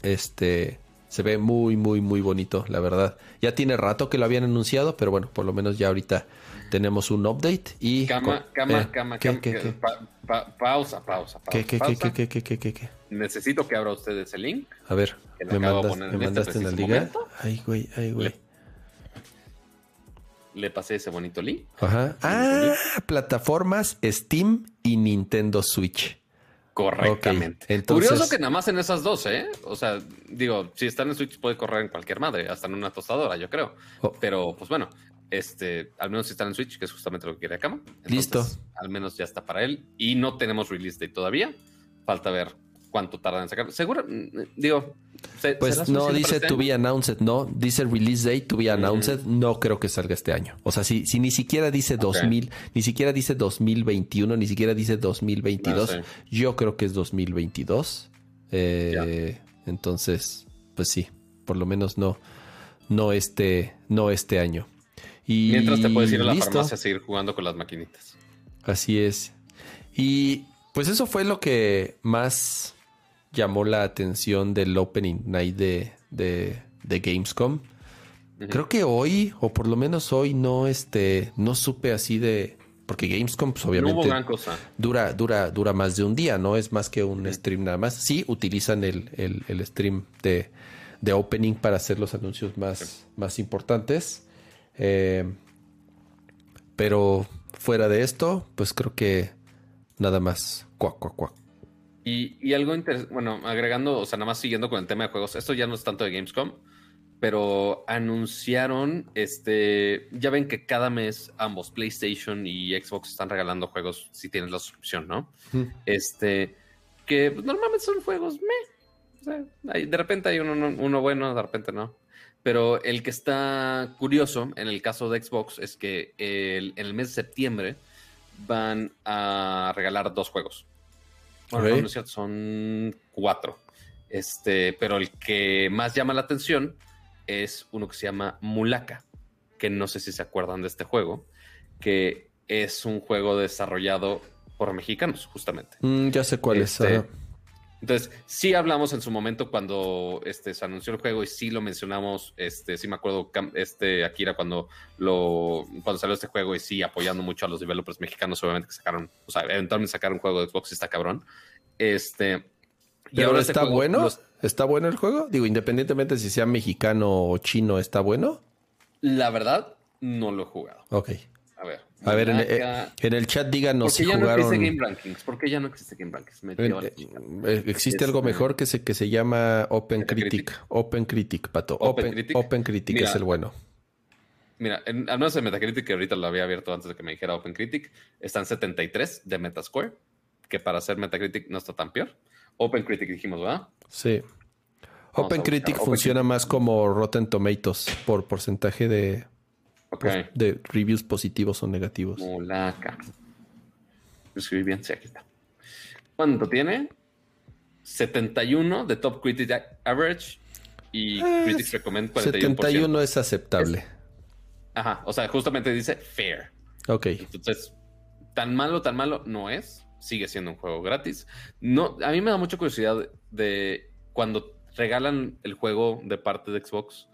este se ve muy, muy, muy bonito, la verdad. Ya tiene rato que lo habían anunciado, pero bueno, por lo menos ya ahorita tenemos un update y Cama, cama, eh, cama, ¿qué, cama. qué, qué? pa- pa- pausa, pausa, pausa. ¿Qué, qué, pausa. qué, qué, qué? Necesito que abra ustedes el link. A ver, me, mandas- me en este mandaste en la preciso liga. momento. Ay, güey, ay, güey. Le pasé ese bonito link. Ajá. Ah, plataformas Steam y Nintendo Switch. Correctamente. Entonces- Curioso que nada más en esas dos, ¿eh? O sea, digo, si están en Switch puede correr en cualquier madre, hasta en una tostadora, yo creo. Oh. Pero, pues bueno, este, al menos si están en Switch, que es justamente lo que quiere Kama. Entonces, Listo. Al menos ya está para él. Y no tenemos release date todavía. Falta ver cuánto tardan en sacar. Seguro, mm, digo, ¿se- Pues no dice to be announced, no. Dice release date to be announced. No creo que salga este año. O sea, si, si ni siquiera dice 2000, ni siquiera dice 2021, ni siquiera dice 2022, No sé. yo creo que es 2022. Eh, entonces, pues sí, por lo menos no, no este, no este año. Y Mientras te puedes ir a la listo. farmacia a seguir jugando con las maquinitas. Así es. Y pues eso fue lo que más llamó la atención del Opening Night de, de, de Gamescom. Creo que hoy, o por lo menos hoy, no, este, no supe así de porque Gamescom, pues obviamente. gran cosa. Dura, dura, dura más de un día, no es más que un stream nada más. Sí, utilizan el, el, stream de, de, opening para hacer los anuncios más, más importantes. Eh, pero fuera de esto, pues creo que nada más. Cuac, cuac, cuac. Y, y algo interesante, bueno, agregando, o sea, nada más siguiendo con el tema de juegos, esto ya no es tanto de Gamescom, pero anunciaron, este, ya ven que cada mes ambos, PlayStation y Xbox, están regalando juegos si tienes la suscripción, ¿no? Este, que normalmente son juegos, me, o sea, de repente hay uno, uno bueno, de repente no. Pero el que está curioso en el caso de Xbox es que en el mes de septiembre van a regalar dos juegos. Bueno, no, es cierto, son cuatro. Este, pero el que más llama la atención es uno que se llama Mulaka, que no sé si se acuerdan de este juego, que es un juego desarrollado por mexicanos, justamente. Mm, ya sé cuál es. Este, entonces, sí hablamos en su momento cuando este, se anunció el juego y sí lo mencionamos, este, sí me acuerdo, este, Akira, cuando, lo, cuando salió este juego y sí apoyando mucho a los developers mexicanos, obviamente que sacaron, o sea, eventualmente sacaron un juego de Xbox y está cabrón. Este, y ahora está bueno. ¿Está bueno el juego? Digo, independientemente si sea mexicano o chino, ¿está bueno? La verdad, no lo he jugado. Ok. A ver. A ver, eh, en, el chat díganos si ya no existe Game Rankings? ¿Por qué ya no existe Game Rankings? Eh, existe algo mejor que se, que se llama Open Critic. Open Critic, pato. Open, Critic, Open Critic es el bueno. Mira, al menos en Metacritic, que ahorita lo había abierto antes de que me dijera Open Critic, están 73 de Metascore, que para hacer Metacritic no está tan peor. Open Critic dijimos, ¿verdad? Sí. Open Critic funciona más como Rotten Tomatoes por porcentaje de, pues, de reviews positivos o negativos. Molaca. Escribí bien, sí, aquí está. ¿Cuánto tiene? 71 de Top Critic Average y eh, Critics Recommend 41%. 71 es aceptable. ajá, o sea, justamente dice fair. Ok. Entonces, tan malo, tan malo no es sigue siendo un juego gratis. No, a mí me da mucha curiosidad de cuando regalan el juego de parte de Xbox,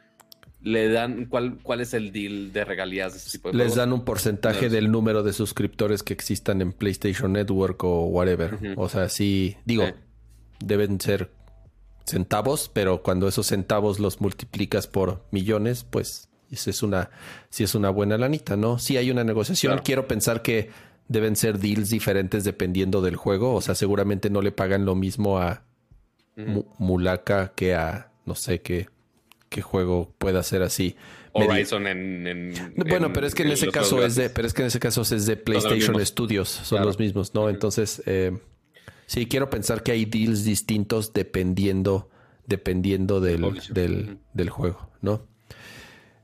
le dan cuál, cuál es el deal de regalías de ese tipo de Les dan un porcentaje del número de suscriptores que existan en PlayStation Network o whatever. O sea, sí, digo, deben ser centavos, pero cuando esos centavos los multiplicas por millones, pues es una, sí es una buena lanita, ¿no? Sí hay una negociación. Quiero pensar que deben ser deals diferentes dependiendo del juego. O sea, seguramente no le pagan lo mismo a Mulaka que a no sé qué, qué juego pueda ser así. Horizon en, Bueno, pero es que en ese caso es de, pero es que en ese caso es de PlayStation Studios, son los mismos, ¿no? Entonces, eh, sí, quiero pensar que hay deals distintos dependiendo, dependiendo del, del, del juego, ¿no?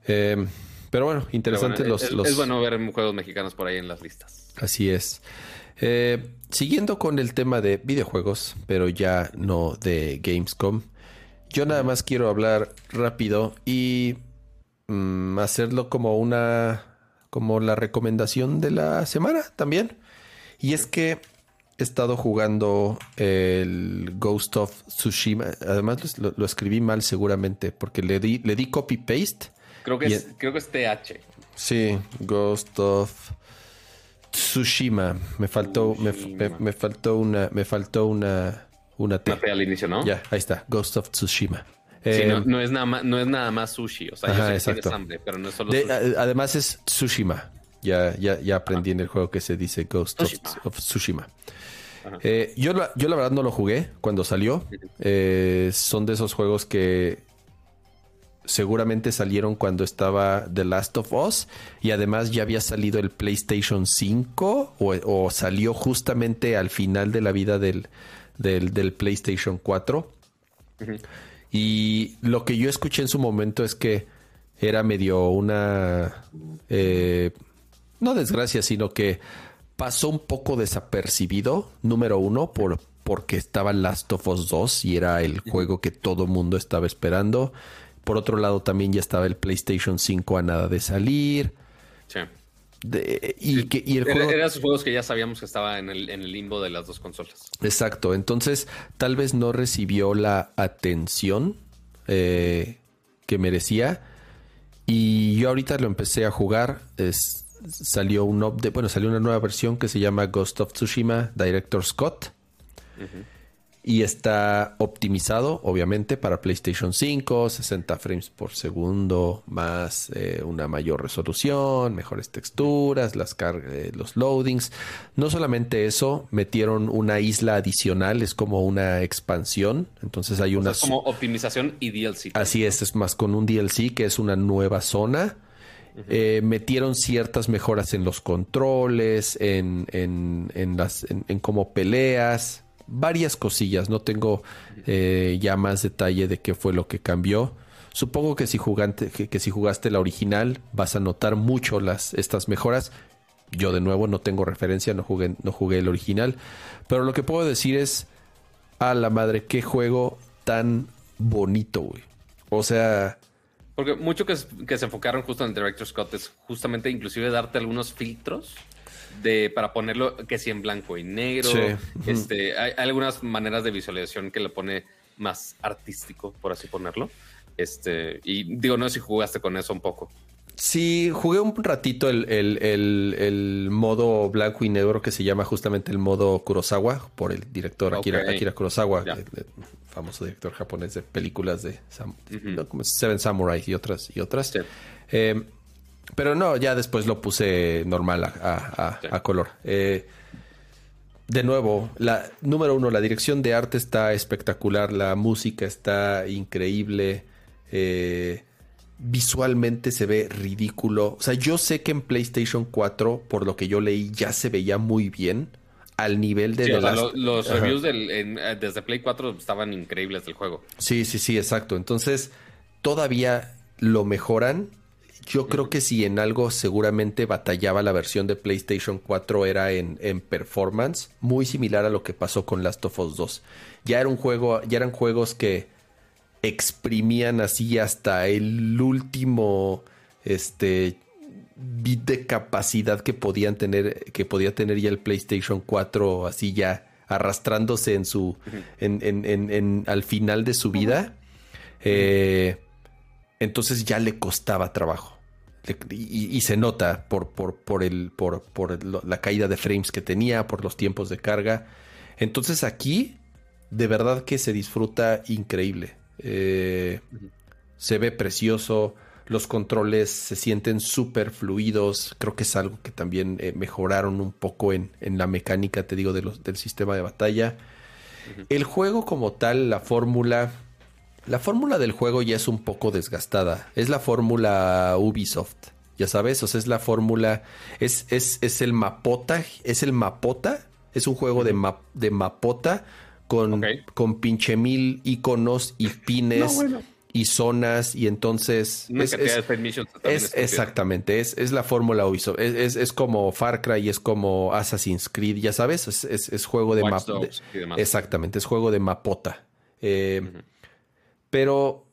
Eh, pero bueno, interesantes los, los, Es bueno ver juegos mexicanos por ahí en las listas. Así es. Eh, siguiendo con el tema de videojuegos, pero ya no de Gamescom, yo nada más quiero hablar rápido y mm, hacerlo como una, como la recomendación de la semana también. Y es que he estado jugando el Ghost of Tsushima. Además lo, escribí mal seguramente porque le di, le di copy paste. Creo que, es, creo que es TH. Sí, Ghost of Tsushima. Me faltó, Me, faltó una, me faltó una, una T. al inicio, ¿no? Ya, ahí está. Ghost of Tsushima. Eh, no, es nada más, no es nada más sushi. O sea, yo sé que hambre, pero no es solo sushi. Además es Tsushima. Ya, ya, ya aprendí en el juego que se dice Ghost of, Tsushima. Eh, yo, yo la verdad no lo jugué cuando salió. Eh, son de esos juegos que seguramente salieron cuando estaba The Last of Us y además ya había salido el PlayStation 5 o, salió justamente al final de la vida del, del, PlayStation 4. Y lo que yo escuché en su momento es que era medio una... Eh, no desgracia, sino que pasó un poco desapercibido, número uno, por, porque estaba Last of Us 2 y era el juego que todo mundo estaba esperando. Por otro lado, también ya estaba el PlayStation 5 a nada de salir. Sí. Y, Que, y el juego... Eran esos juegos que ya sabíamos que estaba en el, en el limbo de las dos consolas. Exacto. Entonces, tal vez no recibió la atención eh, que merecía. Y yo ahorita lo empecé a jugar. Es, salió un update, bueno, salió una nueva versión que se llama Ghost of Tsushima Director Scott y está optimizado, obviamente, para PlayStation 5, 60 frames por segundo, más eh, una mayor resolución, mejores texturas, las eh, los loadings. No solamente eso, metieron una isla adicional, es como una expansión. Entonces hay una. es como optimización y DLC. Así es, es más con un DLC que es una nueva zona. Eh, metieron ciertas mejoras en los controles, en, en, en las, en, en cómo peleas, varias cosillas. No tengo eh, ya más detalle de qué fue lo que cambió. Supongo que si, jugaste, que, si jugaste la original vas a notar mucho las, estas mejoras. Yo de nuevo no tengo referencia, no jugué, no jugué el original. Pero lo que puedo decir es, a la madre, qué juego tan bonito, güey. O sea... Porque mucho que, que se enfocaron justo en el Director Scott es justamente inclusive darte algunos filtros de para ponerlo que si en blanco y negro. Este, hay, algunas maneras de visualización que le pone más artístico, por así ponerlo. Este, y digo, no sé si jugaste con eso un poco. Sí, jugué un ratito el, el, modo blanco y negro que se llama justamente el modo Kurosawa por el director Akira, Kurosawa, el, famoso director japonés de películas de, Seven Samurai y otras y otras. Eh, pero no, ya después lo puse normal a, color. Eh, de nuevo, la número uno, la dirección de arte está espectacular, la música está increíble, eh, visualmente se ve ridículo. O sea, yo sé que en PlayStation 4, por lo que yo leí, ya se veía muy bien al nivel de... los reviews eh, desde Play 4 estaban increíbles del juego. Sí, sí, sí, exacto. Entonces, todavía lo mejoran yo creo que si en algo seguramente batallaba la versión de PlayStation 4 era en, performance, muy similar a lo que pasó con Last of Us 2. Ya era un juego, ya eran juegos que exprimían así hasta el último este bit de capacidad que podían tener, que podía tener ya el PlayStation 4 así ya arrastrándose en su en, en, en, al final de su vida. Eh, entonces ya le costaba trabajo. Y, se nota por, por, por, el, por, por la caída de frames que tenía, por los tiempos de carga. Entonces aquí, de verdad que se disfruta increíble. Eh, se ve precioso, los controles se sienten súper fluidos. Creo que es algo que también eh, mejoraron un poco en, en, la mecánica, te digo, de los, del sistema de batalla. El juego como tal, la fórmula, la fórmula del juego ya es un poco desgastada. Es la fórmula Ubisoft. Ya sabes, o sea, es la fórmula. Es, es, es el mapota. Es el mapota. Es un juego de, de mapota con, con pinche mil iconos y pines. Y zonas, y entonces. es, es, exactamente, es, es la fórmula Ubisoft. Es, es, como Far Cry y es como Assassin's Creed, ya sabes, es, juego de mapota. Exactamente, es juego de mapota. Eh, pero,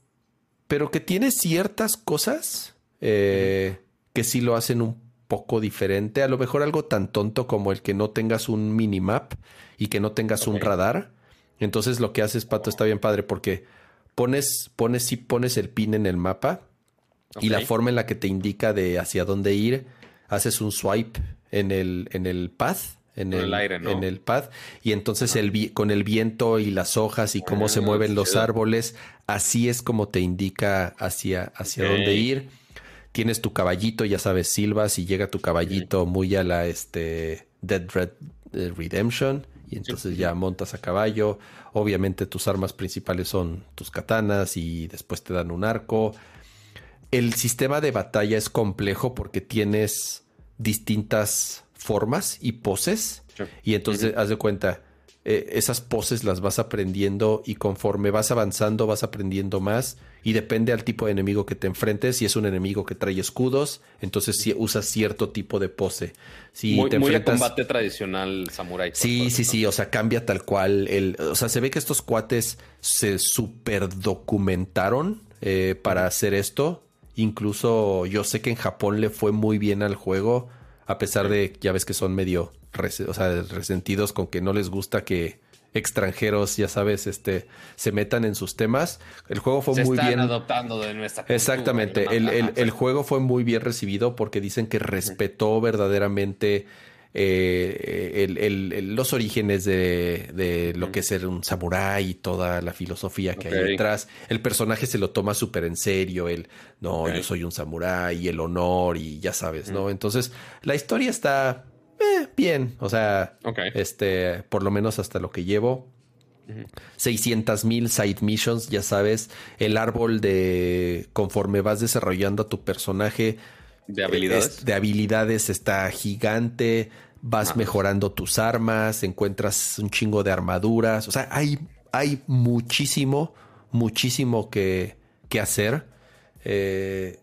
pero que tiene ciertas cosas eh, que sí lo hacen un poco diferente. A lo mejor algo tan tonto como el que no tengas un minimap y que no tengas un radar. Entonces lo que haces, Pato, está bien padre porque pones, pones, si pones el pin en el mapa y la forma en la que te indica de hacia dónde ir, haces un swipe en el, en el path en el, aire, en el pad. Y entonces el con el viento y las hojas y cómo se mueven los árboles así es como te indica hacia hacia dónde ir. Tienes tu caballito ya sabes silbas y llega tu caballito muy a la este Dead Red eh, Redemption y entonces ya montas a caballo. Obviamente tus armas principales son tus katanas y después te dan un arco. El sistema de batalla es complejo porque tienes distintas formas y poses. Y entonces, haz de cuenta, eh, esas poses las vas aprendiendo y conforme vas avanzando vas aprendiendo más y depende al tipo de enemigo que te enfrentes. Si es un enemigo que trae escudos, entonces si usas cierto tipo de pose. Si muy, te enfrentas... combate tradicional samurai. Sí, sí, sí, o sea, cambia tal cual. El, o sea, se ve que estos cuates se super documentaron eh, para hacer esto. Incluso yo sé que en Japón le fue muy bien al juego a pesar de, ya ves que son medio o sea, resentidos con que no les gusta que extranjeros, ya sabes, este, se metan en sus temas. El juego fue muy bien. adoptando de nuestra Exactamente. el, juego fue muy bien recibido porque dicen que respetó verdaderamente eh, los orígenes de, lo que es ser un samurái y toda la filosofía que hay detrás. El personaje se lo toma súper en serio, el no, yo soy un samurái, el honor y ya sabes, ¿no? Entonces, la historia está eh, bien, o sea, este, por lo menos hasta lo que llevo. 600 mil side missions, ya sabes, el árbol de conforme vas desarrollando a tu personaje de habilidades. de habilidades está gigante. Vas mejorando tus armas, encuentras un chingo de armaduras. O sea, hay, hay muchísimo, muchísimo que, que hacer. Eh,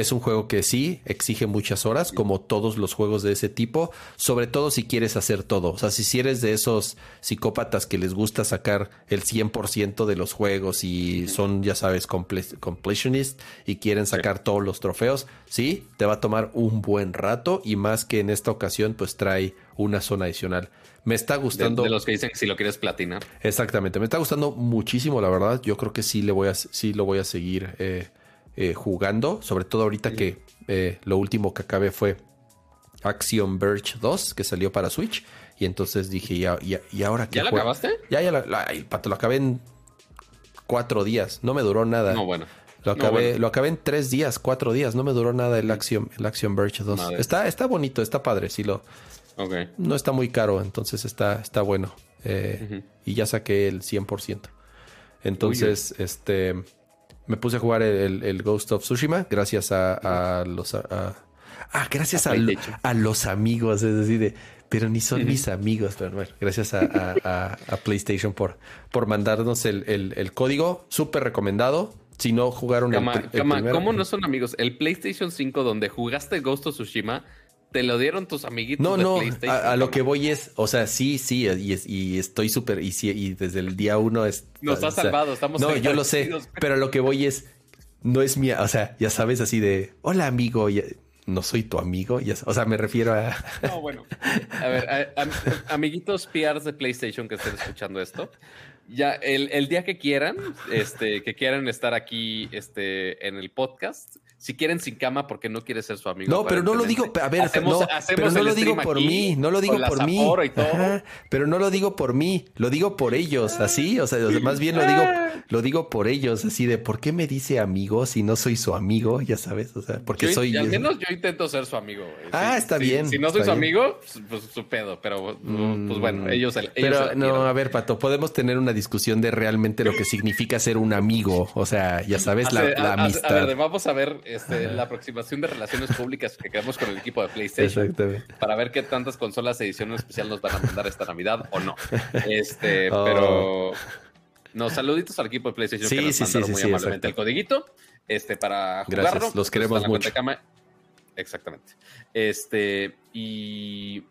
es un juego que sí exige muchas horas, como todos los juegos de ese tipo, sobre todo si quieres hacer todo. O sea, si eres de esos psicópatas que les gusta sacar el 100% de los juegos y son, ya sabes, completionist y quieren sacar todos los trofeos, sí, te va a tomar un buen rato y más que en esta ocasión, pues trae una zona adicional. Me está gustando. De, los que dicen que si lo quieres platinar. Exactamente. Me está gustando muchísimo, la verdad. Yo creo que sí le voy a, sí lo voy a seguir. Eh, eh, jugando, sobre todo ahorita que eh, lo último que acabé fue Action Verge 2, que salió para Switch. Y entonces dije, ¿y, y, ahora qué? ¿Ya lo acabaste? Ya, ya, pato, lo acabé en cuatro días. No me duró nada. No, bueno. Lo acabé, lo acabé en tres días, cuatro días. No me duró nada el Action, el Action Verge 2. Está, está bonito, está padre. Sí, lo. No está muy caro, entonces está, está bueno. Eh, y ya saqué el 100%. Entonces, este me puse a jugar el, Ghost of Tsushima gracias a, los... ah, gracias a, los amigos, es decir, pero ni son mis amigos, pero bueno, gracias a, PlayStation por, por mandarnos el, código, súper recomendado. Si no jugaron el, ¿Cómo no son amigos? El PlayStation 5 donde jugaste Ghost of Tsushima ¿Te lo dieron tus amiguitos no, no, A, lo que voy es, o sea, sí, sí, y, estoy súper, y, y, desde el día uno es... Nos ha salvado, estamos... No, yo lo sé, pero lo que voy es, no es mía, o sea, ya sabes, así de, hola amigo, no soy tu amigo, ya, o sea, me refiero a... No, bueno, a ver, amiguitos PRs de PlayStation que estén escuchando esto, ya el, el, día que quieran, este, que quieran estar aquí este, en el podcast, si quieren sin cama porque no quieres ser su amigo. No, pero no lo digo, a ver, no, pero no lo digo por mí, no lo digo por mí. pero no lo digo por mí, lo digo por ellos, así, o sea, más bien lo digo, lo digo por ellos, así de ¿por qué me dice amigo si no soy su amigo? Ya sabes, o sea, porque soy. Al menos yo intento ser su amigo. Ah, está bien. Si no soy su amigo, pues, pues, su pedo, pero pues bueno, mm, ellos. ellos pero no, a ver, Pato, podemos tener una discusión de realmente lo que significa ser un amigo, o sea, ya sabes, la, amistad. A ver, vamos a ver este, la aproximación de relaciones públicas que quedamos con el equipo de PlayStation. Para ver qué tantas consolas de edición especial nos van a mandar esta Navidad o no. Este, oh. pero. No, saluditos al equipo de PlayStation que nos mandaron muy amablemente el codiguito este, para jugarlo. Gracias, los queremos mucho. Exactamente. Este, y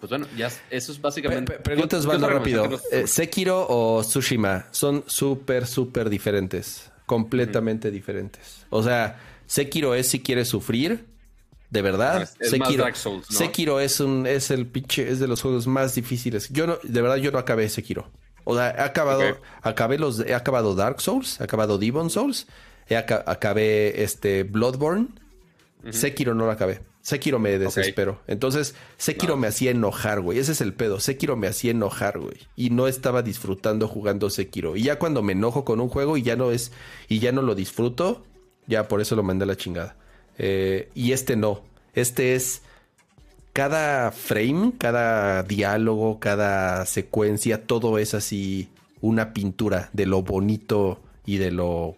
pues bueno, ya eso es básicamente. preguntas más rápido. Eh, ¿Sekiro o Tsushima? Son súper, súper diferentes. Completamente diferentes. O sea, Sekiro es si quieres sufrir, de verdad. Es, Sekiro, Dark Souls, Sekiro es un, es el pinche, es de los juegos más difíciles. Yo no, de verdad, yo no acabé Sekiro. O sea, he acabado, acabé los, he acabado Dark Souls, he acabado Demon Souls, he acabé este Bloodborne. Sekiro no lo acabé. Sekiro me desesperó. Entonces, Sekiro me hacía enojar, güey. Ese es el pedo. Sekiro me hacía enojar, güey. Y no estaba disfrutando jugando Sekiro. Y ya cuando me enojo con un juego y ya no es, y ya no lo disfruto, ya por eso lo mandé a la chingada. Eh, y este no. Este es cada frame, cada diálogo, cada secuencia, todo es así una pintura de lo bonito y de lo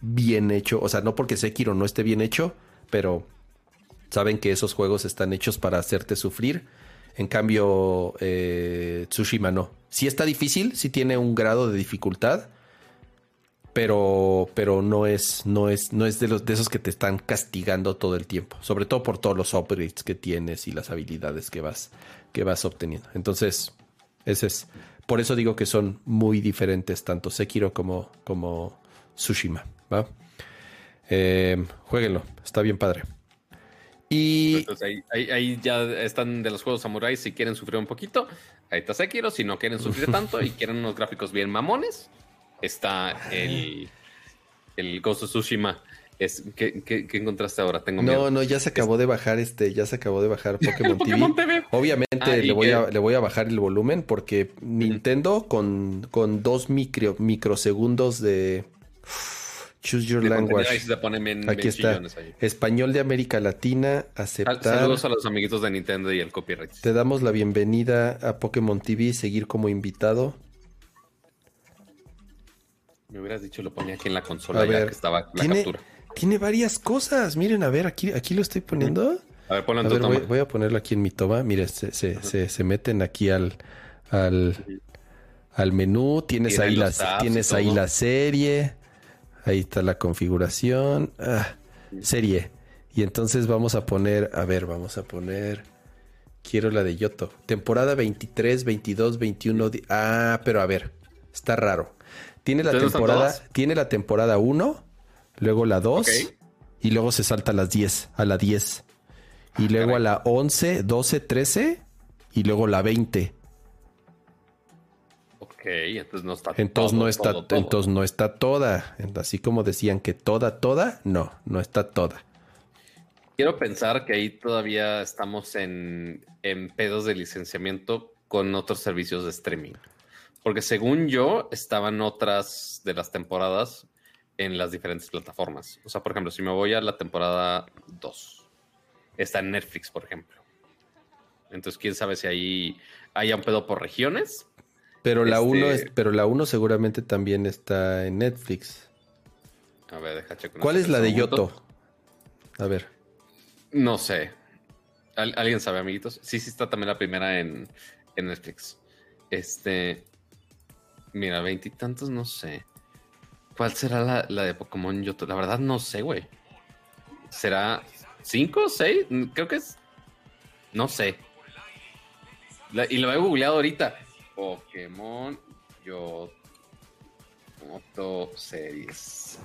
bien hecho. O sea, no porque Sekiro no esté bien hecho, pero saben que esos juegos están hechos para hacerte sufrir. En cambio, eh, Tsushima no. Si está difícil, si tiene un grado de dificultad, pero, pero no es, no es, no es de los de esos que te están castigando todo el tiempo, sobre todo por todos los upgrades que tienes y las habilidades que vas, que vas obteniendo. Entonces, ese es, por eso digo que son muy diferentes, tanto Sekiro como, como Tsushima. ¿va? Eh, jueguenlo, está bien padre. Y Entonces ahí, ahí- ahí ya están de los juegos samuráis si quieren sufrir un poquito. Ahí está Sekiro. Si no quieren sufrir tanto y quieren unos gráficos bien mamones, está el, el Ghost of Tsushima. Es, ¿qué, qué, qué encontraste ahora? Tengo miedo. no, no, ya se acabó de bajar este, ya se acabó de bajar Pokémon TV. Pokémon TV. Obviamente Ah, ¿y le, voy a, le voy a bajar el volumen porque Nintendo con, con dos micro, microsegundos de Choose Your Language. bien, Aquí bien está. ahí. Español de América Latina, aceptar. Saludos a los amiguitos de Nintendo y el copyright. Te damos la bienvenida a Pokémon TV, seguir como invitado. Me hubieras dicho lo ponía aquí en la consola A ya ver, que estaba la tiene, captura. tiene varias cosas. Miren, a ver, aquí, aquí lo estoy poniendo. A ver, ponlo A en tu ver, voy, toma. voy a ponerlo aquí en mi toma. Mire, se, se, se, se meten aquí al, al, al menú. Tienes Tiene ahí, la, tienes ahí la serie. Ahí está la configuración. Ah, serie. Y entonces vamos a poner, a ver, vamos a poner. Quiero la de Yoto. Temporada 23, 22, 21. di- Ah, pero a ver, está raro. Tiene la ¿Entonces no están temporada, tiene la temporada 1, luego la 2 Ok. y luego se salta a las 10, a la 10. Y luego caray. a la 11, 12, 13 y luego la 20. Ok, entonces no está Entonces todo, no está todo, todo. entonces no está toda, así como decían que toda toda, no, no está toda. Quiero pensar que ahí todavía estamos en, en pedos de licenciamiento con otros servicios de streaming. Porque según yo, estaban otras de las temporadas en las diferentes plataformas. O sea, por ejemplo, si me voy a la temporada 2, está en Netflix, por ejemplo. Entonces, quién sabe si ahí haya un pedo por regiones. Pero la Este- 1 es, pero la 1 seguramente también está en Netflix. A ver, deja checar. ¿Cuál es la de Yoto? A ver. No sé. ¿Al- ¿Alguien sabe, amiguitos? Sí, sí está también la primera en, en Netflix. Este. Mira, veintitantos, no sé. ¿Cuál será la, la de Pokémon Yoto? La verdad no sé, güey. ¿Será cinco, seis? Mm, Creo que es. No sé. La- y lo he googleado ahorita. Pokémon Yoto Series.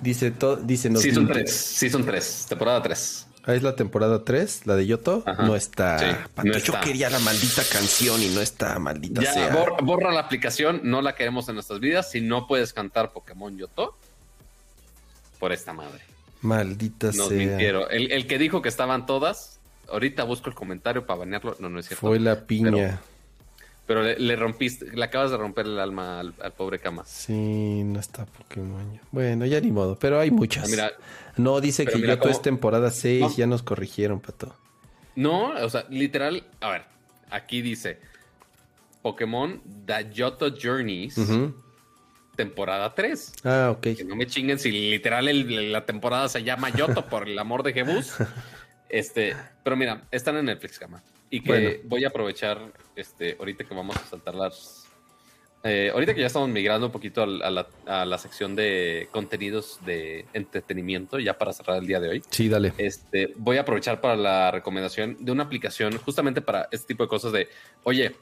Dice to- dice nos Season 3. Season 3. Temporada 3. Ah, es la temporada 3, la de Yoto. Ajá. No está. Sí, ¿Para no yo quería la maldita canción y no está, maldita Ya, sea. bor- borra la aplicación, no la queremos en nuestras vidas. Si no puedes cantar Pokémon Yoto, por esta madre. Maldita Nos sea. mintieron. El, el que dijo que estaban todas, ahorita busco el comentario para banearlo. No, no es cierto. Fue la piña. Pero le, le rompiste, le acabas de romper el alma al, al pobre Kama. Sí, no está Pokémon. Bueno, ya ni modo, pero hay muchas. Mira, no, dice que Yoto cómo- es temporada 6, No. ya nos corrigieron, pato. no, o sea, literal, a ver, aquí dice Pokémon The Yoto Journeys, temporada 3. Ah, ok. Que no me chinguen si literal el- la temporada se llama Yoto por el amor de Jebus. Este, pero mira, están en Netflix, cama. Y que Bueno. voy a aprovechar, este, ahorita que vamos a saltar las. eh, ahorita que ya estamos migrando un poquito a la, a la sección de contenidos de entretenimiento, ya para cerrar el día de hoy. Sí, dale. Este, voy a aprovechar para la recomendación de una aplicación justamente para este tipo de cosas de, oye,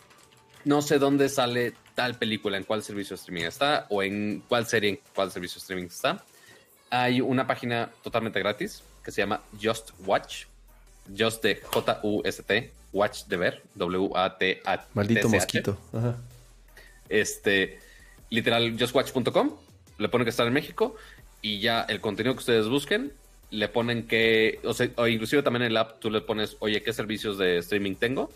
no sé dónde sale tal película, en cuál servicio de streaming está, o en cuál serie, en cuál servicio de streaming está. Hay una página totalmente gratis que se llama Just Watch, Just de J-U-S-T, Watch de ver, W-A-T-A. Maldito mosquito. Ajá. Este, literal, justwatch.com, le ponen que está en México y ya el contenido que ustedes busquen, le ponen que, o sea, o inclusive también en el app tú le pones, oye, ¿qué servicios de streaming tengo?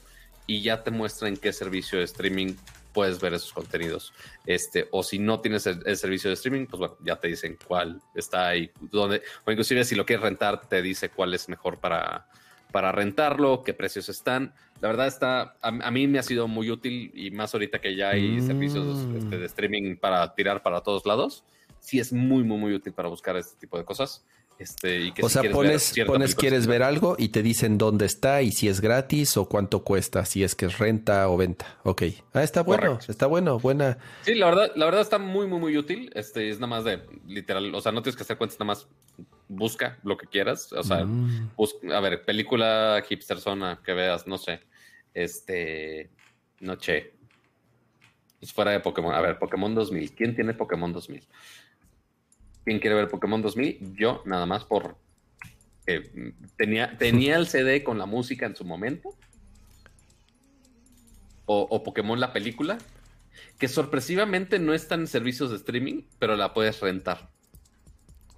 Y ya te muestra en qué servicio de streaming puedes ver esos contenidos. Este, o si no tienes el, el servicio de streaming, pues bueno, ya te dicen cuál está ahí, dónde, o inclusive si lo quieres rentar, te dice cuál es mejor para, para rentarlo, qué precios están. La verdad está, a, a mí me ha sido muy útil y más ahorita que ya hay Mm. servicios este, de streaming para tirar para todos lados. Sí es muy, muy, muy útil para buscar este tipo de cosas. Este, y que O si sea, quieres ver pones, pones quieres ver algo y te dicen dónde está y si es gratis o cuánto cuesta, si es que es renta o venta. Ok. Ah, está bueno, Correcto. está bueno, buena. Sí, la verdad, la verdad está muy, muy, muy útil. Este es nada más de literal, o sea, no tienes que hacer cuentas, nada más busca lo que quieras. O sea, Mm. bus- a ver, película hipster zona que veas, no sé. Este, no sé. Es fuera de Pokémon. A ver, Pokémon 2000. ¿Quién tiene Pokémon 2000? ¿Quién quiere ver Pokémon 2000? Yo, nada más por tenía, tenía el CD con la música en su momento. O, Pokémon la película. Que sorpresivamente no está en servicios de streaming, pero la puedes rentar.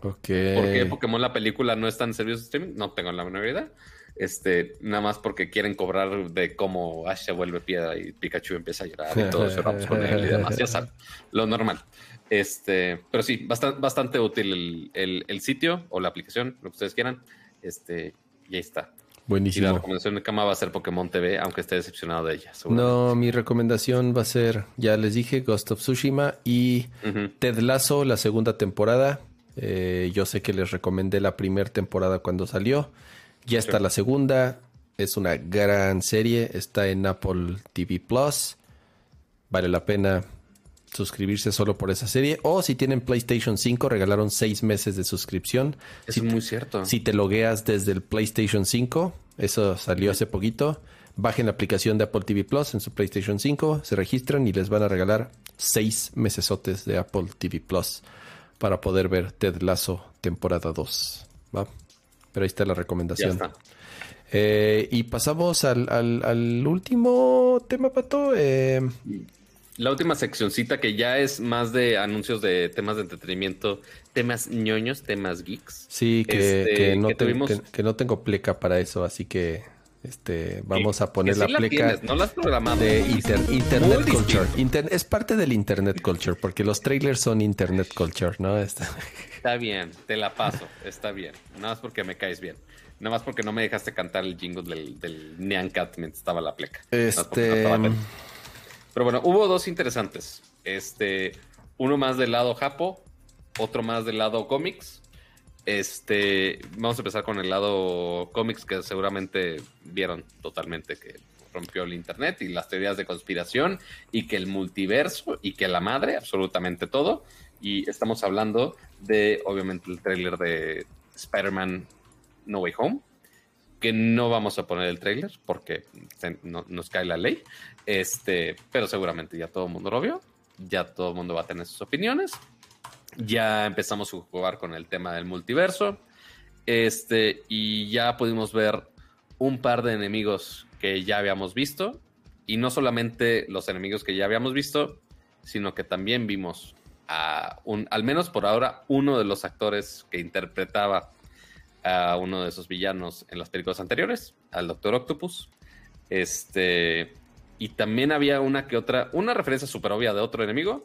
Ok. ¿Por qué Pokémon la película no está en servicios de streaming? No tengo la menor idea. Este, nada más porque quieren cobrar de cómo Ash se vuelve piedra y Pikachu empieza a llorar y todos lloramos con él y demás. Ya saben, lo normal. Este, pero sí, bastante, bastante útil el, sitio o la aplicación, lo que ustedes quieran. Este, y ahí está. Buenísimo. Y la recomendación de cama va a ser Pokémon TV, aunque esté decepcionado de ella. No, mi recomendación va a ser, ya les dije, Ghost of Tsushima y Ted Lasso, la segunda temporada. Eh, yo sé que les recomendé la primera temporada cuando salió. Ya está la segunda. Es una gran serie. Está en Apple TV Plus. Vale la pena suscribirse solo por esa serie. O si tienen PlayStation 5, regalaron seis meses de suscripción. Es muy cierto. Si te logueas desde el PlayStation 5, eso salió hace poquito. Bajen la aplicación de Apple TV Plus en su PlayStation 5, se registran y les van a regalar seis mesesotes de Apple TV Plus para poder ver Ted Lasso temporada 2. ¿va? Pero ahí está la recomendación. Eh, y pasamos al, al, último tema, Pato. Eh, la última seccioncita que ya es más de anuncios de temas de entretenimiento, temas ñoños, temas geeks. Sí, que, este, no, que, no tengo pleca para eso, así que este, vamos a poner la pleca no programamos. de Internet Culture. es parte del Internet Culture, porque los trailers son Internet Culture, ¿no? Está... está bien, te la paso, está bien. Nada más porque me caes bien. Nada más porque no me dejaste cantar el jingle del, del Nyan Cat mientras estaba la pleca. Este... Pero bueno, hubo dos interesantes. Este, uno más del lado Japo, otro más del lado cómics. Este, vamos a empezar con el lado cómics que seguramente vieron totalmente que rompió el internet y las teorías de conspiración y que el multiverso y que la madre, absolutamente todo. Y estamos hablando de, obviamente, el tráiler de Spider-Man No Way Home, que no vamos a poner el tráiler porque nos cae la ley. Este, pero seguramente ya todo el mundo lo vio. Ya todo el mundo va a tener sus opiniones. Ya empezamos a jugar con el tema del multiverso. Este, y ya pudimos ver un par de enemigos que ya habíamos visto. Y no solamente los enemigos que ya habíamos visto, sino que también vimos a un, al menos por ahora, uno de los actores que interpretaba a uno de esos villanos en las películas anteriores, al Doctor Octopus. Este, y también había una que otra, una referencia súper obvia de otro enemigo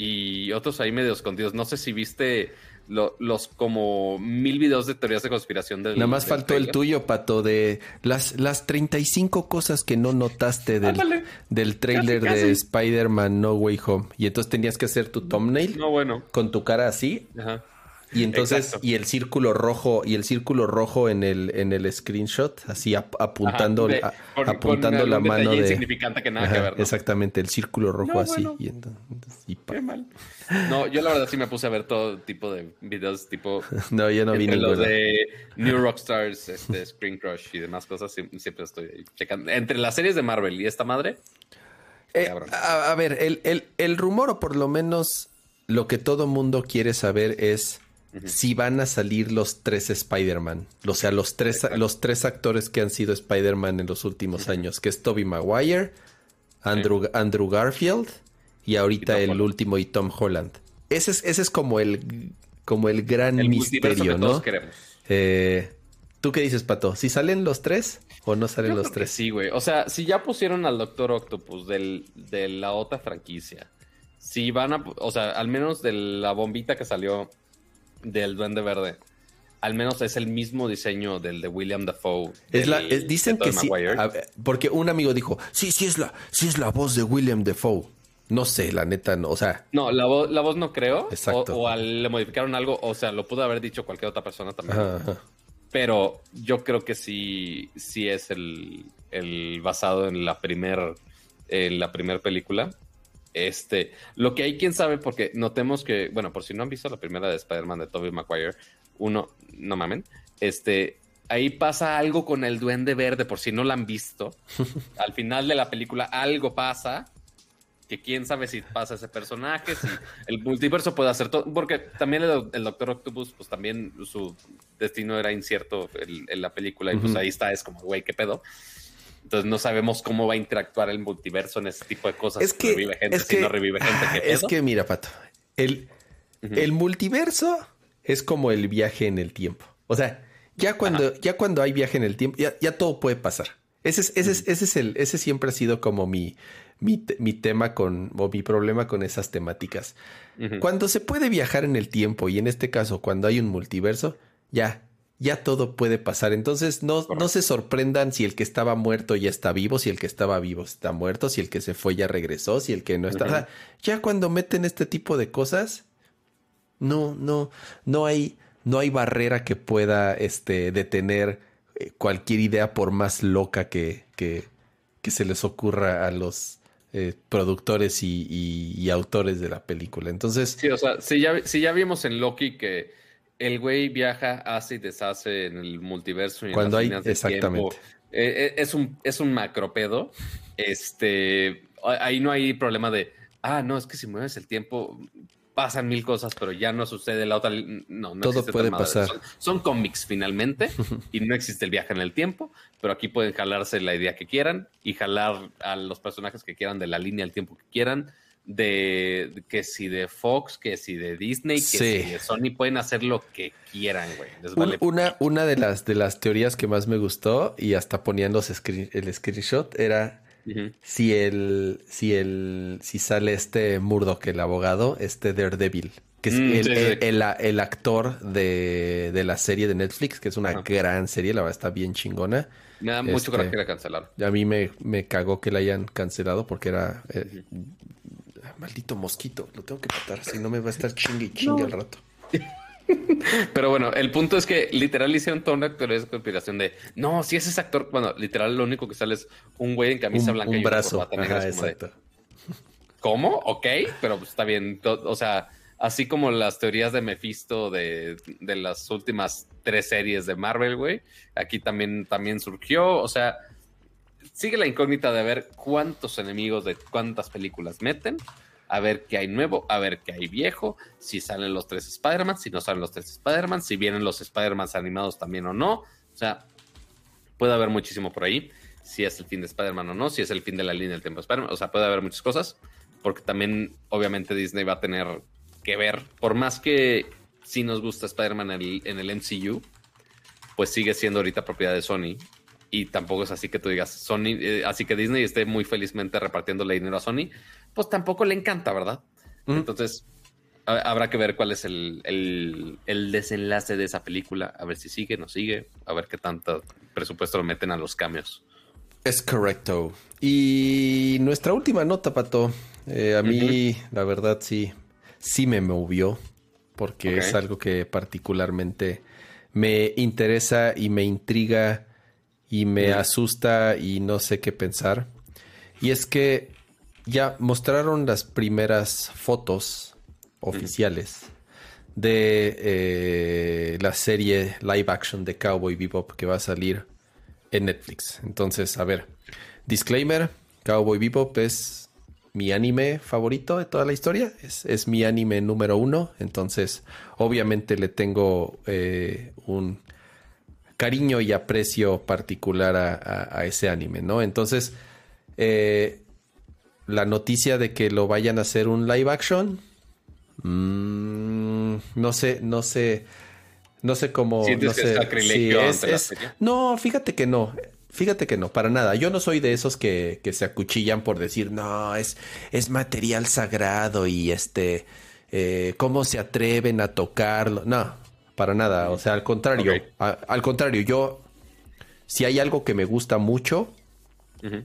y otros ahí medio escondidos. No sé si viste los como mil videos de teorías de conspiración del. Nada más faltó el tuyo, Pato, de las, las 35 cosas que no notaste del, del trailer de Spider-Man No Way Home. Y entonces tenías que hacer tu thumbnail. No, bueno. Con tu cara así. Ajá. Y entonces, y el círculo rojo, y el círculo rojo en el, en el screenshot, así apuntando, apuntando la mano de. insignificante que nada que ver. Exactamente, el círculo rojo así. Y Qué mal. No, yo la verdad sí me puse a ver todo tipo de videos, tipo. no, yo no vi ninguno. Los de New Rockstars, este, Screen Crush y demás cosas, siempre estoy checando. Entre las series de Marvel y esta madre. Eh, a, a, ver, el, el, el rumor, o por lo menos lo que todo mundo quiere saber es si van a salir los tres Spider-Man. O sea, los tres, los tres actores que han sido Spider-Man en los últimos años, que es Tobey Maguire, Andrew, Andrew Garfield y ahorita el último y Tom Holland. Ese es, ese es como el, como el gran misterio, ¿no? Eh, ¿Tú qué dices, Pato? ¿Si salen los tres o no salen los tres? Sí, güey. O sea, si ya pusieron al Doctor Octopus del, de la otra franquicia, si van a, o sea, al menos de la bombita que salió del Duende Verde, al menos es el mismo diseño del de William Dafoe. Es la, dicen que sí, porque un amigo dijo, sí, sí es la, sí es la voz de William Dafoe. No sé, la neta, no, o sea. No, la, voz, la voz no creo. Exacto. O, le modificaron algo, o sea, lo pudo haber dicho cualquier otra persona también. Pero yo creo que sí, sí es el, el basado en la primer, en la primera película. Este, lo que hay, quién sabe, porque notemos que, bueno, por si no han visto la primera de Spider-Man de Tobey Maguire, uno, no mamen, este, ahí pasa algo con el duende verde, por si no lo han visto. Al final de la película algo pasa que quién sabe si pasa ese personaje, si el multiverso puede hacer todo, porque también el, Doctor Octopus, pues también su destino era incierto en, la película y pues ahí está, es como, güey, ¿qué pedo? Entonces no sabemos cómo va a interactuar el multiverso en ese tipo de cosas. Es que revive gente, si no revive gente. ¿qué? Es que mira, Pato, el, el multiverso es como el viaje en el tiempo. O sea, ya cuando, ya cuando hay viaje en el tiempo, ya, ya todo puede pasar. Ese es, ese, es, ese es el, ese siempre ha sido como mi, mi, mi, tema con, o mi problema con esas temáticas. Cuando se puede viajar en el tiempo, y en este caso, cuando hay un multiverso, ya, ya todo puede pasar. Entonces, no, no se sorprendan si el que estaba muerto ya está vivo, si el que estaba vivo está muerto, si el que se fue ya regresó, si el que no está. ya cuando meten este tipo de cosas, no, no, no hay, no hay barrera que pueda este, detener eh, cualquier idea, por más loca que, que, que se les ocurra a los eh, productores y, autores de la película. Entonces. Sí, o sea, si ya, si ya vimos en Loki que el güey viaja, hace y deshace en el multiverso y cuando hay exactamente. Eh, eh, es un es un macropedo. Este ahí no hay problema de ah, no, es que si mueves el tiempo, pasan mil cosas, pero ya no sucede la otra. No, no Todo puede pasar. Son, cómics finalmente y no existe el viaje en el tiempo, pero aquí pueden jalarse la idea que quieran y jalar a los personajes que quieran de la línea del tiempo que quieran. De, que si de Fox, que si de Disney, que si de Sony pueden hacer lo que quieran, güey. una, una de las de las teorías que más me gustó y hasta ponían los el screenshot era si el, si el, si sale este Murdoch, el abogado, este Daredevil, que es mm, el, actor de, la serie de Netflix, que es una gran serie, la verdad está bien chingona. Me da mucho este, coraje que la cancelaron. A mí me, me cagó que la hayan cancelado porque era eh, maldito mosquito, lo tengo que matar, si no me va a estar chingue y chingue al rato. Pero bueno, el punto es que literal hicieron toda una teoría de conspiración de no, si ese actor, bueno, literal lo único que sale es un güey en camisa blanca y brazo. exacto. ¿Cómo? Ok, pero pues está bien. O sea, así como las teorías de Mephisto de, de las últimas tres series de Marvel, güey, aquí también, también surgió. O sea, sigue la incógnita de ver cuántos enemigos de cuántas películas meten a ver qué hay nuevo, a ver qué hay viejo, si salen los tres Spider-Man, si no salen los tres Spider-Man, si vienen los Spider-Man animados también o no. O sea, puede haber muchísimo por ahí, si es el fin de Spider-Man o no, si es el fin de la línea del tiempo de Spider-Man. O sea, puede haber muchas cosas, porque también, obviamente, Disney va a tener que ver, por más que si nos gusta Spider-Man en el, MCU, pues sigue siendo ahorita propiedad de Sony y tampoco es así que tú digas Sony, eh, así que Disney esté muy felizmente repartiéndole dinero a Sony, pues tampoco le encanta, ¿verdad? Entonces, habrá que ver cuál es el, desenlace de esa película, a ver si sigue, no sigue, a ver qué tanto presupuesto lo meten a los cambios. Es correcto. Y nuestra última nota, Pato, eh, a mí, la verdad, sí, sí me movió, porque es algo que particularmente me interesa y me intriga y me asusta y no sé qué pensar. Y es que ya mostraron las primeras fotos oficiales de eh, la serie live action de Cowboy Bebop que va a salir en Netflix. Entonces, a ver, disclaimer, Cowboy Bebop es mi anime favorito de toda la historia, es, mi anime número uno, entonces obviamente le tengo eh, un cariño y aprecio particular a, ese anime, ¿no? Entonces, eh, la noticia de que lo vayan a hacer un live action. Mm, no sé, no sé. No sé cómo. no sé. no, fíjate que no. Fíjate que no, para nada. Yo no soy de esos que, se acuchillan por decir, no, es, es material sagrado y este, eh, ¿cómo se atreven a tocarlo? No, para nada. O sea, al contrario, al contrario, yo, si hay algo que me gusta mucho,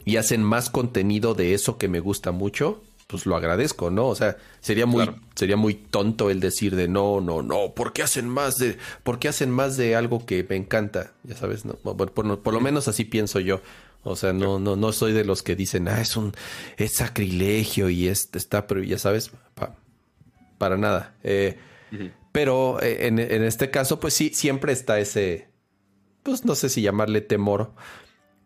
y hacen más contenido de eso que me gusta mucho, pues lo agradezco, ¿no? O sea, sería muy, sería muy tonto el decir de no, no, no, ¿por qué hacen más de, por qué hacen más de algo que me encanta? Ya sabes, ¿no? Por, lo menos así pienso yo. O sea, no, no, no soy de los que dicen, ah, es un, es sacrilegio y es, está, pero ya sabes, para nada. Eh, pero eh, en, en este caso, pues sí, siempre está ese, pues no sé si llamarle temor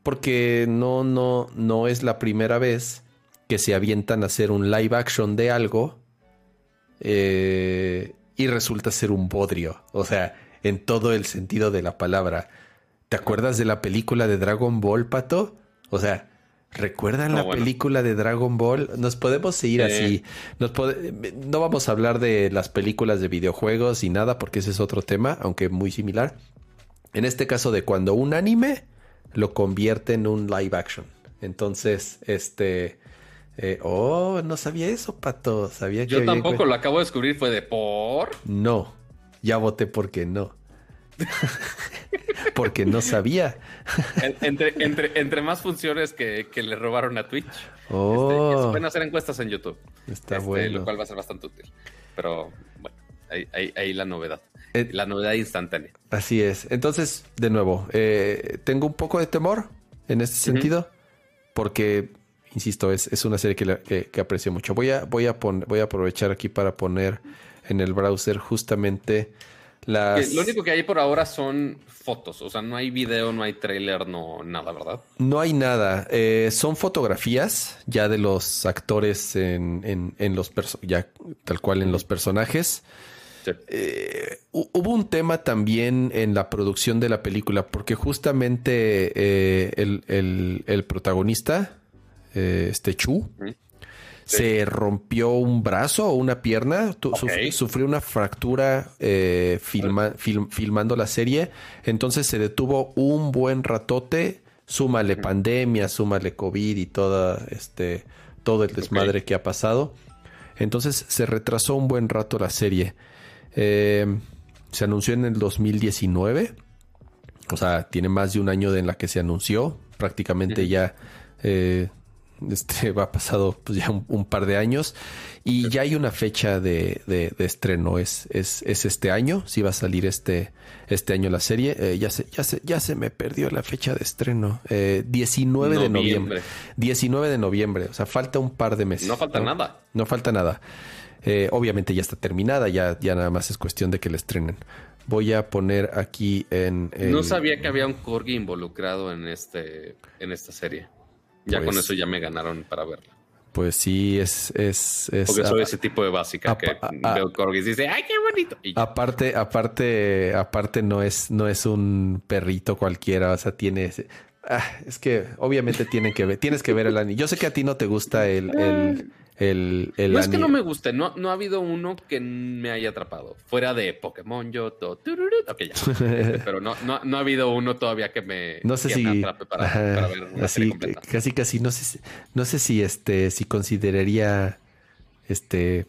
porque no, no, no es la primera vez que se avientan a hacer un live action de algo eh, y resulta ser un bodrio. O sea, en todo el sentido de la palabra. ¿Te acuerdas de la película de Dragon Ball, Pato? O sea, ¿recuerdan la película de Dragon Ball? Nos podemos seguir así. Nos no vamos a hablar de las películas de videojuegos y nada, porque ese es otro tema, aunque muy similar. En este caso de cuando un anime lo convierte en un live action. Entonces, este... Eh, oh, no sabía eso, Pato. Sabía Yo tampoco lo acabo de descubrir. ¿Fue de por? No, ya voté porque no. porque no sabía. entre, entre, entre, más funciones que, le robaron a Twitch. Oh. Este, pueden hacer encuestas en YouTube. Está este, bueno. Lo cual va a ser bastante útil. Pero bueno, ahí, ahí, la novedad. Eh, la novedad instantánea. Así es. Entonces, de nuevo, eh, tengo un poco de temor en este sentido. Porque insisto, es, es una serie que, que, aprecio mucho. Voy a, voy, a voy a aprovechar aquí para poner en el browser justamente las... Lo único que hay por ahora son fotos, o sea, no hay video, no hay trailer, no nada, ¿verdad? No hay nada. Eh, son fotografías ya de los actores en, en, los ya tal cual en los personajes. Eh, hubo un tema también en la producción de la película, porque justamente eh, el, el, el, protagonista, este Chu, se rompió un brazo o una pierna, sufrió una fractura eh, filmando la serie, entonces se detuvo un buen ratote, súmale pandemia, súmale COVID y toda, este, todo el desmadre que ha pasado. Entonces se retrasó un buen rato la serie. Eh, se anunció en el 2019. O sea, tiene más de un año en la que se anunció. Prácticamente ya eh, este, va pasado pues, ya un, par de años y ya hay una fecha de, de, estreno. Es, es, es, este año. Si va a salir este, este año la serie. Eh, ya, se, ya, se, ya se me perdió la fecha de estreno. 19 de noviembre. 19 de noviembre. O sea, falta un par de meses. No falta nada. No falta nada. Eh, obviamente ya está terminada. Ya, ya nada más es cuestión de que la estrenen. Voy a poner aquí en. No sabía que había un corgi involucrado en este en esta serie. Ya con pues eso ya me ganaron para verla. Pues sí, es. es, Porque soy ese tipo de básica que veo corgis y dice, ¡ay, qué bonito! aparte, aparte, aparte, no es, no es un perrito cualquiera. O sea, tiene. Ah, es que obviamente tienen que ver, tienes que ver el anime. Yo sé que a ti no te gusta el, el, el, no es que no me guste, no, no ha habido uno que me haya atrapado. Fuera de Pokémon, yo todo. Ok, ya. Pero no, no, no, ha habido uno todavía que me, no sé si, atrape para, ver una así, Casi, casi, no sé, no sé si este, si consideraría este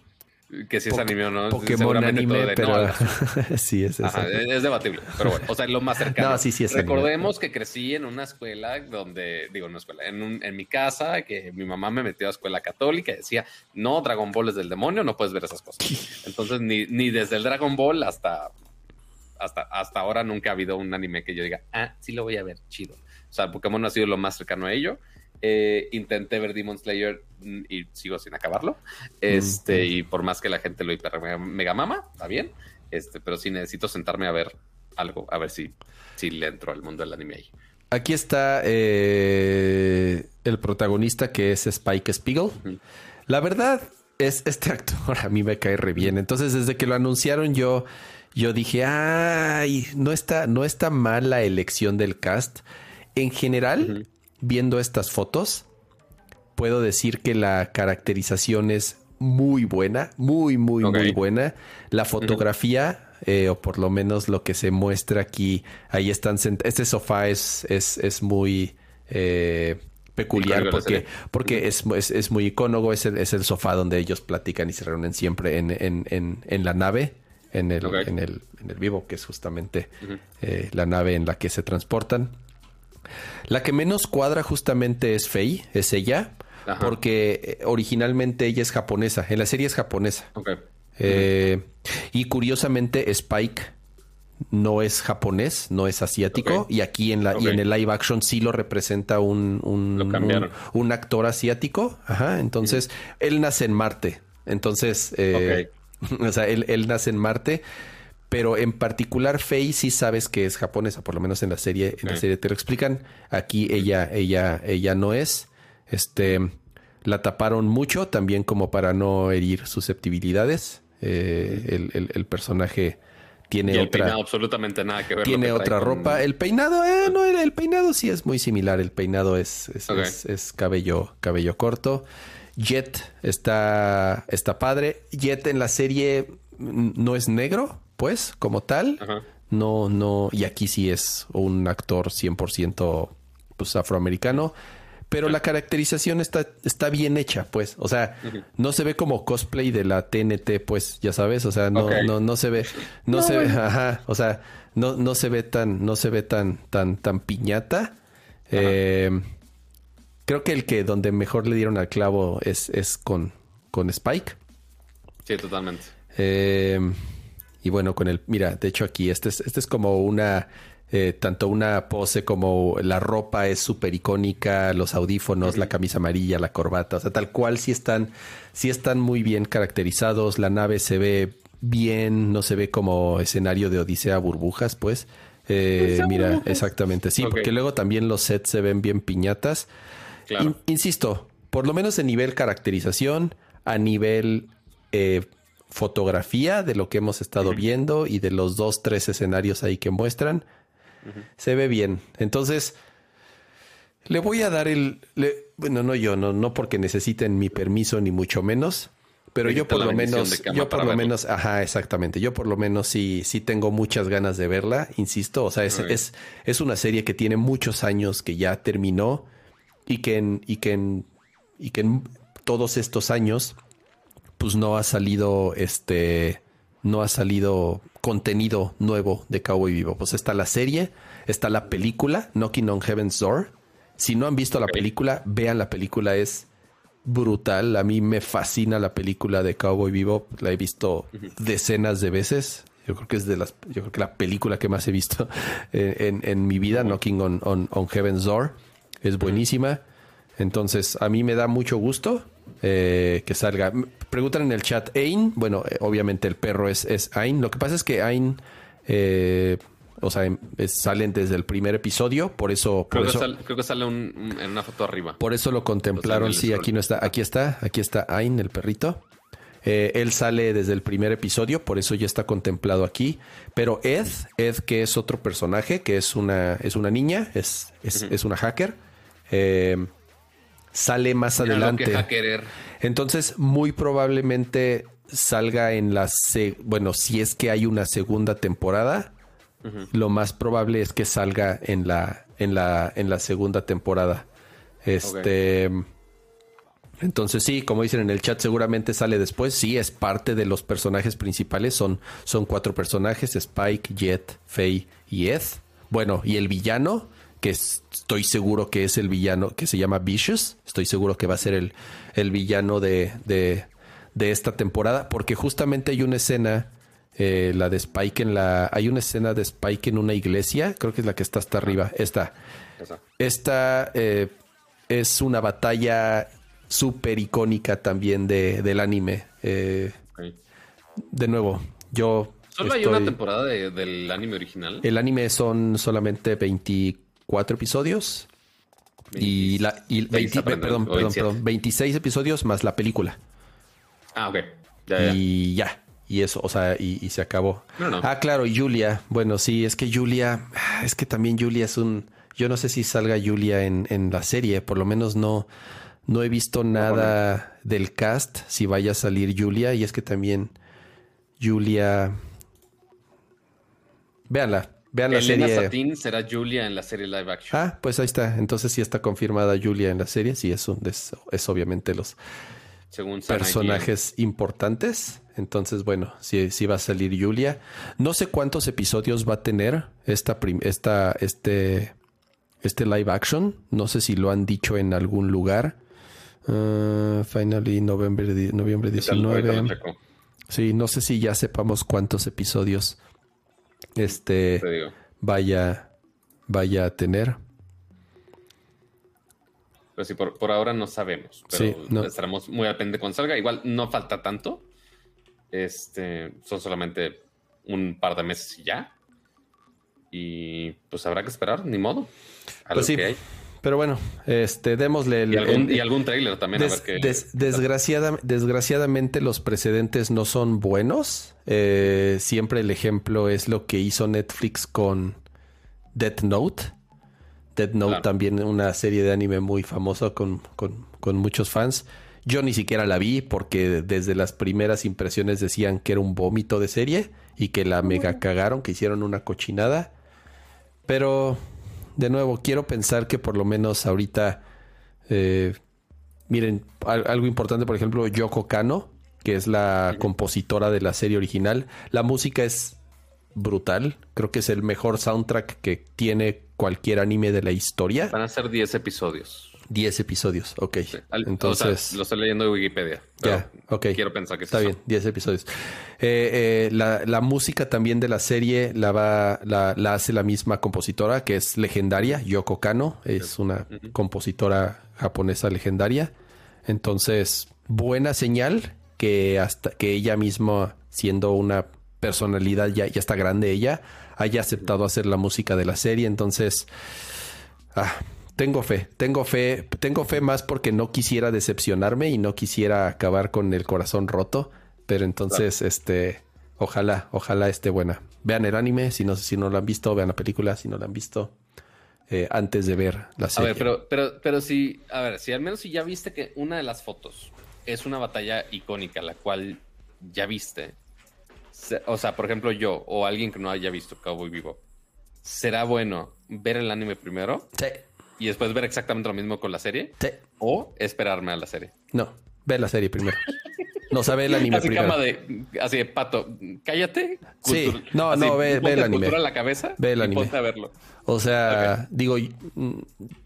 que si es anime o no. Pokémon anime, pero sí, es eso. es debatible, pero bueno, o sea, lo más cercano. No, sí, sí es Recordemos que crecí en una escuela donde, digo, en una escuela, en, un, en mi casa, que mi mamá me metió a escuela católica y decía, no, Dragon Ball es del demonio, no puedes ver esas cosas. Entonces, ni, ni desde el Dragon Ball hasta, hasta, hasta ahora nunca ha habido un anime que yo diga, ah, sí lo voy a ver, chido. O sea, Pokémon ha sido lo más cercano a ello. Eh, intenté ver Demon Slayer mm, y sigo sin acabarlo. Este, y por más que la gente lo hiper mega mama, está bien. Este, pero sí necesito sentarme a ver algo, a ver si, si le entro al mundo del anime ahí. Aquí está eh, el protagonista que es Spike Spiegel. La verdad es este actor a mí me cae re bien. Entonces, desde que lo anunciaron, yo, yo dije, ay, no está, no está mal la elección del cast. En general, viendo estas fotos, puedo decir que la caracterización es muy buena, muy, muy, muy buena. La fotografía, eh, o por lo menos lo que se muestra aquí, ahí están Este sofá es, es, es muy eh, peculiar porque, porque es, es, muy icónogo. Es el, es el sofá donde ellos platican y se reúnen siempre en, en, en, en la nave. En el, en, el, en el vivo, que es justamente eh, la nave en la que se transportan. La que menos cuadra justamente es Fei, es ella, porque eh, originalmente ella es japonesa, en la serie es japonesa. Eh, y curiosamente Spike no es japonés, no es asiático, y aquí en la y en el live action sí lo representa un, un, actor asiático. Ajá, entonces él nace en Marte. Entonces, eh, o sea, él, él nace en Marte pero en particular Faye sí sabes que es japonesa, por lo menos en la serie, en la serie te lo explican. Aquí ella, ella, ella no es. Este, La taparon mucho también como para no herir susceptibilidades. Eh, el, personaje tiene el otra. Peinado absolutamente nada que ver. Tiene otra ropa. El peinado, eh, no, el, peinado sí es muy similar. El peinado es, es, cabello, cabello corto. Jet está, está padre. Jet en la serie no es negro, pues, como tal. No, no. Y aquí sí es un actor 100% pues, afroamericano pero la caracterización está, está bien hecha, pues. O sea, no se ve como cosplay de la TNT, pues, ya sabes. O sea, no, no, no se ve, no, se ve, ajá. O sea, no, no se ve tan, no se ve tan, tan, tan piñata. Eh, creo que el que donde mejor le dieron al clavo es, es con, con Spike. Sí, totalmente. Eh, y bueno, con el, mira, de hecho aquí, este es, este es como una eh, tanto una pose como la ropa es súper icónica, los audífonos, la camisa amarilla, la corbata, o sea, tal cual sí están, sí están muy bien caracterizados, la nave se ve bien, no se ve como escenario de Odisea burbujas, pues. Eh, mira, exactamente, sí, porque luego también los sets se ven bien piñatas. insisto, por lo menos en nivel caracterización, a nivel eh, fotografía de lo que hemos estado viendo y de los dos, tres escenarios ahí que muestran, se ve bien. Entonces, le voy a dar el... bueno, no yo, no, no porque necesiten mi permiso ni mucho menos. Pero yo por lo menos, yo por lo menos, ajá, exactamente. Yo por lo menos sí, sí tengo muchas ganas de verla, insisto. O sea, es, es, es, una serie que tiene muchos años que ya terminó y que en, y que en, y que en todos estos años, pues no ha salido este, no ha salido contenido nuevo de Cowboy Vivo. Pues está la serie, está la película, Knocking on Heaven's Door. Si no han visto la película, vean la película, es brutal. A mí me fascina la película de Cowboy Vivo. La he visto decenas de veces. Yo creo que es de las, yo creo que la película que más he visto en, mi vida, Knocking on, on, Heaven's Door. Es buenísima. Entonces, a mí me da mucho gusto eh, que salga. Preguntan en el chat, Ain, bueno, eh, obviamente el perro es, es Ain. Lo que pasa es que Ain, eh, o sea, em, salen desde el primer episodio, por eso... creo, que sale, en una foto arriba. Por eso lo contemplaron, sí, aquí no está, aquí está, aquí está Ain, el perrito. él sale desde el primer episodio, por eso ya está contemplado aquí. Pero Ed, Ed que es otro personaje, que es una, es una niña, es, es, una hacker. Eh, sale más adelante. Entonces, muy probablemente salga en la... bueno, si es que hay una segunda temporada, lo más probable es que salga en la, en la, en la segunda temporada. Este... Entonces sí, como dicen en el chat, seguramente sale después. Sí, es parte de los personajes principales. Son, son cuatro personajes, Spike, Jet, Faye y Ed. Bueno, y el villano que estoy seguro que es el villano, que se llama Vicious. Estoy seguro que va a ser el, el villano de, de, esta temporada, porque justamente hay una escena, eh, la de Spike en la... Hay una escena de Spike en una iglesia, creo que es la que está hasta arriba. Esta. Esta eh, es una batalla súper icónica también de, del anime. Eh, de nuevo, yo... ¿Solo hay una temporada del anime original? El anime son solamente 24 cuatro episodios. y la y perdón, perdón, perdón, 26 episodios más la película. Ah, ok. y ya. Y eso, o sea, y, se acabó. Ah, claro, Julia. Bueno, sí, es que Julia, es que también Julia es un. Yo no sé si salga Julia en, en la serie, por lo menos no, no he visto nada del cast si vaya a salir Julia. Y es que también Julia. Véanla, Vean la Elena serie. Satín será Julia en la serie live action. Ah, pues ahí está. Entonces sí está confirmada Julia en la serie. Sí, es, es, obviamente los personajes importantes. Entonces, bueno, sí, sí va a salir Julia. No sé cuántos episodios va a tener esta, esta, este, este live action. No sé si lo han dicho en algún lugar. Uh, finally, noviembre, noviembre 19. Sí, no sé si ya sepamos cuántos episodios este vaya, vaya a tener. Pero sí, por, ahora no sabemos. Pero estaremos muy al pendiente cuando salga. Igual no falta tanto. Este, son solamente un par de meses y ya. Y pues habrá que esperar, ni modo. A pues sí. Pero bueno, este, démosle el... Y algún, el- y algún trailer también, Des- a ver qué. des- desgraciada- desgraciadamente los precedentes no son buenos. Eh, siempre el ejemplo es lo que hizo Netflix con Death Note. Death Note Claro. también una serie de anime muy famosa con, con- con muchos fans. Yo ni siquiera la vi porque desde las primeras impresiones decían que era un vómito de serie y que la mega cagaron, que hicieron una cochinada. Pero, de nuevo, quiero pensar que por lo menos ahorita eh, Miren, al- algo importante, por ejemplo, Yoko Kano, que es la compositora de la serie original. La música es brutal. Creo que es el mejor soundtrack que tiene cualquier anime de la historia. Van a ser 10 episodios. 10 episodios, ok. Sí. Al- Entonces, o sea, lo estoy leyendo de Wikipedia. ya, ok. Quiero pensar que Está sí bien, 10 episodios. Eh, eh, la, la música también de la serie la, va, la, la hace la misma compositora, que es legendaria, Yoko Kano. Es una compositora japonesa legendaria. Entonces, buena señal que hasta que ella misma, siendo una personalidad ya, ya está grande ella, haya aceptado hacer la música de la serie. Entonces, Ah, tengo fe, tengo fe, tengo fe más porque no quisiera decepcionarme y no quisiera acabar con el corazón roto. Pero entonces, este, ojalá, ojalá esté buena. Vean el anime, si no, si no lo han visto, vean la película, si no la han visto, eh, antes de ver la A serie. ver, pero, pero, pero si, a ver, si al menos si ya viste que una de las fotos es una batalla icónica, la cual ya viste. O sea, por ejemplo, yo o alguien que no haya visto Cowboy Vivo, ¿será bueno ver el anime primero Sí, y después ver exactamente lo mismo con la serie? sí. ¿O esperarme a la serie? No, ve la serie primero. No sabe el anime así primero. cama de, así de pato, cállate. Sí, no, así, no, ve- ve el anime. cultura en la cabeza Ve el anime. ponte a verlo. O sea, digo, mm,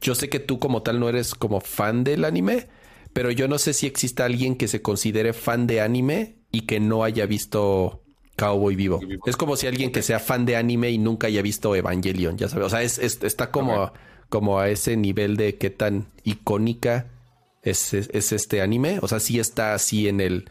yo sé que tú como tal no eres como fan del anime, pero yo no sé si exista alguien que se considere fan de anime y que no haya visto Cowboy Vivo. Vivo. Es como si alguien que sea fan de anime y nunca haya visto Evangelion, ya sabes. O sea, es, es- está como. Como a ese nivel de qué tan icónica es, es- es este anime. O sea, sí está así en el,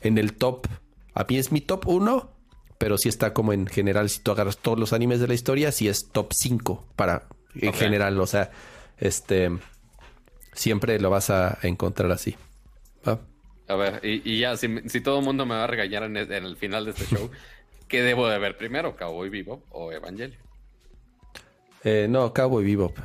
en el top. A mí es mi top 1, pero sí está como en general, si tú agarras todos los animes de la historia, sí es top 5 para en general. O sea, este siempre lo vas a encontrar así. ¿va? A ver, y, y ya, si, si todo el mundo me va a regañar en el, en el final de este show, ¿qué debo de ver primero? ¿Cowboy Vivo o Evangelio? Eh, no, Cowboy Bebop.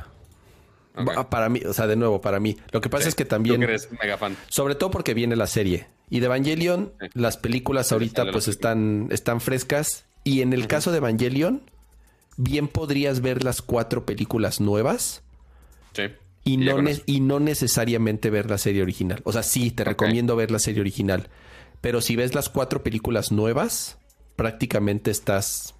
Va- Para mí, o sea, de nuevo, para mí. Lo que pasa Sí, es que también, que eres mega fan. sobre todo porque viene la serie. Y de Evangelion, Sí. las películas ahorita pues están, están frescas. Y en el caso de Evangelion, bien podrías ver las cuatro películas nuevas. Sí. Y no, y no necesariamente ver la serie original. O sea, sí, te recomiendo ver la serie original. Pero si ves las cuatro películas nuevas, prácticamente estás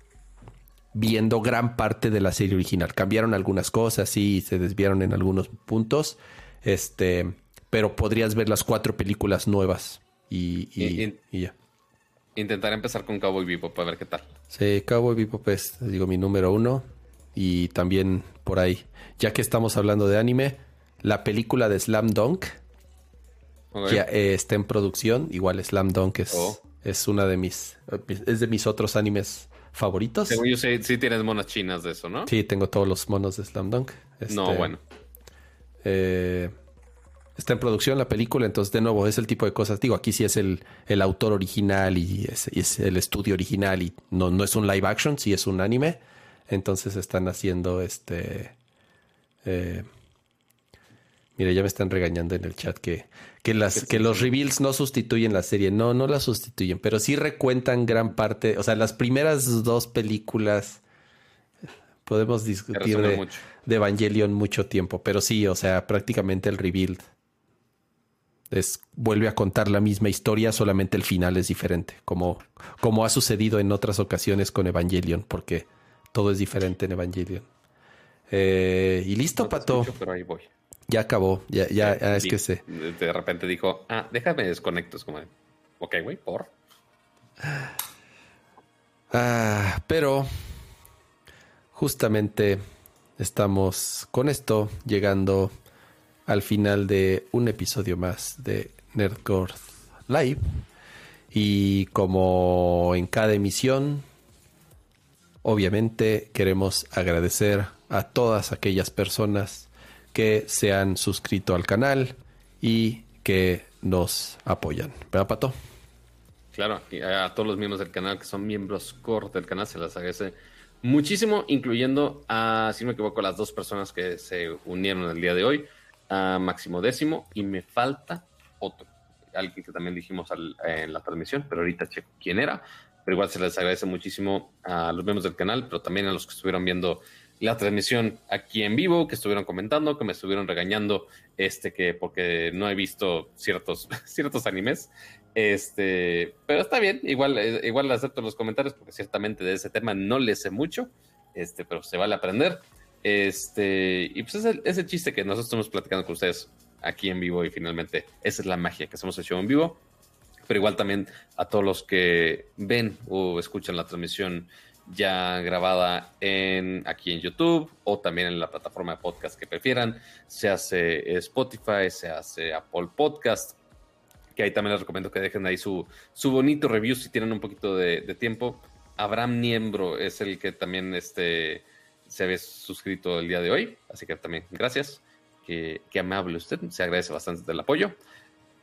viendo gran parte de la serie original. Cambiaron algunas cosas, sí, se desviaron en algunos puntos. Este, pero podrías ver las cuatro películas nuevas y, y- ya. Intentaré empezar con Cowboy Vivo para ver qué tal. Sí, Cowboy Bebop es, digo, mi número uno. Y también por ahí, ya que estamos hablando de anime, la película de Slam Dunk Ok. que eh, está en producción. Igual Slam Dunk es, Oh. es una de mis es de mis otros animes favoritos. Según yo sé, sí tienes monas chinas de eso, ¿no? Sí, tengo todos los monos de Slam Dunk. No, Este, bueno. eh, está en producción la película, entonces de nuevo es el tipo de cosas. Digo, aquí sí es el, el autor original y es, y es el estudio original y no, no es un live action, sí es un anime. Entonces están haciendo este... eh, mira, ya me están regañando en el chat que, que, las, que los reveals no sustituyen la serie. No, no la sustituyen, pero sí recuentan gran parte. O sea, las primeras dos películas podemos discutir de, mucho. de Evangelion mucho tiempo, pero sí, o sea, prácticamente el rebuild es vuelve a contar la misma historia, solamente el final es diferente, como, como ha sucedido en otras ocasiones con Evangelion, porque todo es diferente en Evangelion. Eh, y listo, No Pato. escucho, pero ahí voy. Ya acabó, ya, ya, ya es que sé. De, repente dijo, ah, déjame desconecto. Es como, ok, güey, por. Ah, pero justamente estamos con esto llegando al final de un episodio más de Nerdcore Live. Y como en cada emisión, obviamente queremos agradecer a todas aquellas personas que se han suscrito al canal y que nos apoyan. ¿Verdad, Pato? Claro, y a todos los miembros del canal que son miembros core del canal se les agradece muchísimo, incluyendo a, si no me equivoco, las dos personas que se unieron el día de hoy, a Máximo Décimo, y me falta otro, alguien que también dijimos en la transmisión, pero ahorita checo quién era, pero igual se les agradece muchísimo a los miembros del canal, pero también a los que estuvieron viendo la transmisión aquí en vivo, que estuvieron comentando, que me estuvieron regañando, este, que porque no he visto ciertos, ciertos animes. Este, pero está bien, igual, eh, igual acepto los comentarios, porque ciertamente de ese tema no le sé mucho, este, pero se vale aprender. Este, y pues es ese chiste que nosotros estamos platicando con ustedes aquí en vivo, y finalmente esa es la magia que hacemos el show en vivo. Pero igual también a todos los que ven o escuchan la transmisión ya grabada en aquí en YouTube o también en la plataforma de podcast que prefieran. Se hace Spotify, se hace Apple Podcast, que ahí también les recomiendo que dejen ahí su, su bonito review si tienen un poquito de, tiempo. Abraham Niembro es el que también este, se había suscrito el día de hoy, así que también gracias. Qué, amable usted, se agradece bastante del apoyo.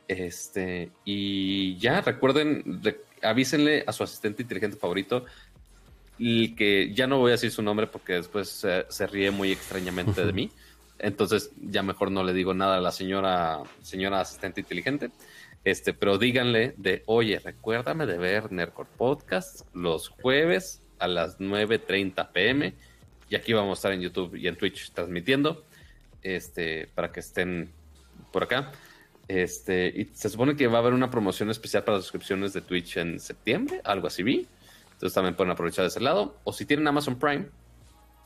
Este, y ya recuerden, avísenle a su asistente inteligente favorito y que ya no voy a decir su nombre porque después se, ríe muy extrañamente de mí. Entonces ya mejor no le digo nada a la señora, señora asistente inteligente. Este, pero díganle de, oye, recuérdame de ver Nerdcore Podcast los jueves a las 9.30 pm. Y aquí vamos a estar en YouTube y en Twitch transmitiendo. Este, para que estén por acá. Este, y se supone que va a haber una promoción especial para las suscripciones de Twitch en septiembre, algo así vi. Entonces también pueden aprovechar de ese lado. O si tienen Amazon Prime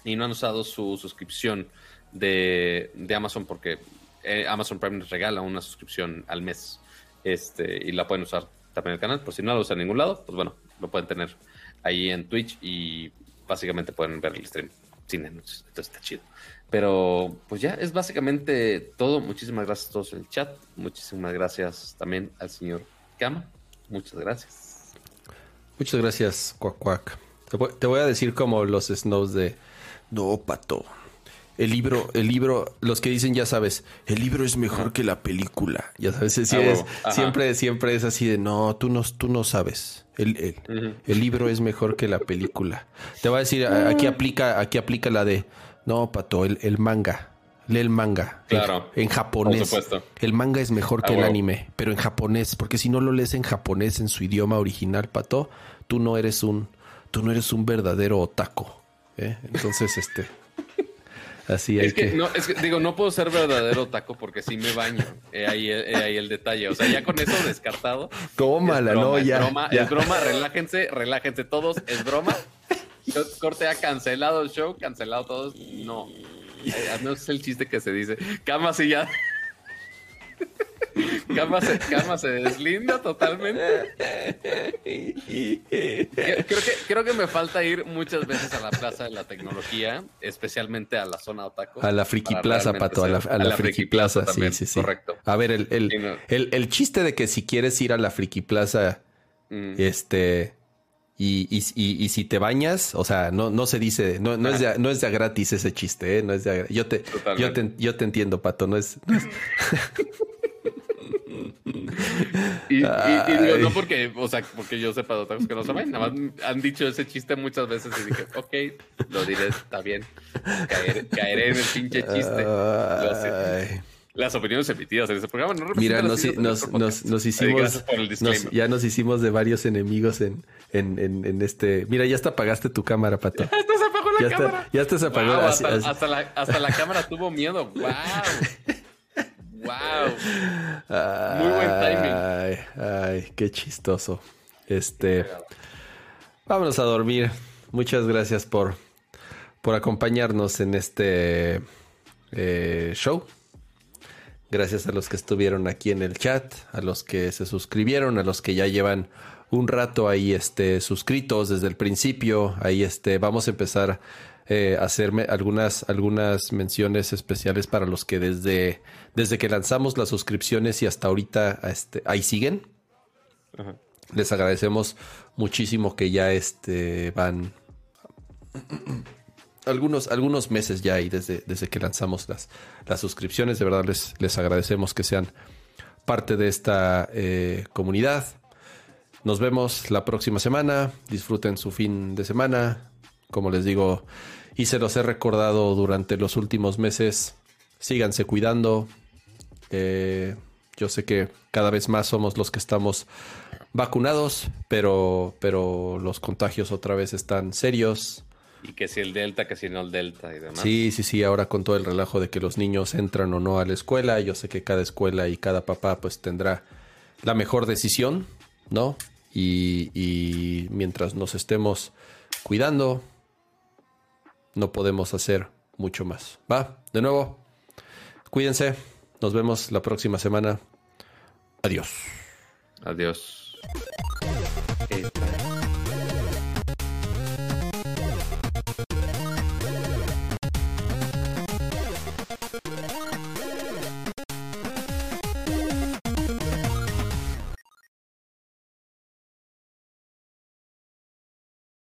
y no han usado su suscripción de, Amazon porque eh, Amazon Prime les regala una suscripción al mes este, y la pueden usar también el canal. Por si no la usan en ningún lado, pues bueno, lo pueden tener ahí en Twitch y básicamente pueden ver el stream sin anuncios. Entonces está chido. Pero pues ya es básicamente todo. Muchísimas gracias a todos en el chat. Muchísimas gracias también al señor Kama. Muchas gracias. Muchas gracias, Cuac Cuac. Te voy, a decir como los snows de no, pato. El libro, el libro, los que dicen, ya sabes, el libro es mejor que la película. Ya sabes, ah, siempre, siempre es así de no, tú no, tú no sabes. El, el, libro es mejor que la película. Te voy a decir, aquí aplica, aquí aplica la de no, pato, el, el manga. Lee el manga. Claro. En, japonés. El manga es mejor que el anime, pero en japonés, porque si no lo lees en japonés en su idioma original, pato, tú no eres un, tú no eres un verdadero otaku. ¿eh? Entonces, este. Así es que, No, es que digo, no puedo ser verdadero taco porque sí me baño. ahí, ahí, el detalle. O sea, ya con eso descartado. Tómala, no, ya. Es broma, es broma, relájense, relájense todos, es broma. Corte ha cancelado el show, cancelado todos. No. No es el chiste que se dice. Cama sí ya. Cama se, cama se deslinda totalmente. Creo que, creo que me falta ir muchas veces a la Plaza de la Tecnología, especialmente a la zona Otaco. A la Friki Plaza, Pato, a la, Friki, Plaza, sí, sí, sí. Correcto. A ver, el, el, el, chiste de que si quieres ir a la Friki Plaza, mm. este y, y, y, si te bañas, o sea, no, no se dice, no, no, es de, no es de gratis ese chiste, ¿eh? No es de yo te, yo te, yo te entiendo, Pato, no es. y, digo, no porque, o sea, porque yo sepa de que no saben, nada más han dicho ese chiste muchas veces y dije, ok, lo diré, está bien. caeré en el pinche chiste. Lo sé las opiniones emitidas en ese programa no Mira, nos, nos, nos, nos, hicimos. ya nos hicimos de varios enemigos en, en, en, este. Mira, ya hasta apagaste tu cámara, Pato. Ya hasta se apagó la cámara. Está, ya hasta se apagó. hasta, la, hasta la cámara tuvo miedo. ¡Wow! ¡Wow! Muy buen timing. Ay, ay, qué chistoso. Este. Vámonos a dormir. Muchas gracias por, por acompañarnos en este eh, show. Gracias a los que estuvieron aquí en el chat, a los que se suscribieron, a los que ya llevan un rato ahí este, suscritos desde el principio. Ahí este, vamos a empezar eh, a hacerme algunas, algunas menciones especiales para los que desde, desde que lanzamos las suscripciones y hasta ahorita este, ahí siguen. Les agradecemos muchísimo que ya este, van algunos, algunos meses ya y desde, desde que lanzamos las, las suscripciones. De verdad les, les agradecemos que sean parte de esta eh, comunidad. Nos vemos la próxima semana. Disfruten su fin de semana. Como les digo, y se los he recordado durante los últimos meses, síganse cuidando. Eh, yo sé que cada vez más somos los que estamos vacunados, pero, pero los contagios otra vez están serios. Y que si el Delta, que si no el Delta y demás. Sí, sí, sí, ahora con todo el relajo de que los niños entran o no a la escuela, yo sé que cada escuela y cada papá pues tendrá la mejor decisión, ¿no? Y, y mientras nos estemos cuidando, no podemos hacer mucho más. Va, de nuevo, cuídense, nos vemos la próxima semana. Adiós. Adiós.